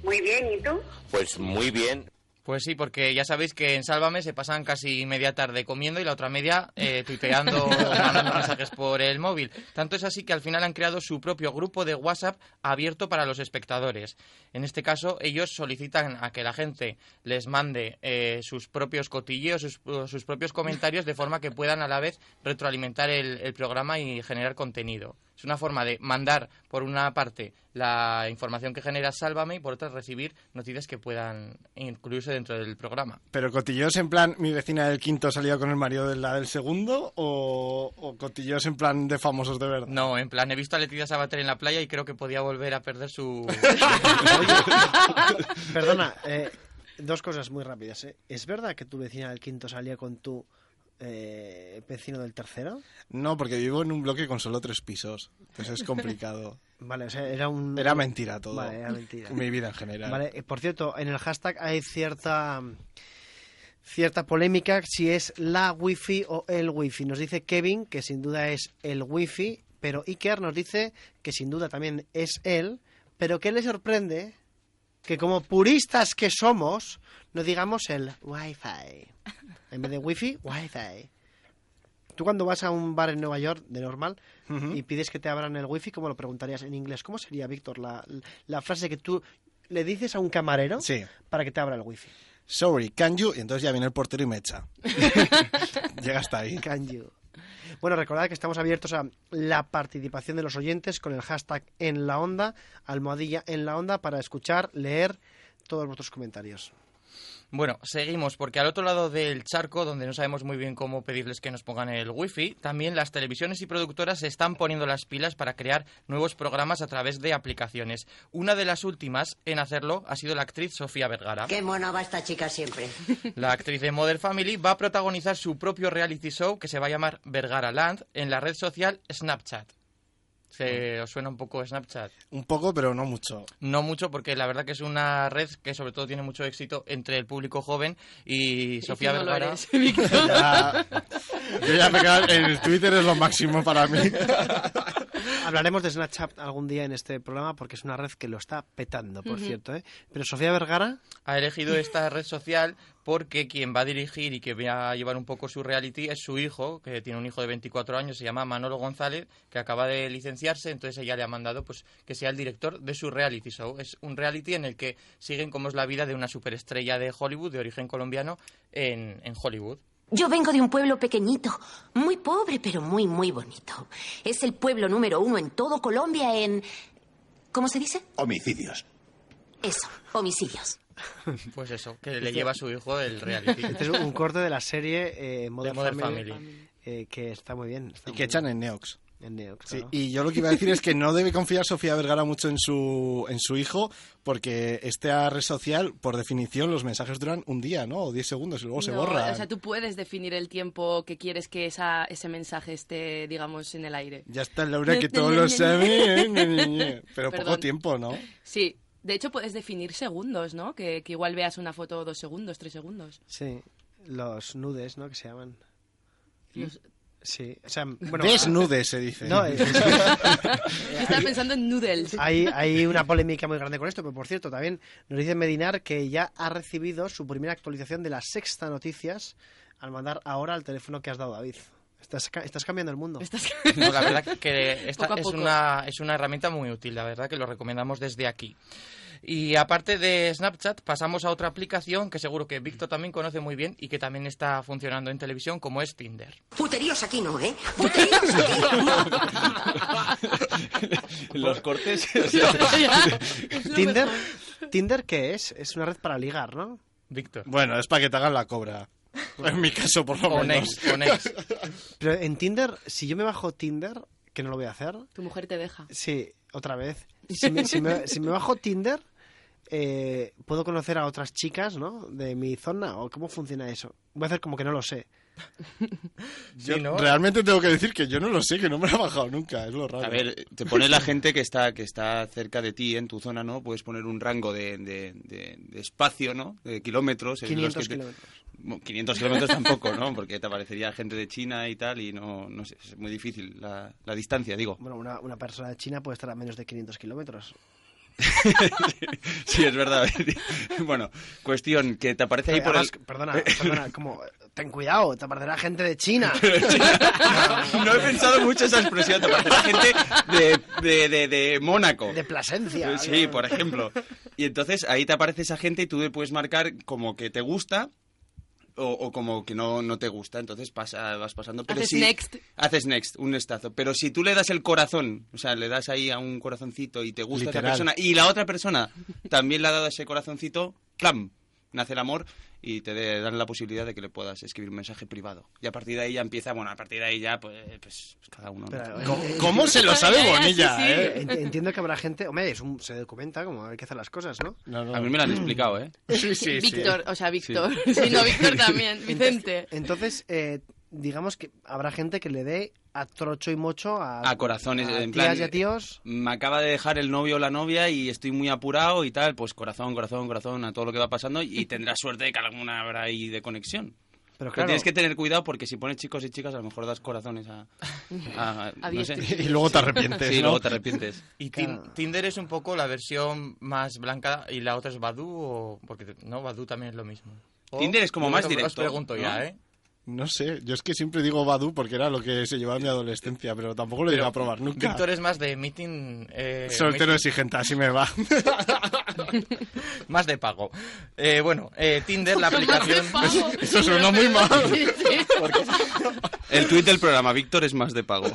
muy bien, ¿y tú? Pues muy bien. Pues sí, porque ya sabéis que en Sálvame se pasan casi media tarde comiendo y la otra media eh, tuiteando, mandando mensajes por el móvil. Tanto es así que al final han creado su propio grupo de WhatsApp abierto para los espectadores. En este caso, ellos solicitan a que la gente les mande eh, sus propios cotilleos, sus, sus propios comentarios, de forma que puedan a la vez retroalimentar el, el programa y generar contenido. Es una forma de mandar, por una parte, la información que genera Sálvame y por otra recibir noticias que puedan incluirse dentro del programa. Pero cotillos en plan, mi vecina del quinto salía con el marido de la del segundo o, o cotillos en plan de famosos de verdad. No, en plan, he visto a Leticia Sabater en la playa y creo que podía volver a perder su... Perdona, eh, dos cosas muy rápidas. ¿eh? ¿Es verdad que tu vecina del quinto salía con tu eh, vecino del tercero? No, porque vivo en un bloque con solo tres pisos. Entonces es complicado. Vale, o sea, era un... Era mentira todo. Vale, era mentira. Mi vida en general. Vale, eh, por cierto, en el hashtag hay cierta cierta polémica si es la wifi o el wifi. Nos dice Kevin que sin duda es el wifi, pero Iker nos dice que sin duda también es él, pero que le sorprende que como puristas que somos no digamos el wifi. En vez de wifi, wifi. Tú cuando vas a un bar en Nueva York, de normal, y pides que te abran el wifi, ¿cómo lo preguntarías en inglés? ¿Cómo sería, Víctor, la, la frase que tú le dices a un camarero Sí. para que te abra el wifi? Sorry, can you? Y entonces ya viene el portero y me echa. Llega hasta ahí. Can you. Bueno, recordad que estamos abiertos a la participación de los oyentes con el hashtag en la onda, almohadilla en la onda, para escuchar, leer todos vuestros comentarios. Bueno, seguimos, porque al otro lado del charco, donde no sabemos muy bien cómo pedirles que nos pongan el wifi, también las televisiones y productoras se están poniendo las pilas para crear nuevos programas a través de aplicaciones. Una de las últimas en hacerlo ha sido la actriz Sofía Vergara. Qué mona va esta chica siempre. La actriz de Modern Family va a protagonizar su propio reality show que se va a llamar Vergara Land en la red social Snapchat. ¿Se os suena un poco Snapchat? Un poco, pero no mucho. No mucho, porque la verdad que es una red que sobre todo tiene mucho éxito entre el público joven y Sofía no Vergara. Ya- yo ya me quedo- el Twitter es lo máximo para mí. Hablaremos de Snapchat algún día en este programa porque es una red que lo está petando, por cierto. ¿eh? Pero Sofía Vergara, ha elegido esta red social porque quien va a dirigir y que va a llevar un poco su reality es su hijo, que tiene un hijo de 24 años, se llama Manolo González, que acaba de licenciarse, entonces ella le ha mandado pues que sea el director de su reality show. Es un reality en el que siguen cómo es la vida de una superestrella de Hollywood, de origen colombiano, en, en Hollywood. Yo vengo de un pueblo pequeñito, muy pobre, pero muy, muy bonito. Es el pueblo número uno en todo Colombia en... ¿Cómo se dice? Homicidios. Eso, homicidios. Pues eso, que le lleva a su hijo el reality. este es un corte de la serie eh, Modern, Modern Family, Family. eh, que está muy bien. está Y muy que echan en Neox. En Neox, Sí, claro. y yo lo que iba a decir es que no debe confiar Sofía Vergara mucho en su, en su hijo, porque esta red social, por definición, los mensajes duran un día, ¿no? O 10 segundos y luego se No, borran. O sea, tú puedes definir el tiempo que quieres que esa, ese mensaje esté, digamos, en el aire. Ya está Laura que todo lo sabe. ¿eh? Pero poco tiempo, ¿no? Sí, de hecho puedes definir segundos, ¿no? Que, que igual veas una foto dos segundos, tres segundos. Sí, los nudes, ¿no? Que se llaman. Los- Sí, o sea, bueno... Desnudes, se dice. No, es- Yo estaba pensando en noodles. Hay, hay una polémica muy grande con esto, pero por cierto, también nos dice Medinar que ya ha recibido su primera actualización de la sexta noticias al mandar ahora al teléfono que has dado, David. Estás, ca- estás cambiando el mundo. No, la verdad que esta Poco es poco. una, es una herramienta muy útil, la verdad que lo recomendamos desde aquí. Y aparte de Snapchat, pasamos a otra aplicación que seguro que Víctor también conoce muy bien y que también está funcionando en televisión, como es Tinder. Puteríos aquí no, ¿eh? Puteríos Los cortes. Tinder, Tinder ¿qué es? Es una red para ligar, ¿no? Víctor. Bueno, es para que te hagan la cobra. En mi caso, por lo O menos. Next, o Next. Pero en Tinder, si yo me bajo Tinder, que no lo voy a hacer, Tu mujer te deja. sí, otra vez. Si me, si me- si me bajo Tinder, eh, ¿puedo conocer a otras chicas, ¿no? De mi zona, o cómo funciona eso. Voy a hacer como que no lo sé. Yo Sí, ¿no? Realmente tengo que decir que yo no lo sé, que no me lo he bajado nunca, es lo raro. A ver, te pone la gente que está que está cerca de ti, en tu zona, ¿no? Puedes poner un rango de, de- de- de espacio, ¿no? De kilómetros. en los 500 que te- kilómetros. Bueno, 500 kilómetros tampoco, ¿no? Porque te aparecería gente de China y tal, y no, no sé, es muy difícil la, la distancia, digo. Bueno, una, una persona de China puede estar a menos de 500 kilómetros. Sí, es verdad. bueno, cuestión que te aparece ahí por además, el... Perdona, perdona, como, ten cuidado, te aparecerá gente de China. No he pensado mucho esa expresión, te aparecerá gente de, de, de, de Mónaco. De Plasencia. Sí, por ejemplo. Y entonces ahí te aparece esa gente y tú le puedes marcar como que te gusta o, o como que no, no te gusta. Entonces pasa, vas pasando. Pero Haces si- next. Haces next, un nestazo. Pero si tú le das el corazón, o sea, le das ahí a un corazoncito y te gusta esa Literal. persona y la otra persona también le ha dado ese corazoncito, ¡clam! Nace el amor y te de- dan la posibilidad de que le puedas escribir un mensaje privado. Y a partir de ahí ya empieza, bueno, a partir de ahí ya, pues, pues, cada uno. ¿no? Pero, ¿Cómo, eh, cómo se lo sabe Bonilla, sí, sí. eh? Ent- Entiendo que habrá gente, hombre, es un- se documenta como hay que hacer las cosas, ¿no? No, no. A mí me lo han explicado, ¿eh? Sí, sí, sí. Víctor, o sea, Víctor. Sí, no, Víctor también. Vicente. Entonces, eh, digamos que habrá gente que le dé a trocho y mocho a, A corazones, a en tías plan, y a tíos. me acaba de dejar el novio o la novia y estoy muy apurado y tal, pues corazón, corazón, corazón a todo lo que va pasando y tendrás suerte de que alguna habrá ahí de conexión. Pero Pero claro, tienes que tener cuidado porque si pones chicos y chicas a lo mejor das corazones a... a- A no sé. Y luego te arrepientes, Sí, ¿no? luego te arrepientes. Y Tin- Tinder es un poco la versión más blanca y la otra es Badoo, o... porque no, Badoo también es lo mismo. O- Tinder es como más directo, Os pregunto ya, ¿no? ¿eh? No sé, yo es que siempre digo Badu porque era lo que se llevaba en mi adolescencia, pero tampoco lo llegué a probar nunca. Víctor es más de meeting... eh, Soltero meeting- exigente, así me va. más de pago. Eh, bueno, eh, Tinder, la aplicación... pago. Eso suena muy mal. Sí, El tuit del programa, Víctor es más de pago.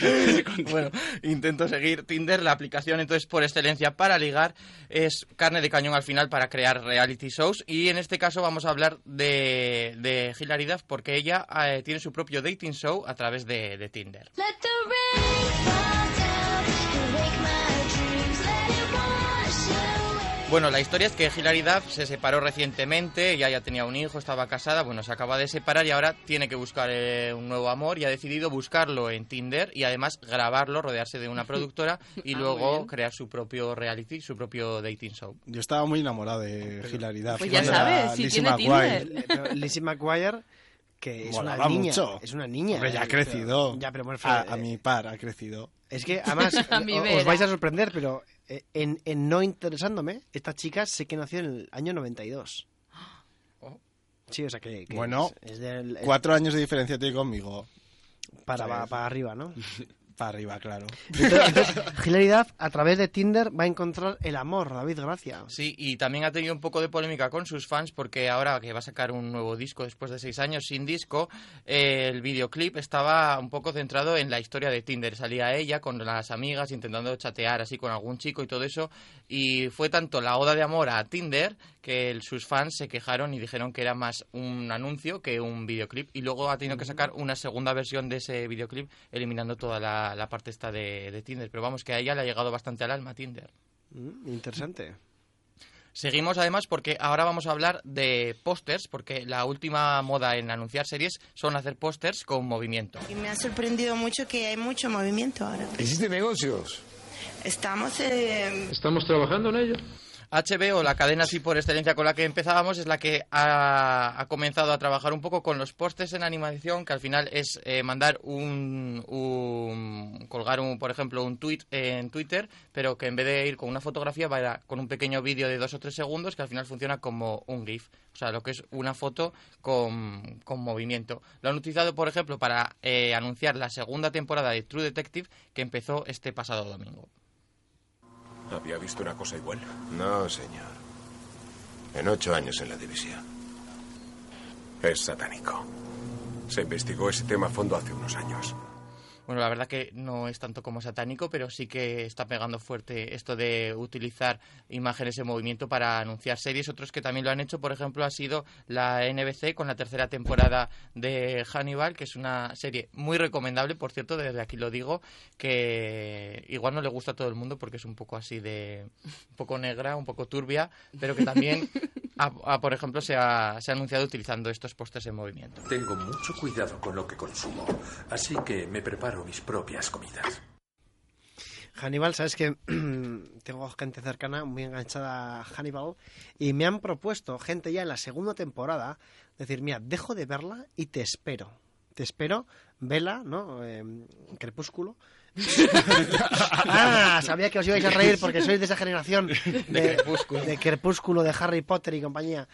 bueno, intento seguir. Tinder, la aplicación entonces por excelencia para ligar, es carne de cañón al final para crear reality shows. Y en este caso vamos a hablar de, de Hilary Duff porque ella eh, tiene su propio dating show a través de, de Tinder. Bueno, la historia es que Hilary Duff se separó recientemente, ella ya tenía un hijo, estaba casada, bueno, se acaba de separar y ahora tiene que buscar eh, un nuevo amor y ha decidido buscarlo en Tinder y además grabarlo, rodearse de una productora y Ah, luego crear su propio reality, su propio dating show. Yo estaba muy enamorado de Hilaridad. Pues ya sabes, si tiene Tinder. Eh, Lizzie McGuire, que es Molaba una niña. mucho. Es una niña. Hombre, ya ha eh, crecido. pero- ya, pero bueno, a, a mi par ha crecido. Es que además os vais a sorprender, pero en, en no interesándome, esta chica sé que nació en el año 92. Sí, o sea que, que Bueno, es, es del, es cuatro años de diferencia tiene conmigo. para, ¿Sabes? para arriba, ¿no? Para arriba, claro. Entonces, entonces, Hilary Duff, a través de Tinder va a encontrar el amor, David, gracias. Sí, y también ha tenido un poco de polémica con sus fans porque ahora que va a sacar un nuevo disco después de seis años sin disco, eh, el videoclip estaba un poco centrado en la historia de Tinder. Salía ella con las amigas intentando chatear así con algún chico y todo eso. Y fue tanto la oda de amor a Tinder que el- sus fans se quejaron y dijeron que era más un anuncio que un videoclip. Y luego ha tenido que sacar una segunda versión de ese videoclip eliminando toda la, la parte esta de, de Tinder. Pero vamos, que a ella le ha llegado bastante al alma Tinder. Mm, interesante. Seguimos además porque ahora vamos a hablar de pósters, porque la última moda en anunciar series son hacer pósters con movimiento. Y me ha sorprendido mucho que hay mucho movimiento ahora. ¿Existen negocios? Estamos... eh, Estamos trabajando en ello. HBO, la cadena así por excelencia con la que empezábamos, es la que ha, comenzado a trabajar un poco con los pósters en animación, que al final es eh, mandar un, un- colgar un, por ejemplo, un tweet en Twitter, pero que en vez de ir con una fotografía va con un pequeño vídeo de dos o tres segundos que al final funciona como un GIF. O sea, lo que es una foto con, con movimiento. Lo han utilizado, por ejemplo, para eh, anunciar la segunda temporada de True Detective que empezó este pasado domingo. ¿Había visto una cosa igual? No, señor. En ocho años en la división. Es satánico. Se investigó ese tema a fondo hace unos años. Bueno, la verdad que no es tanto como satánico, pero sí que está pegando fuerte esto de utilizar imágenes en movimiento para anunciar series. Otros que también lo han hecho, por ejemplo, ha sido la NBC con la tercera temporada de Hannibal, que es una serie muy recomendable, por cierto, desde aquí lo digo, que igual no le gusta a todo el mundo porque es un poco así de... un poco negra, un poco turbia, pero que también, ha, por ejemplo, se ha, se ha anunciado utilizando estos pósters en movimiento. Tengo mucho cuidado con lo que consumo, así que me preparo mis propias comidas. Hannibal, sabes que tengo gente cercana muy enganchada a Hannibal y me han propuesto gente ya en la segunda temporada decir, mira, dejo de verla y te espero. Te espero, vela, ¿no? Eh, crepúsculo. Ah, sabía que os ibais a reír porque sois de esa generación de, De Crepúsculo. de Crepúsculo, de Harry Potter y compañía.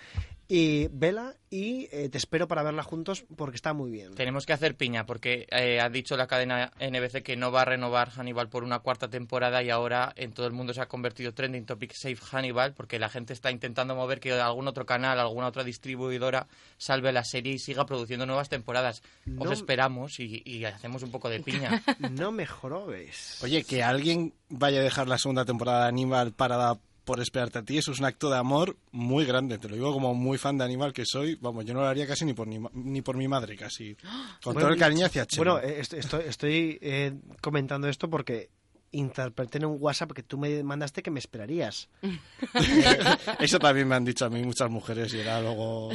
Y vela y eh, te espero para verla juntos porque está muy bien. Tenemos que hacer piña porque eh, ha dicho la cadena NBC que no va a renovar Hannibal por una cuarta temporada y ahora en todo el mundo se ha convertido trending topic Save Hannibal porque la gente está intentando mover que algún otro canal, alguna otra distribuidora salve la serie y siga produciendo nuevas temporadas. Os No- esperamos y, y hacemos un poco de piña. No me jorobes. Oye, que alguien vaya a dejar la segunda temporada de Animal para por esperarte a ti, eso es un acto de amor muy grande. Te lo digo como muy fan de Animal que soy. Vamos, yo no lo haría casi ni por, ni, ni por mi madre, casi. Con todo el cariño hacia Chema. Bueno, est- estoy, estoy, eh, comentando esto porque interpreté en un WhatsApp que tú me mandaste que me esperarías. Eso también me han dicho a mí muchas mujeres y era luego...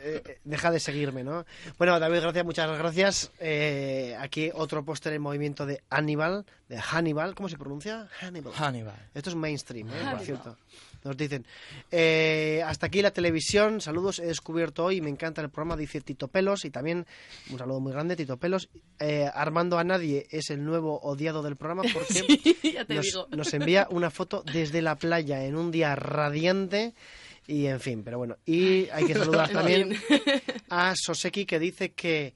Eh, deja de seguirme, ¿no? Bueno, David, gracias, muchas gracias. Eh, aquí otro póster en movimiento de Hannibal, de Hannibal, ¿cómo se pronuncia? Hannibal. Hannibal. Esto es mainstream, ¿eh? por Hannibal. cierto. Nos dicen. eh, hasta aquí la televisión. Saludos, he descubierto hoy. Me encanta el programa, dice Tito Pelos. Y también un saludo muy grande, Tito Pelos. Eh, Armando a Nadie es el nuevo odiado del programa porque nos, nos envía una foto desde la playa en un día radiante. Y en fin, pero bueno. Y hay que saludar también a Soseki que dice que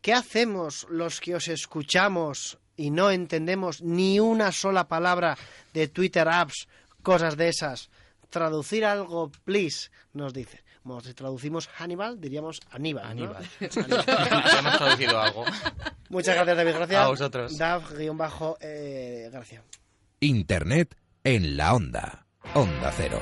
¿qué hacemos los que os escuchamos y no entendemos ni una sola palabra de Twitter apps, cosas de esas? Traducir algo, please, nos dice. Bueno, si traducimos Hannibal, diríamos Aníbal. ¿no? Aníbal. Ya hemos traducido algo. Muchas gracias, David. Gracias. A vosotros. Dav, guion bajo, eh, gracias. Internet en la onda. Onda Cero.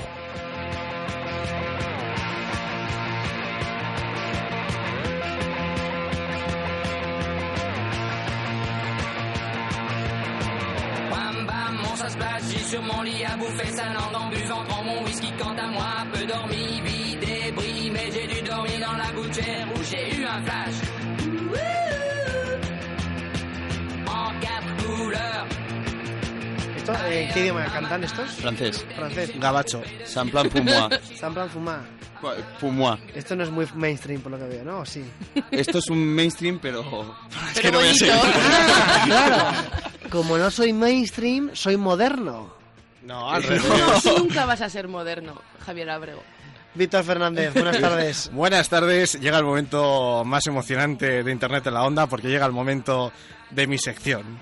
Whisky quant à moi, peu dormi, vie débris, mais j'ai dû dormir dans la gouttière où j'ai eu un flash. En quatre couleurs. ¿Esto, eh, ¿Qué idioma cantan estos? Francés. Francés. Gabacho. San plan Pumois. San plan fumar. Pumois. Esto no es muy mainstream por lo que veo, ¿no? ¿O sí? Esto es un mainstream, pero... es que Pero no voy a seguir. Ah, claro. Como no soy mainstream, soy moderno. No, al No, nunca vas a ser moderno, Javier Abrego. Víctor Fernández, buenas tardes. Buenas tardes. Llega el momento más emocionante de Internet en la onda porque llega el momento de mi sección.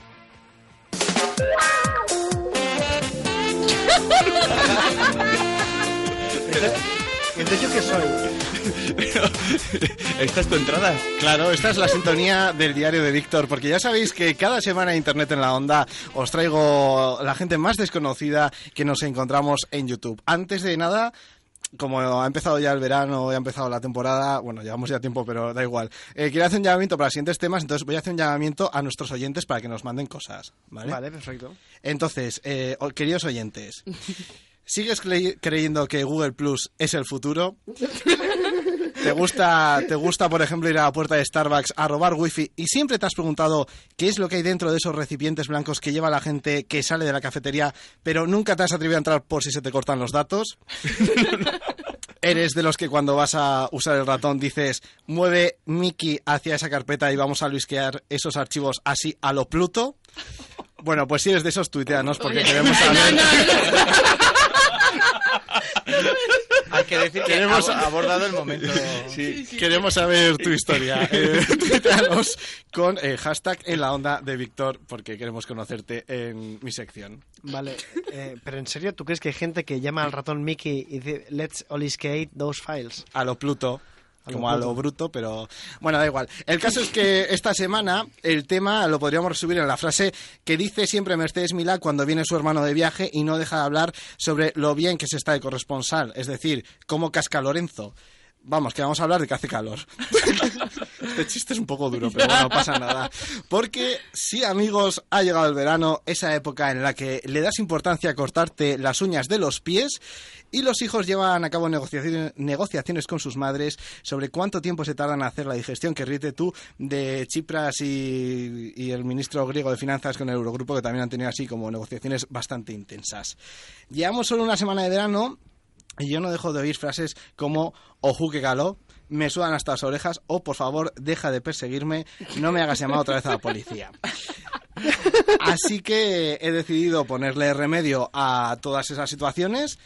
Entonces, ¿yo qué soy? ¿Esta es tu entrada? Claro, esta es la sintonía del diario de Víctor, porque ya sabéis que cada semana Internet en la Onda os traigo la gente más desconocida que nos encontramos en YouTube. Antes de nada, como ha empezado ya el verano y ha empezado la temporada, bueno, llevamos ya tiempo, pero da igual. Eh, quiero hacer un llamamiento para los siguientes temas, entonces voy a hacer un llamamiento a nuestros oyentes para que nos manden cosas, ¿vale? Vale, perfecto. Entonces, eh, queridos oyentes, ¿sigues cre- creyendo que Google Plus es el futuro? ¿Te gusta, ¿Te gusta, por ejemplo, ir a la puerta de Starbucks a robar wifi y siempre te has preguntado qué es lo que hay dentro de esos recipientes blancos que lleva la gente que sale de la cafetería, pero nunca te has atrevido a entrar por si se te cortan los datos? ¿Eres de los que cuando vas a usar el ratón dices, mueve Mickey hacia esa carpeta y vamos a luisquear esos archivos así a lo Pluto? Bueno, pues si eres de esos, tuiteanos porque Oye, queremos no, saber... Hay que decir que Queremos- ha abordado el momento. Sí, queremos saber tu historia. Eh, con el hashtag en la onda de Víctor porque queremos conocerte en mi sección. Vale, eh, pero en serio, ¿tú crees que hay gente que llama al ratón Mickey y dice, let's oliscate those files? A lo Pluto. Como a lo bruto, pero bueno, da igual. El caso es que esta semana el tema lo podríamos resumir en la frase que dice siempre Mercedes Milá cuando viene su hermano de viaje y no deja de hablar sobre lo bien que se está de corresponsal, es decir, cómo casca Lorenzo. Vamos, que vamos a hablar de que hace calor. Este chiste es un poco duro, pero bueno, no pasa nada. Porque sí, amigos, ha llegado el verano, esa época en la que le das importancia a cortarte las uñas de los pies y los hijos llevan a cabo negociaciones, negociaciones con sus madres sobre cuánto tiempo se tardan en hacer la digestión que ríete tú de Chipras y, y el ministro griego de Finanzas con el Eurogrupo, que también han tenido así como negociaciones bastante intensas. Llevamos solo una semana de verano y yo no dejo de oír frases como ojú que caló, me sudan hasta las orejas o por favor deja de perseguirme, no me hagas llamar otra vez a la policía. Así que he decidido ponerle remedio a todas esas situaciones,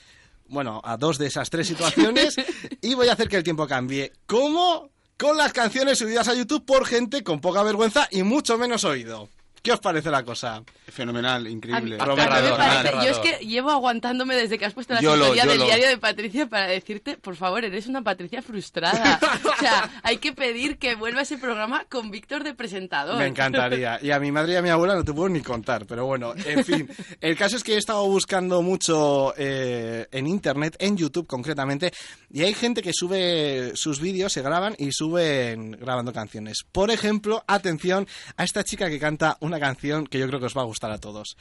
bueno, a dos de esas tres situaciones y voy a hacer que el tiempo cambie. ¿Cómo? Con las canciones subidas a YouTube por gente con poca vergüenza y mucho menos oído. ¿Qué os parece la cosa? Fenomenal, A mí, increíble. a mí me parece- yo es que llevo aguantándome desde que has puesto la historia del diario de Patricia para decirte, por favor, eres una Patricia frustrada. o sea, hay que pedir que vuelva ese programa con Víctor de presentador. Me encantaría. Y a mi madre y a mi abuela no te puedo ni contar, pero bueno, en fin. El caso es que he estado buscando mucho eh, en Internet, en YouTube concretamente, y hay gente que sube sus vídeos, se graban y suben grabando canciones. Por ejemplo, atención a esta chica que canta una canción que yo creo que os va a gustar a todos.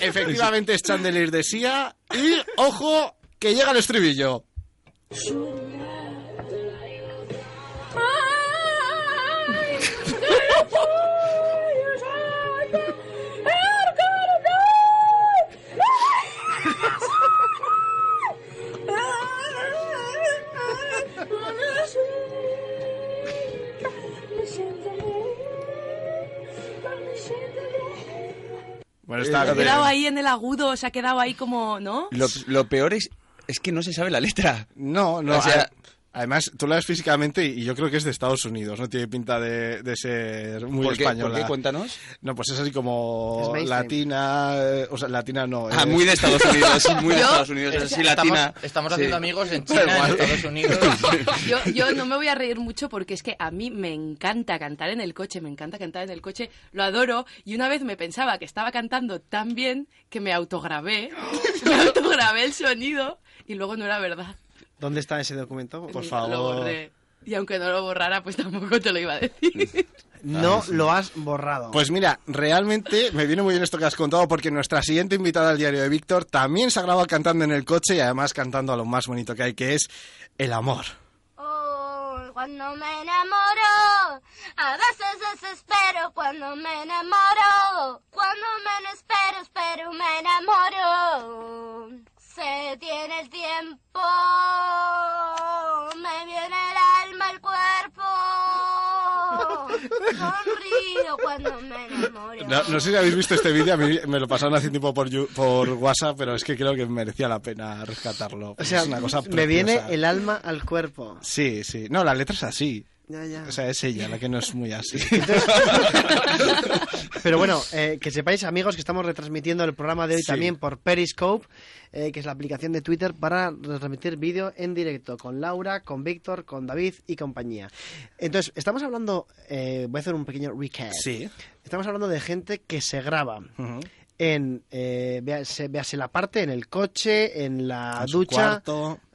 Efectivamente es Chandelier de Sia y, ojo, que llega el estribillo. A Se ha quedado ahí en el agudo, se ha quedado ahí como, ¿no? Lo, lo peor es, es que no se sabe la letra. No, no. O sea- a- además, tú la ves físicamente y yo creo que es de Estados Unidos. No tiene pinta de, de ser muy ¿Por qué? española. ¿Por qué? Cuéntanos. No, pues es así como Es latina. eh, O sea, latina no. Ah, eh. muy de Estados Unidos, muy de Yo- Estados Unidos, así Estamos, latina. estamos Sí. haciendo amigos en China, en. Estados Unidos. Yo, yo no me voy a reír mucho porque es que a mí me encanta cantar en el coche, me encanta cantar en el coche, lo adoro y una vez me pensaba que estaba cantando tan bien que me autograbé, me autograbé el sonido y luego no era verdad. ¿Dónde está ese documento? Por Lo favor. borré. Y aunque no lo borrara, pues tampoco te lo iba a decir. No lo has borrado. Pues mira, realmente me viene muy bien esto que has contado porque nuestra siguiente invitada al diario de Víctor también se ha grabado cantando en el coche y además cantando a lo más bonito que hay, que es el amor. Oh, cuando me enamoro, a veces desespero cuando me enamoro. Cuando menos espero, espero, me enamoro. Se tiene el tiempo, me viene el alma, el cuerpo. Sonrío cuando me enamoro. No, no sé si habéis visto este vídeo, a mí me lo pasaron hace tiempo por, WhatsApp, pero es que creo que merecía la pena rescatarlo. o sea, es una cosa me viene el alma al cuerpo. Sí, sí. No, la letra es así. Ya, ya. O sea, es ella la que no es muy así. Pero bueno, eh, que sepáis, amigos, que estamos retransmitiendo el programa de hoy Sí. también por Periscope, eh, que es la aplicación de Twitter para retransmitir vídeo en directo con Laura, con Víctor, con David y compañía. Entonces, estamos hablando, eh, voy a hacer un pequeño recap. Sí. Estamos hablando de gente que se graba. En, eh, véase, véase la parte, en el coche, en la En ducha,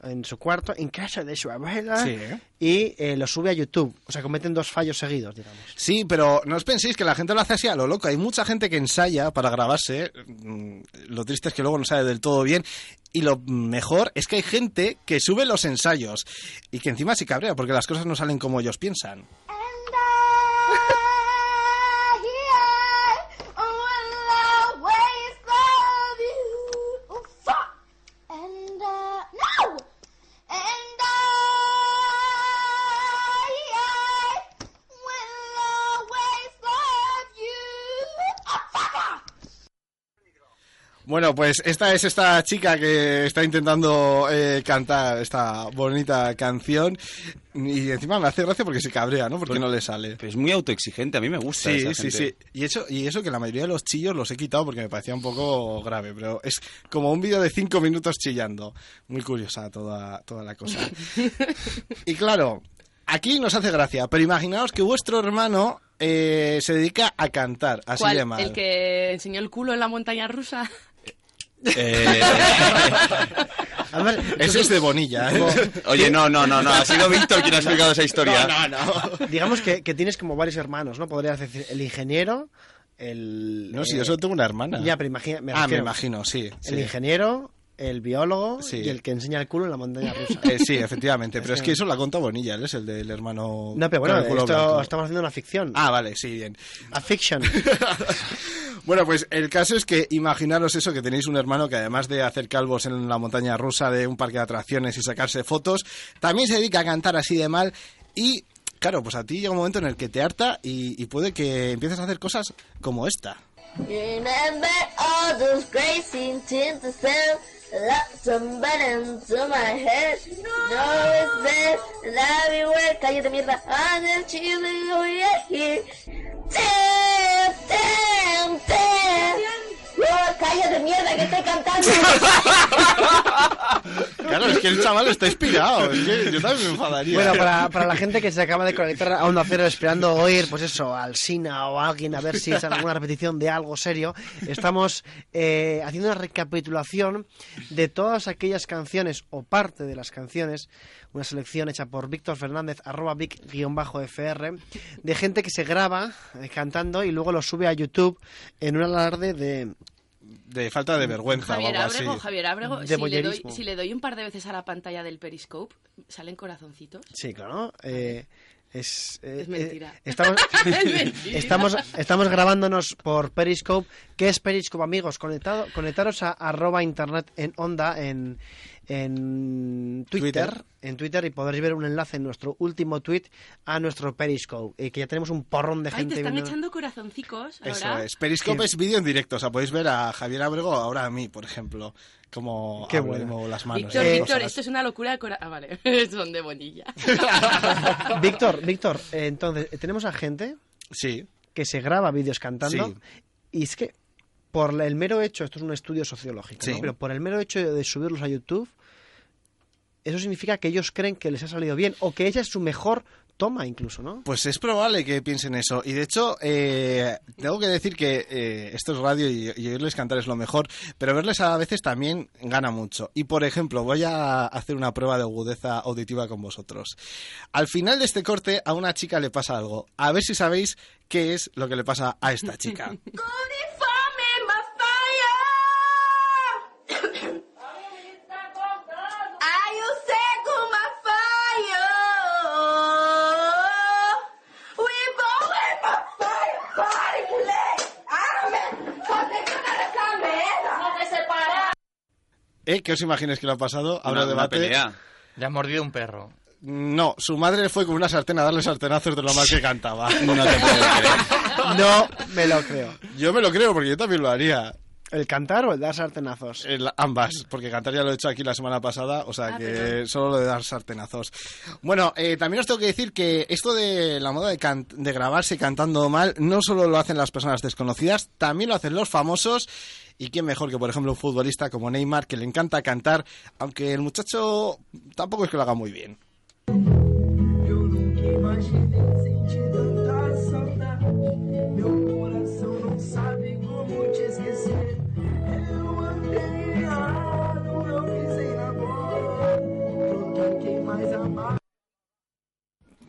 en su cuarto, en casa de su abuela, Sí. y eh, lo sube a YouTube. O sea, cometen dos fallos seguidos, digamos. Sí, pero no os penséis que la gente lo hace así a lo loco. Hay mucha gente que ensaya para grabarse. mm, Lo triste es que luego no sale del todo bien. Y lo mejor es que hay gente que sube los ensayos y que encima se cabrea porque las cosas no salen como ellos piensan. Bueno, pues esta es esta chica que está intentando eh, cantar esta bonita canción y encima me hace gracia porque se cabrea, ¿no? Porque no le sale. Pero es muy autoexigente, a mí me gusta Sí, esa sí, gente. sí. Y eso, y eso que la mayoría de los chillos los he quitado porque me parecía un poco grave, pero es como un vídeo de cinco minutos chillando. Muy curiosa toda, toda la cosa. y claro, aquí nos hace gracia, pero imaginaos que vuestro hermano eh, se dedica a cantar, así ¿Cuál? de mal. ¿El que enseñó el culo en la montaña rusa? Eh, Ese es de Bonilla, ¿eh? Oye, no, no, no, no, ha sido Víctor quien ha explicado esa historia. No, no, no. Digamos que, que tienes como varios hermanos, ¿no? Podrías decir el ingeniero, el... No, si eh, yo solo tengo una hermana. Ya, pero imagina... me ah, me imagino, sí. El sí. ingeniero, el biólogo Sí. y el que enseña el culo en la montaña rusa. Eh, sí, efectivamente, pero es que eso lo ha contado Bonilla, él es el del hermano. No, pero bueno, esto blanco. estamos haciendo una ficción. Ah, vale, sí, bien. A fiction. Bueno, pues el caso es que imaginaros eso, que tenéis un hermano que además de hacer calvos en la montaña rusa de un parque de atracciones y sacarse fotos, también se dedica a cantar así de mal y... Claro, pues a ti llega un momento en el que te harta y, y puede que empieces a hacer cosas como esta. Remember all those things of buttons to my head. No, it's there, everywhere. Cállate, mierda. And the chili, oh yeah, here. Damn, damn, damn. No, cállate, mierda, que estoy cantando. Claro, es que el chaval está inspirado, es que yo también me enfadaría. Bueno, para, para la gente que se acaba de conectar a Onda Cero esperando oír, pues eso, al Sina o a alguien a ver si es alguna repetición de algo serio, estamos eh, haciendo una recapitulación de todas aquellas canciones o parte de las canciones, una selección hecha por Víctor Fernández, arroba vic-fr, de gente que se graba eh, cantando y luego lo sube a YouTube en un alarde de... De falta de vergüenza Javier o algo Ábrego, así. Javier Ábrego, De si le, doy, voyerismo. si le doy un par de veces a la pantalla del Periscope, ¿salen corazoncitos? Sí, claro. eh, es, eh, Es mentira. eh, estamos, Es mentira. estamos, estamos grabándonos por Periscope. ¿Qué es Periscope, amigos? Conectado, conectaros a arroba internet en onda en, en Twitter, Twitter. en Twitter y podréis ver un enlace en nuestro último tweet a nuestro Periscope, eh, que ya tenemos un porrón de Ay, gente te están viendo- echando corazoncicos Eso es. Periscope es vídeo en directo. O sea, podéis ver a Javier Abrego ahora a mí, por ejemplo. Como Qué hablo bueno. las manos. Víctor, Víctor, esto es una locura de cora- Ah, vale, son de bonilla. Víctor, Víctor, eh, entonces, tenemos a gente Sí. que se graba vídeos cantando Sí. y es que por el mero hecho, esto es un estudio sociológico, ¿no? Sí. pero por el mero hecho de subirlos a YouTube, eso significa que ellos creen que les ha salido bien o que ella es su mejor toma incluso, ¿no? Pues es probable que piensen eso. Y de hecho, eh, tengo que decir que eh, esto es radio y, y oírles cantar es lo mejor, pero verles a veces también gana mucho. Y por ejemplo, voy a hacer una prueba de agudeza auditiva con vosotros. Al final de este corte, a una chica le pasa algo. A ver si sabéis qué es lo que le pasa a esta chica. ¿Eh? ¿Qué os imagináis que le ha pasado? Habrá Una- una debate. pelea. Le ha mordido un perro. No, su madre fue con una sartén a darle sartenazos de lo mal que cantaba. No te puedo creer. No me lo creo. Yo me lo creo porque yo también lo haría. ¿El cantar o el dar sartenazos? El- ambas, porque cantar ya lo he hecho aquí la semana pasada, o sea Ah, que perdón. solo lo de dar sartenazos. Bueno, eh, también os tengo que decir que esto de la moda de, can- de grabarse cantando mal no solo lo hacen las personas desconocidas, también lo hacen los famosos. Y quién mejor que, por ejemplo, un futbolista como Neymar, que le encanta cantar, aunque el muchacho tampoco es que lo haga muy bien.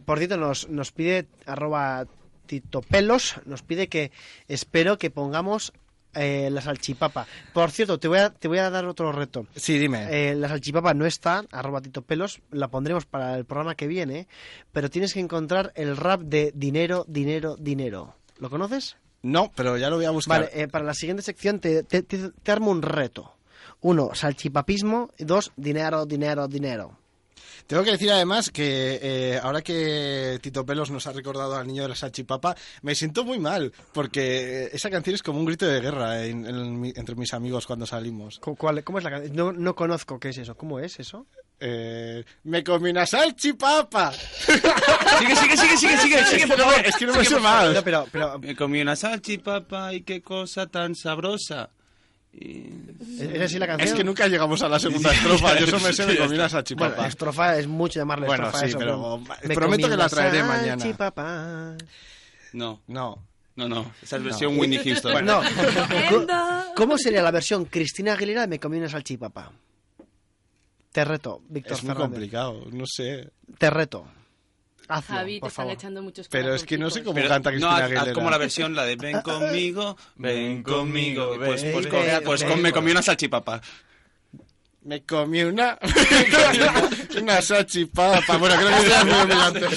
Por cierto, nos, nos pide arroba titopelos, nos pide que espero que pongamos eh, la salchipapa. Por cierto, te voy a, te voy a dar otro reto. Sí, dime. Eh, la salchipapa no está, arroba titopelos, la pondremos para el programa que viene, pero tienes que encontrar el rap de dinero, dinero, dinero. ¿Lo conoces? No, pero ya lo voy a buscar. Vale, eh, para la siguiente sección te, te, te- te armo un reto. Uno, salchipapismo. Dos, dinero, dinero, dinero. Tengo que decir además que eh, ahora que Tito Pelos nos ha recordado al niño de la salchipapa, me siento muy mal, porque esa canción es como un grito de guerra en- en entre mis amigos cuando salimos. ¿Cu- cuál- ¿Cómo es la canción? No, no conozco qué es eso. ¿Cómo es eso? Eh, me comí una salchipapa. Sigue, sigue, sigue, sigue, sigue, sigue, Es que por no me- favor. es que no me Sigue, mal. No, pero, pero Me comí una salchipapa y qué cosa tan sabrosa. ¿Es así la canción? Es que nunca llegamos a la segunda estrofa, yo solo me sé me comí una salchipapa. Bueno, estrofa es mucho llamarle Bueno, estrofa a sí, eso, pero me prometo que la traeré mañana. salchipapa. No, No. no, no. Esa es versión No. Whitney Houston. Bueno, ¿cómo- ¿cómo sería la versión Cristina Aguilera de Me comí una salchipapa? Te reto, Víctor Es muy Fernández. complicado, no sé. Te reto. Hazlo, Javi, te por están favor. echando muchos Pero es que no sé cómo Pero, canta no, Cristina haz, Aguilera. haz como la versión, la de ven conmigo, ven conmigo. Pues, ven pues, con- pues ven con- me comí una salchipapa. Me comí una. una salchipapa. Bueno, creo que sea muy humillante.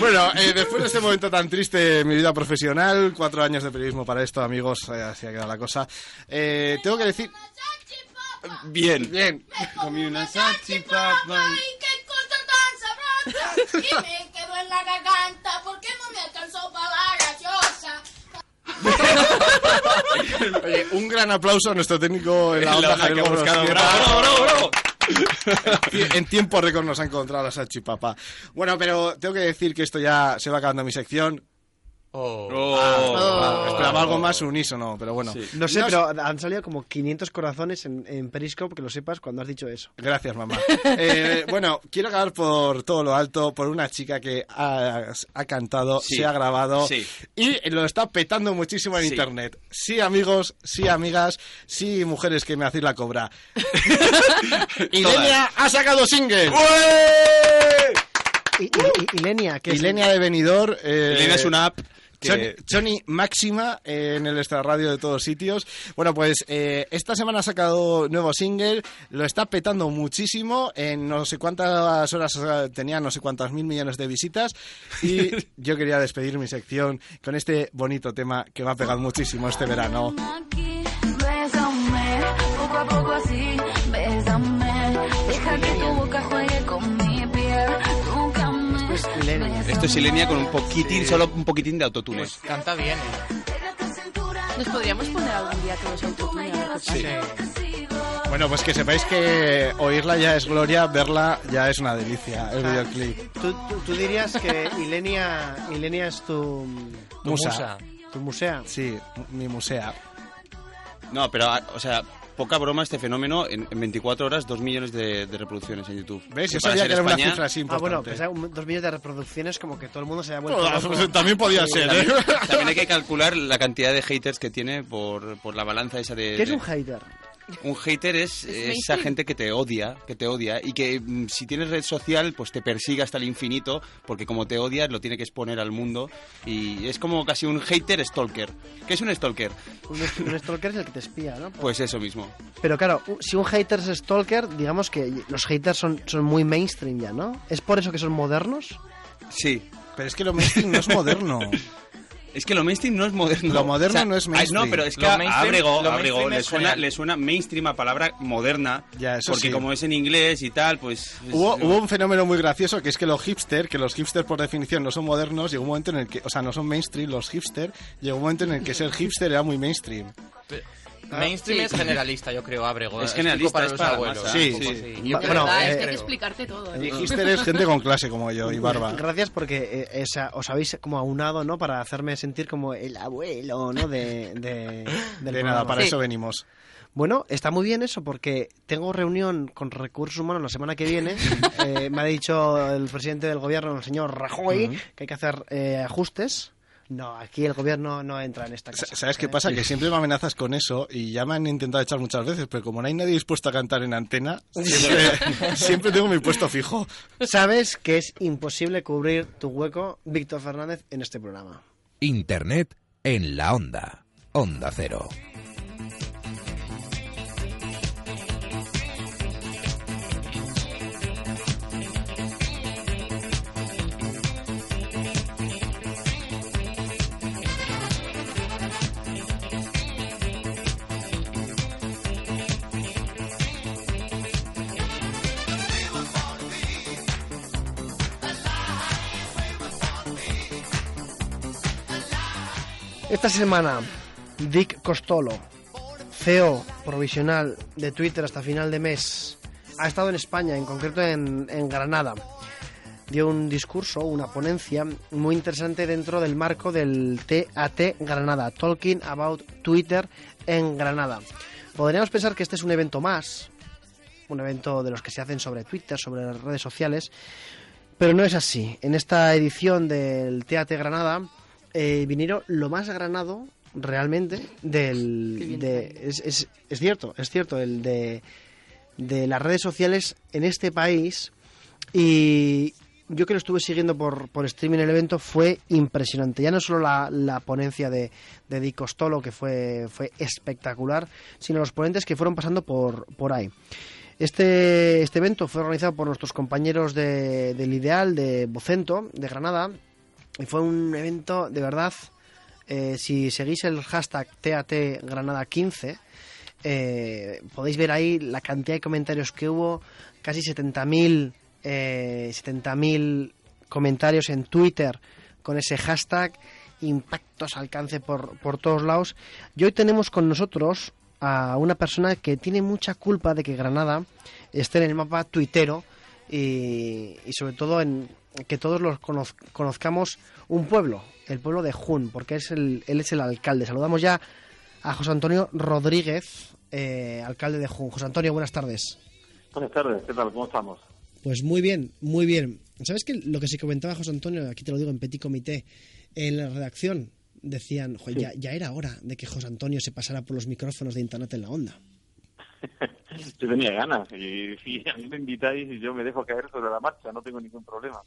bueno, eh, después de este momento tan triste en mi vida profesional, cuatro años de periodismo para esto, amigos, eh, así ha quedado la cosa. Eh, tengo que decir. Bien. Bien. Comí una salchipapa. Y me quedó en la garganta porque no me alcanzó para la gaseosa. Oye, un gran aplauso a nuestro técnico en la onda, Javier bravo, bravo, En tiempo récord nos ha encontrado la salchipapa. Bueno, pero tengo que decir que esto ya se va acabando mi sección. Oh. Ah, esperaba algo más unísono, pero bueno. No sé, Nos- pero han salido como 500 corazones en, en Periscope, que lo sepas cuando has dicho eso. Gracias, mamá. Eh, bueno, quiero acabar por todo lo alto por una chica que ha, ha cantado, Sí. se ha grabado Sí. y lo está petando muchísimo en Sí. internet. Sí, amigos, sí, amigas, sí, mujeres que me hacéis la cobra. Ilenia ha sacado single. Y, y, y- Ilenia, que es- Ilenia de Benidorm. eh, Ilenia es una app que- Choni, Choni Máxima eh, en el extrarradio de todos sitios. Bueno, pues eh, esta semana ha sacado nuevo single, lo está petando muchísimo, en no sé cuántas horas tenía, no sé cuántas mil millones de visitas. Y yo quería despedir mi sección con este bonito tema que va a pegar muchísimo este verano. Esto es Ilenia con un poquitín, solo un poquitín de autotune. Pues canta bien. ¿eh? Nos podríamos poner algún día todos autotune. Sí. Bueno, pues que sepáis que oírla ya es gloria, verla ya es una delicia, el videoclip. ¿Tú, tú, tú dirías que Ilenia, Ilenia es tu... Tu musa. ¿Tu musea? Sí, mi musea. No, pero, o sea, poca broma este fenómeno. En, en 24 horas, 2 millones de, de reproducciones en YouTube. ¿Ves? Yo sabía que era una España- cifra así Ah, bueno, importante. un- dos millones de reproducciones como que todo el mundo se ha vuelto también podía Sí, ser, También, ¿eh? también hay que calcular la cantidad de haters que tiene por, por la balanza esa de... ¿Qué es de- un hater? Un hater es, esa mainstream. gente que te odia, que te odia y que mm, si tienes red social pues te persigue hasta el infinito porque como te odia lo tiene que exponer al mundo y es como casi un hater stalker. ¿Qué es un stalker? Un, un stalker es el que te espía, ¿no? Pues eso mismo. Pero claro, si un hater es stalker, digamos que los haters son, son muy mainstream ya, ¿no? ¿Es por eso que son modernos? Sí. Pero es que lo mainstream no es moderno. Es que lo mainstream no es moderno. Lo moderno no es ay, mainstream. No, pero es que Lo a mainstream- Abrego, lo Abrego mainstream le, es suena, le suena mainstream a palabra moderna. Ya, eso porque sí. como es en inglés y tal, pues... es- Hubo, hubo un fenómeno muy gracioso que es que los hipster, que los hipster por definición no son modernos, llegó un momento en el que, o sea, no son mainstream, los hipster, llegó un momento en el que ser hipster era muy mainstream. Mainstream Sí. es generalista, yo creo, Abrego. Es generalista, para es los para abuelos. masa. Sí, sí. Va- Yo bueno, creo, verdad, es que eh, hay que explicarte todo. ¿eh? hipster es gente con clase como yo y barba. Gracias porque eh, esa- os habéis como aunado, ¿no? Para hacerme sentir como el abuelo, ¿no? De, de, del De nada, para Sí. eso venimos. Bueno, está muy bien eso porque tengo reunión con recursos humanos la semana que viene. Eh, me ha dicho el presidente del gobierno, el señor Rajoy, que hay que hacer eh, ajustes. No, aquí el gobierno no entra en esta casa. Sa- ¿Sabes qué ¿eh? pasa? Que siempre me amenazas con eso y ya me han intentado echar muchas veces, pero como no hay nadie dispuesto a cantar en antena, siempre, siempre tengo mi puesto fijo. Sabes que es imposible cubrir tu hueco, Víctor Fernández, en este programa. Internet en la onda. Onda Cero. Esta semana, Dick Costolo, CEO provisional de Twitter hasta final de mes, ha estado en España, en concreto en, Granada. Dio un discurso, una ponencia muy interesante dentro del marco del TAT Granada, Talking About Twitter en Granada. Podríamos pensar que este es un evento más, un evento de los que se hacen sobre Twitter, sobre las redes sociales, pero no es así. En esta edición del TAT Granada eh, vinieron lo más granado realmente del de, es, es- es cierto es cierto el de de las redes sociales en este país. Y yo que lo estuve siguiendo por, por streaming el evento fue impresionante. Ya no solo la, la ponencia de, de Di Costolo que fue fue espectacular sino los ponentes que fueron pasando por por ahí. Este, este evento fue organizado por nuestros compañeros de, del Ideal, de Vocento, de Granada, y fue un evento de verdad. eh, si seguís el hashtag TATGranada15, eh, podéis ver ahí la cantidad de comentarios que hubo, casi 70.000 eh, 70.000 comentarios en Twitter con ese hashtag, impactos, alcance por, por todos lados. Y hoy tenemos con nosotros a una persona que tiene mucha culpa de que Granada esté en el mapa tuitero y, y sobre todo en que todos los conoz- conozcamos un pueblo, el pueblo de Jun, porque es el, él es el alcalde. Saludamos ya a José Antonio Rodríguez, eh, alcalde de Jun. José Antonio, buenas tardes. Buenas tardes, ¿qué tal? ¿Cómo estamos? Pues muy bien, muy bien. ¿Sabes que lo que se comentaba José Antonio, aquí te lo digo en Petit Comité, en la redacción, decían, "Jo, ya, ya era hora de que José Antonio se pasara por los micrófonos de Internet en la onda. Yo tenía ganas y si a mí me invitáis y yo me dejo caer sobre la marcha, no tengo ningún problema.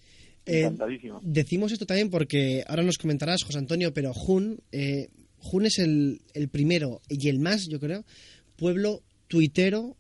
Eh, Encantadísimo. Decimos esto también porque ahora nos comentarás, José Antonio, pero Jun, eh, Jun es el, el primero y el más, yo creo, pueblo tuitero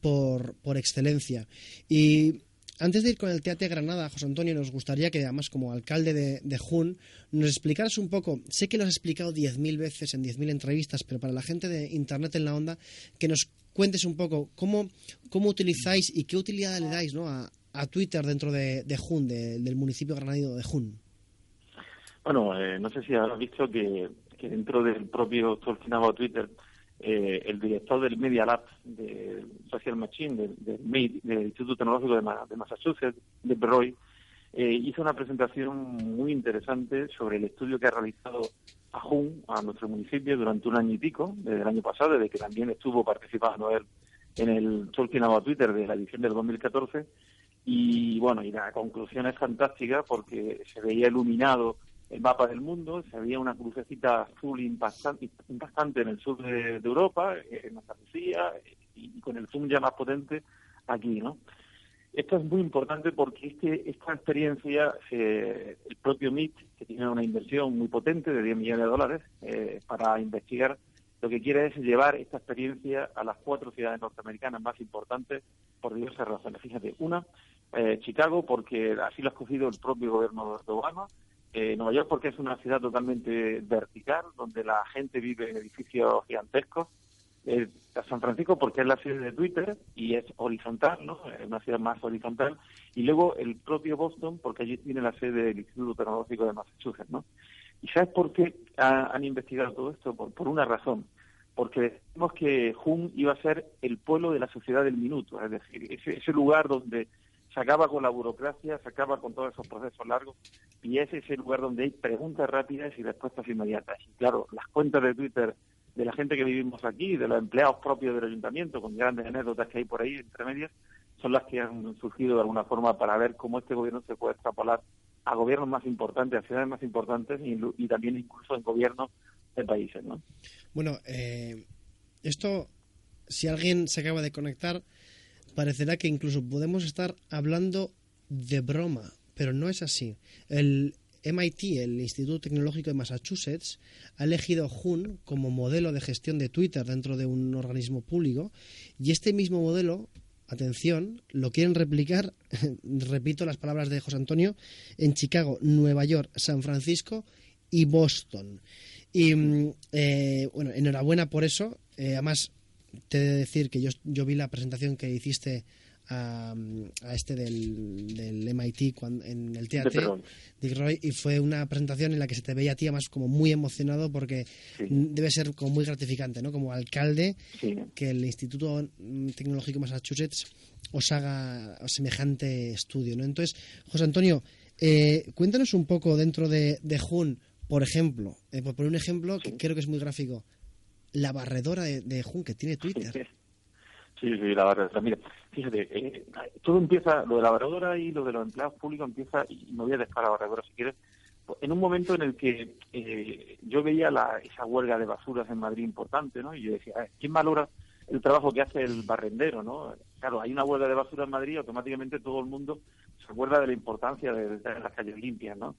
por, por excelencia. Y antes de ir con el Teatro Granada, José Antonio, nos gustaría que, además, como alcalde de, de Jun, nos explicaras un poco, sé que lo has explicado 10.000 veces en 10.000 entrevistas, pero para la gente de Internet en la onda, que nos cuentes un poco cómo, cómo utilizáis y qué utilidad le dais ¿no? a, a Twitter dentro de, de Jun, de- del municipio granadino de Jun? Bueno, eh, no sé si habrás visto que, que dentro del propio Tolkien Twitter, eh, el director del Media Lab de Social Machine, del, del, del Instituto Tecnológico de, Ma- de Massachusetts, de Berroy, eh, hizo una presentación muy interesante sobre el estudio que ha realizado a Jun, a nuestro municipio, durante un año y pico, desde el año pasado, desde que también estuvo participando él en el Tolkien About Twitter de la edición del 2014. Y bueno, y la conclusión es fantástica porque se veía iluminado el mapa del mundo, se veía una crucecita azul impactante, impactante en el sur de, Europa, en Andalucía, y, y con el zoom ya más potente aquí, ¿no? Esto es muy importante porque este, esta experiencia, eh, el propio MIT, que tiene una inversión muy potente de 10 millones de dólares eh, para investigar, lo que quiere es llevar esta experiencia a las cuatro ciudades norteamericanas más importantes por diversas razones. Fíjate, una, eh, Chicago, porque así lo ha escogido el propio gobierno de Obama, eh, Nueva York porque es una ciudad totalmente vertical, donde la gente vive en edificios gigantescos, eh, San Francisco porque es la sede de Twitter y es horizontal, ¿no? Es una ciudad más horizontal. Y luego el propio Boston porque allí tiene la sede del Instituto Tecnológico de Massachusetts, ¿no? ¿Y sabes por qué ha- han investigado todo esto? Por, una razón. Porque decimos que Jun iba a ser el pueblo de la sociedad del minuto, es decir, ese, ese lugar donde se acaba con la burocracia, se acaba con todos esos procesos largos y es ese lugar donde hay preguntas rápidas y respuestas inmediatas. Y claro, las cuentas de Twitter de la gente que vivimos aquí, de los empleados propios del ayuntamiento, con grandes anécdotas que hay por ahí entre medias, son las que han surgido de alguna forma para ver cómo este gobierno se puede extrapolar a gobiernos más importantes, a ciudades más importantes y, también incluso en gobiernos de países, ¿no? Bueno, eh, esto, si alguien se acaba de conectar, parecerá que incluso podemos estar hablando de broma, pero no es así. El MIT, el Instituto Tecnológico de Massachusetts, ha elegido Jun como modelo de gestión de Twitter dentro de un organismo público y este mismo modelo, atención, lo quieren replicar, repito las palabras de José Antonio, en Chicago, Nueva York, San Francisco y Boston. Y mm, eh, bueno, enhorabuena por eso. Eh, además, te he de decir que yo vi la presentación que hiciste a, a este del, del MIT cuando, en el TAT. Dick Roy, y fue una presentación en la que se te veía a ti además como muy emocionado porque debe ser como muy gratificante, ¿no? Como alcalde, que el Instituto mm, Tecnológico de Massachusetts os haga semejante estudio, ¿no? Entonces, José Antonio, eh, cuéntanos un poco dentro de, de Jun, por ejemplo, eh, por poner un ejemplo que creo que es muy gráfico, la barredora de, de Jun que tiene Twitter. Sí, sí, la barredora. Mira, fíjate, eh, todo empieza, lo de la barredora y lo de los empleados públicos empieza, y me voy a dejar la barredora si quieres, en un momento en el que eh, yo veía la, esa huelga de basuras en Madrid importante, ¿no? Y yo decía, "Ah, ¿quién valora el trabajo que hace el barrendero, ¿no? Claro, hay una huelga de basura en Madrid, automáticamente todo el mundo se acuerda de la importancia de, las calles limpias, ¿no?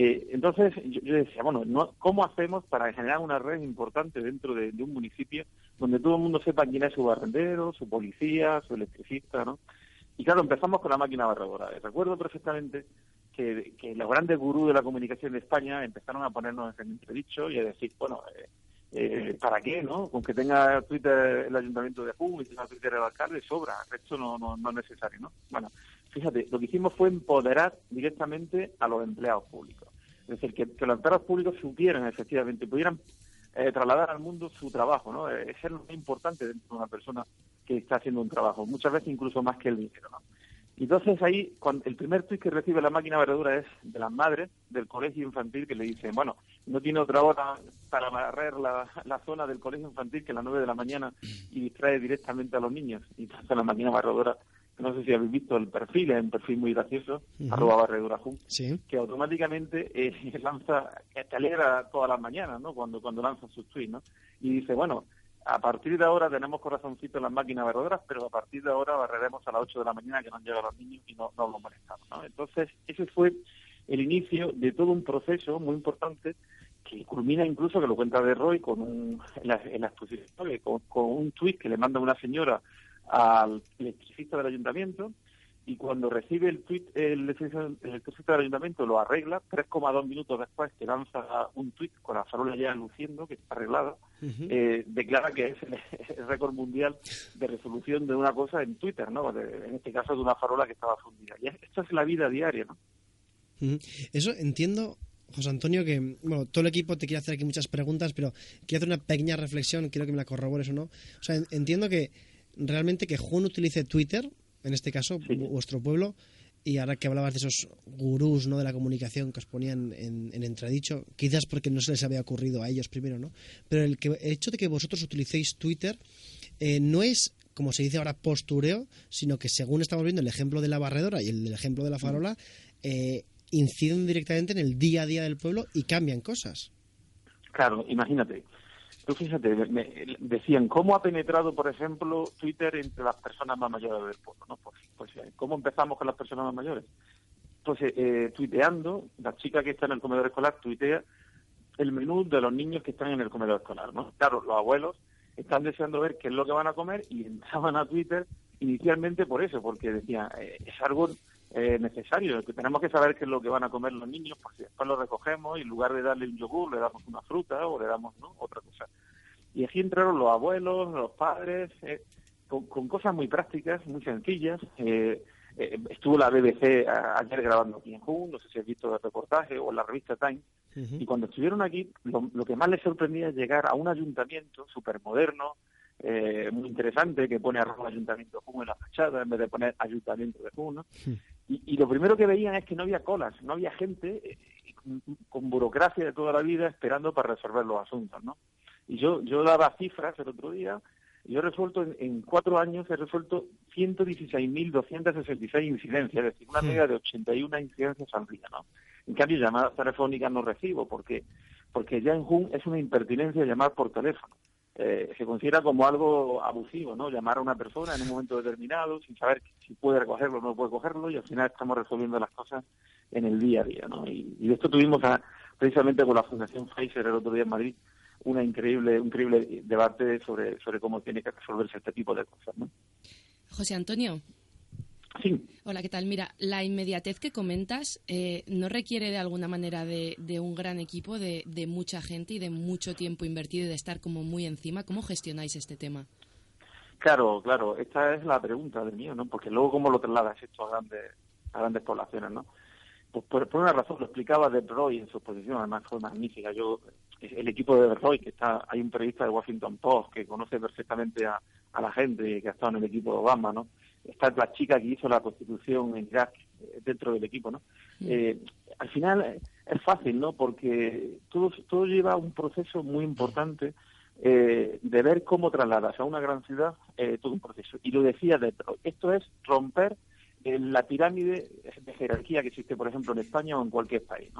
Eh, entonces yo, decía, bueno, no, ¿cómo hacemos para generar una red importante dentro de, un municipio donde todo el mundo sepa quién es su barrendero, su policía, su electricista, ¿no? Y claro, empezamos con la máquina barredora. Recuerdo perfectamente que, que los grandes gurús de la comunicación de España empezaron a ponernos en entredicho y a decir, bueno, eh, eh, ¿para qué, no? Con que tenga Twitter el Ayuntamiento de Jujuy y tenga Twitter el alcalde, sobra. Esto no, no, no es necesario, ¿no? Bueno, fíjate, lo que hicimos fue empoderar directamente a los empleados públicos. Es decir, que, que los empleados públicos supieran, efectivamente, pudieran eh, trasladar al mundo su trabajo, ¿no? Eh, Es lo más importante dentro de una persona que está haciendo un trabajo, muchas veces incluso más que el dinero, ¿no? Entonces ahí, cuando el primer tuit que recibe la máquina barredora es de las madres del colegio infantil que le dicen, bueno, no tiene otra hora para barrer la, la zona del colegio infantil que las 9 de la mañana y distrae directamente a los niños. Y entonces la máquina barredora, no sé si habéis visto el perfil, es un perfil muy gracioso, Ujú. arroba barredora Jun, Sí. que automáticamente eh, lanza, que te alegra todas las mañanas, ¿no? Cuando, cuando lanza sus tweets, ¿no? Y dice, bueno, a partir de ahora tenemos corazoncito en las máquinas barredoras, pero a partir de ahora barreremos a las 8 de la mañana que no han llegado los niños y no, no los molestamos. Entonces, ese fue el inicio de todo un proceso muy importante que culmina incluso, que lo cuenta de Roy, con un, en, la, en la exposición, con, con un tuit que le manda una señora al electricista del ayuntamiento y cuando recibe el tweet el el del ayuntamiento lo arregla, 3,2 minutos después que lanza un tweet con la farola ya luciendo, que está arreglada, eh, declara que es el, el récord mundial de resolución de una cosa en Twitter, ¿no? De- en este caso de una farola que estaba fundida. Y es- esta es la vida diaria, ¿no? Eso entiendo, José Antonio, que bueno, todo el equipo te quiere hacer aquí muchas preguntas, pero quiero hacer una pequeña reflexión, quiero que me la corrobores o no. O sea, en- entiendo que realmente que Jun utilice Twitter, en este caso, vu- vuestro pueblo, y ahora que hablabas de esos gurús ¿no? de la comunicación que os ponían en, en entredicho, quizás porque no se les había ocurrido a ellos primero, ¿no? Pero el, que, el hecho de que vosotros utilicéis Twitter eh, no es, como se dice ahora, postureo, sino que según estamos viendo el ejemplo de la barredora y el, ejemplo de la farola, eh, inciden directamente en el día a día del pueblo y cambian cosas. Claro, imagínate. Tú fíjate, me- decían, ¿cómo ha penetrado, por ejemplo, Twitter entre las personas más mayores del pueblo? ¿no? Pues, pues, eh, ¿cómo empezamos con las personas más mayores? Pues eh, eh, tuiteando, la chica que está en el comedor escolar tuitea el menú de los niños que están en el comedor escolar, ¿no? Claro, los abuelos están deseando ver qué es lo que van a comer y entraban a Twitter inicialmente por eso, porque decían, eh, es algo eh, necesario, que tenemos que saber qué es lo que van a comer los niños, porque después lo recogemos y en lugar de darle un yogur le damos una fruta o le damos ¿no? otra cosa. Y aquí entraron los abuelos, los padres, eh, con, con cosas muy prácticas, muy sencillas. Eh, eh, estuvo la BBC a- ayer grabando aquí en Jun, no sé si has visto el reportaje o la revista Time, y cuando estuvieron aquí, lo, lo que más les sorprendía es llegar a un ayuntamiento súper moderno, eh, muy interesante, que pone arroba ayuntamiento Jun en la fachada en vez de poner ayuntamiento de Jun, ¿no? Y, y lo primero que veían es que no había colas, no había gente eh, con, con burocracia de toda la vida esperando para resolver los asuntos, ¿no? Y yo, yo daba cifras el otro día, yo he resuelto en, en cuatro años, he resuelto 116.266 incidencias, es decir, una media de 81 incidencias al día, ¿no? En cambio, llamadas telefónicas no recibo, porque porque ya en Jun es una impertinencia llamar por teléfono. Eh, se considera como algo abusivo, ¿no? Llamar a una persona en un momento determinado sin saber si puede recogerlo o no puede cogerlo y al final estamos resolviendo las cosas en el día a día, ¿no? Y, y de esto tuvimos a- precisamente con la Fundación Pfizer el otro día en Madrid una increíble, un increíble debate sobre, sobre cómo tiene que resolverse este tipo de cosas, ¿no? José Antonio. Sí. Hola, ¿qué tal? Mira, la inmediatez que comentas eh, no requiere de alguna manera de, de un gran equipo, de, de mucha gente y de mucho tiempo invertido y de estar como muy encima. ¿Cómo gestionáis este tema? Claro, claro, esta es la pregunta del mío, ¿no? Porque luego cómo lo trasladas esto a grandes, a grandes poblaciones, ¿no? Pues por, por una razón, lo explicaba De Roy en su exposición, además fue magnífica. Yo, el equipo de De Roy, que está, hay un periodista de Washington Post que conoce perfectamente a, a la gente que ha estado en el equipo de Obama, ¿no? Está la chica que hizo la constitución en Irak eh, dentro del equipo, ¿no? Eh, al final eh, es fácil, ¿no? Porque todo, todo lleva un proceso muy importante eh, de ver cómo trasladas a una gran ciudad eh, todo un proceso. Y lo decía de esto es romper la pirámide de jerarquía que existe, por ejemplo, en España o en cualquier país.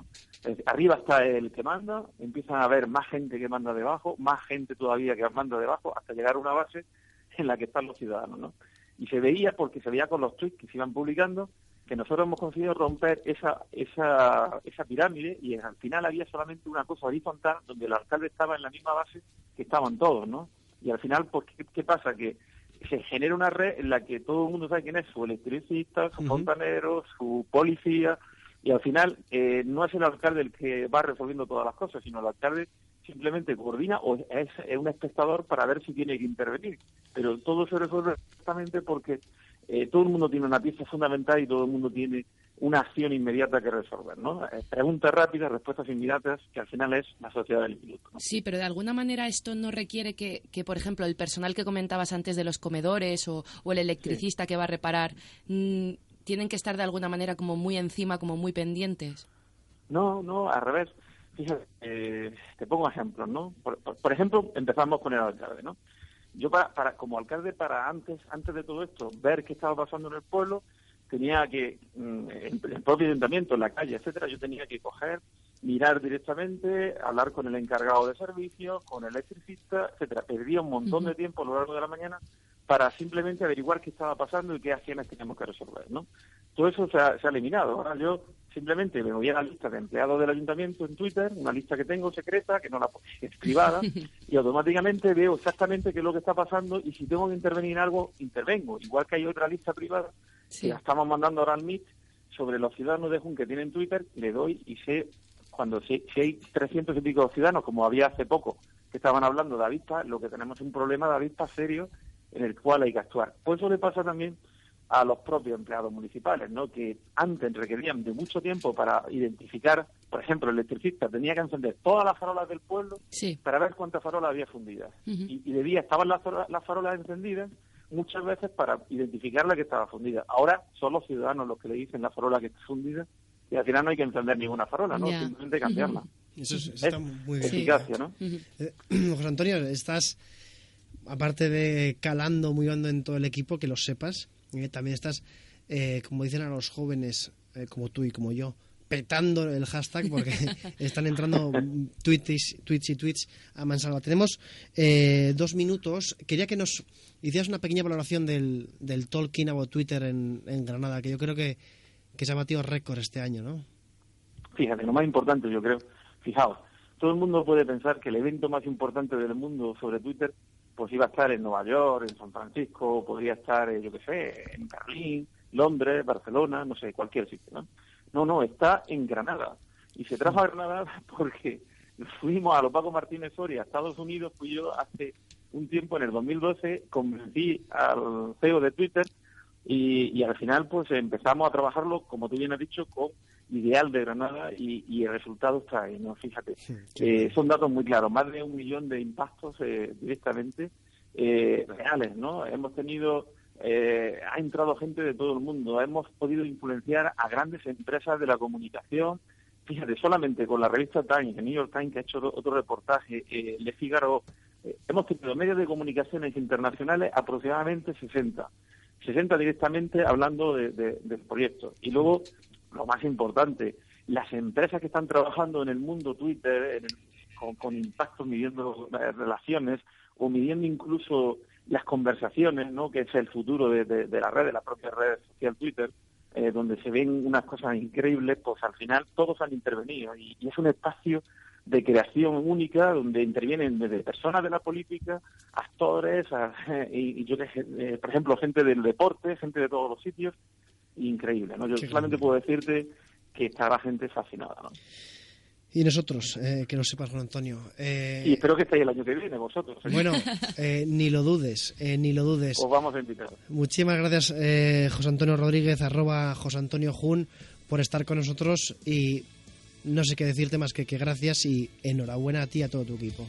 arriba está el que manda, empiezan a haber más gente que manda debajo, más gente todavía que manda debajo, hasta llegar a una base en la que están los ciudadanos. ¿no? Y se veía, porque se veía con los tweets que se iban publicando, que nosotros hemos conseguido romper esa, esa, esa pirámide y al final había solamente una cosa horizontal donde el alcalde estaba en la misma base que estaban todos, ¿no? Y al final, pues, ¿qué, qué pasa? Que se genera una red en la que todo el mundo sabe quién es su electricista, su fontanero, su policía, y al final eh, no es el alcalde el que va resolviendo todas las cosas, sino el alcalde simplemente coordina o es, es un espectador para ver si tiene que intervenir. Pero todo se resuelve exactamente porque eh, todo el mundo tiene una pieza fundamental y todo el mundo tiene una acción inmediata que resolver, ¿no? Eh, preguntas rápidas, respuestas inmediatas, que al final es la sociedad del minuto. ¿no? Sí, pero de alguna manera esto no requiere que, que, por ejemplo, el personal que comentabas antes de los comedores o, o el electricista que va a reparar, mm, tienen que estar de alguna manera como muy encima, como muy pendientes. No, no, al revés. Fíjate, eh, te pongo ejemplos, ¿no? Por, por- por ejemplo, empezamos con el alcalde, ¿no? Yo para, para como alcalde para antes antes de todo esto ver qué estaba pasando en el pueblo tenía que mm, en el propio ayuntamiento, en la calle, etcétera, yo tenía que coger, mirar directamente, hablar con el encargado de servicios, con el electricista, etcétera. Perdía un montón de tiempo a lo largo de la mañana para simplemente averiguar qué estaba pasando y qué acciones teníamos que resolver, ¿no? Todo eso se ha, se ha eliminado. Ahora yo simplemente me voy a la lista de empleados del ayuntamiento en Twitter, una lista que tengo secreta, que no la es privada, y automáticamente veo exactamente qué es lo que está pasando y si tengo que intervenir en algo, intervengo. Igual que hay otra lista privada que la estamos mandando ahora al Meet, sobre los ciudadanos de Jun que tienen Twitter, le doy y sé cuando si, si hay 300 y pico ciudadanos, como había hace poco, que estaban hablando de avispas, lo que tenemos es un problema de avispas serio en el cual hay que actuar. Pues eso le pasa también a los propios empleados municipales, ¿no? que antes requerían de mucho tiempo para identificar, por ejemplo, el electricista tenía que encender todas las farolas del pueblo para ver cuántas farolas había fundidas. y, y debía, estaban las, farolas- las farolas encendidas muchas veces para identificar la que estaba fundida. Ahora son los ciudadanos los que le dicen la farola que está fundida y al final no hay que encender ninguna farola, ¿no? Simplemente cambiarla. Eso es- Es está muy bien. Eficacia, ¿no? Eh, José Antonio, estás, aparte de calando muy hondo en todo el equipo, que lo sepas, eh, también estás, eh, como dicen a los jóvenes, eh, como tú y como yo, petando el hashtag porque están entrando tweets, tweets y tweets a mansalva. Tenemos eh, dos minutos. Quería que nos hicieras una pequeña valoración del, del Talking About Twitter en, en Granada, que yo creo que, que se ha batido récord este año, ¿no? Fíjate, lo más importante yo creo, fijaos, todo el mundo puede pensar que el evento más importante del mundo sobre Twitter pues iba a estar en Nueva York, en San Francisco, podría estar, eh, yo qué sé, en Berlín, Londres, Barcelona, no sé, cualquier sitio, ¿no? No, no, está en Granada. Y se trajo a Granada porque fuimos a los Paco Martínez Soria, a Estados Unidos, fui yo hace un tiempo, en el 2012, convencí al CEO de Twitter y, y al final pues empezamos a trabajarlo, como tú bien has dicho, con Ideal de Granada y, y el resultado está ahí, ¿no? Fíjate. Eh, son datos muy claros, más de un millón de impactos eh, directamente eh, reales, ¿no? Hemos tenido, eh, ha entrado gente de todo el mundo, hemos podido influenciar a grandes empresas de la comunicación. Fíjate, solamente con la revista Times, el New York Times, que ha hecho otro, otro reportaje, eh, Le Figaro, eh, hemos tenido medios de comunicaciones internacionales aproximadamente 60. 60 directamente hablando de- de- del proyecto. Y luego, lo más importante, las empresas que están trabajando en el mundo Twitter, en el- con, con impactos midiendo eh, relaciones o midiendo incluso las conversaciones, ¿no? que es el futuro de, de- de la red, de la propia red social Twitter, eh, donde se ven unas cosas increíbles, pues al final todos han intervenido y, es un espacio de creación única donde intervienen desde personas de la política, actores, y, yo que eh, por ejemplo, gente del deporte, gente de todos los sitios, increíble, ¿no? Yo Qué solamente puedo decirte que está la gente fascinada, ¿no? Y nosotros, eh, que lo sepas, Juan Antonio. eh, Y espero que estéis el año que viene vosotros. ¿eh? Bueno, eh, ni lo dudes, eh, ni lo dudes. Os vamos a invitar. Muchísimas gracias, eh, José Antonio Rodríguez, arroba José Antonio Jun, por estar con nosotros y no sé qué decirte más que que gracias y enhorabuena a ti y a todo tu equipo.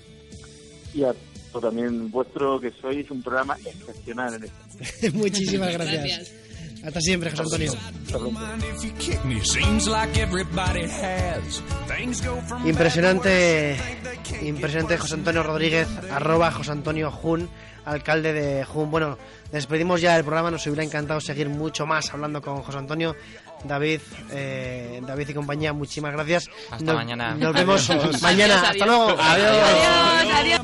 Y a también vuestro, que sois un programa excepcional en esto. Muchísimas gracias. Hasta siempre, José Antonio. Impresionante, impresionante José Antonio Rodríguez, arroba José Antonio Jun, alcalde de Jun. Bueno, despedimos ya el programa, nos hubiera encantado seguir mucho más hablando con José Antonio. David, eh, David y compañía, muchísimas gracias. Hasta Nos- mañana. Nos vemos Adiós. mañana. Adiós, Hasta luego. adiós. Adiós.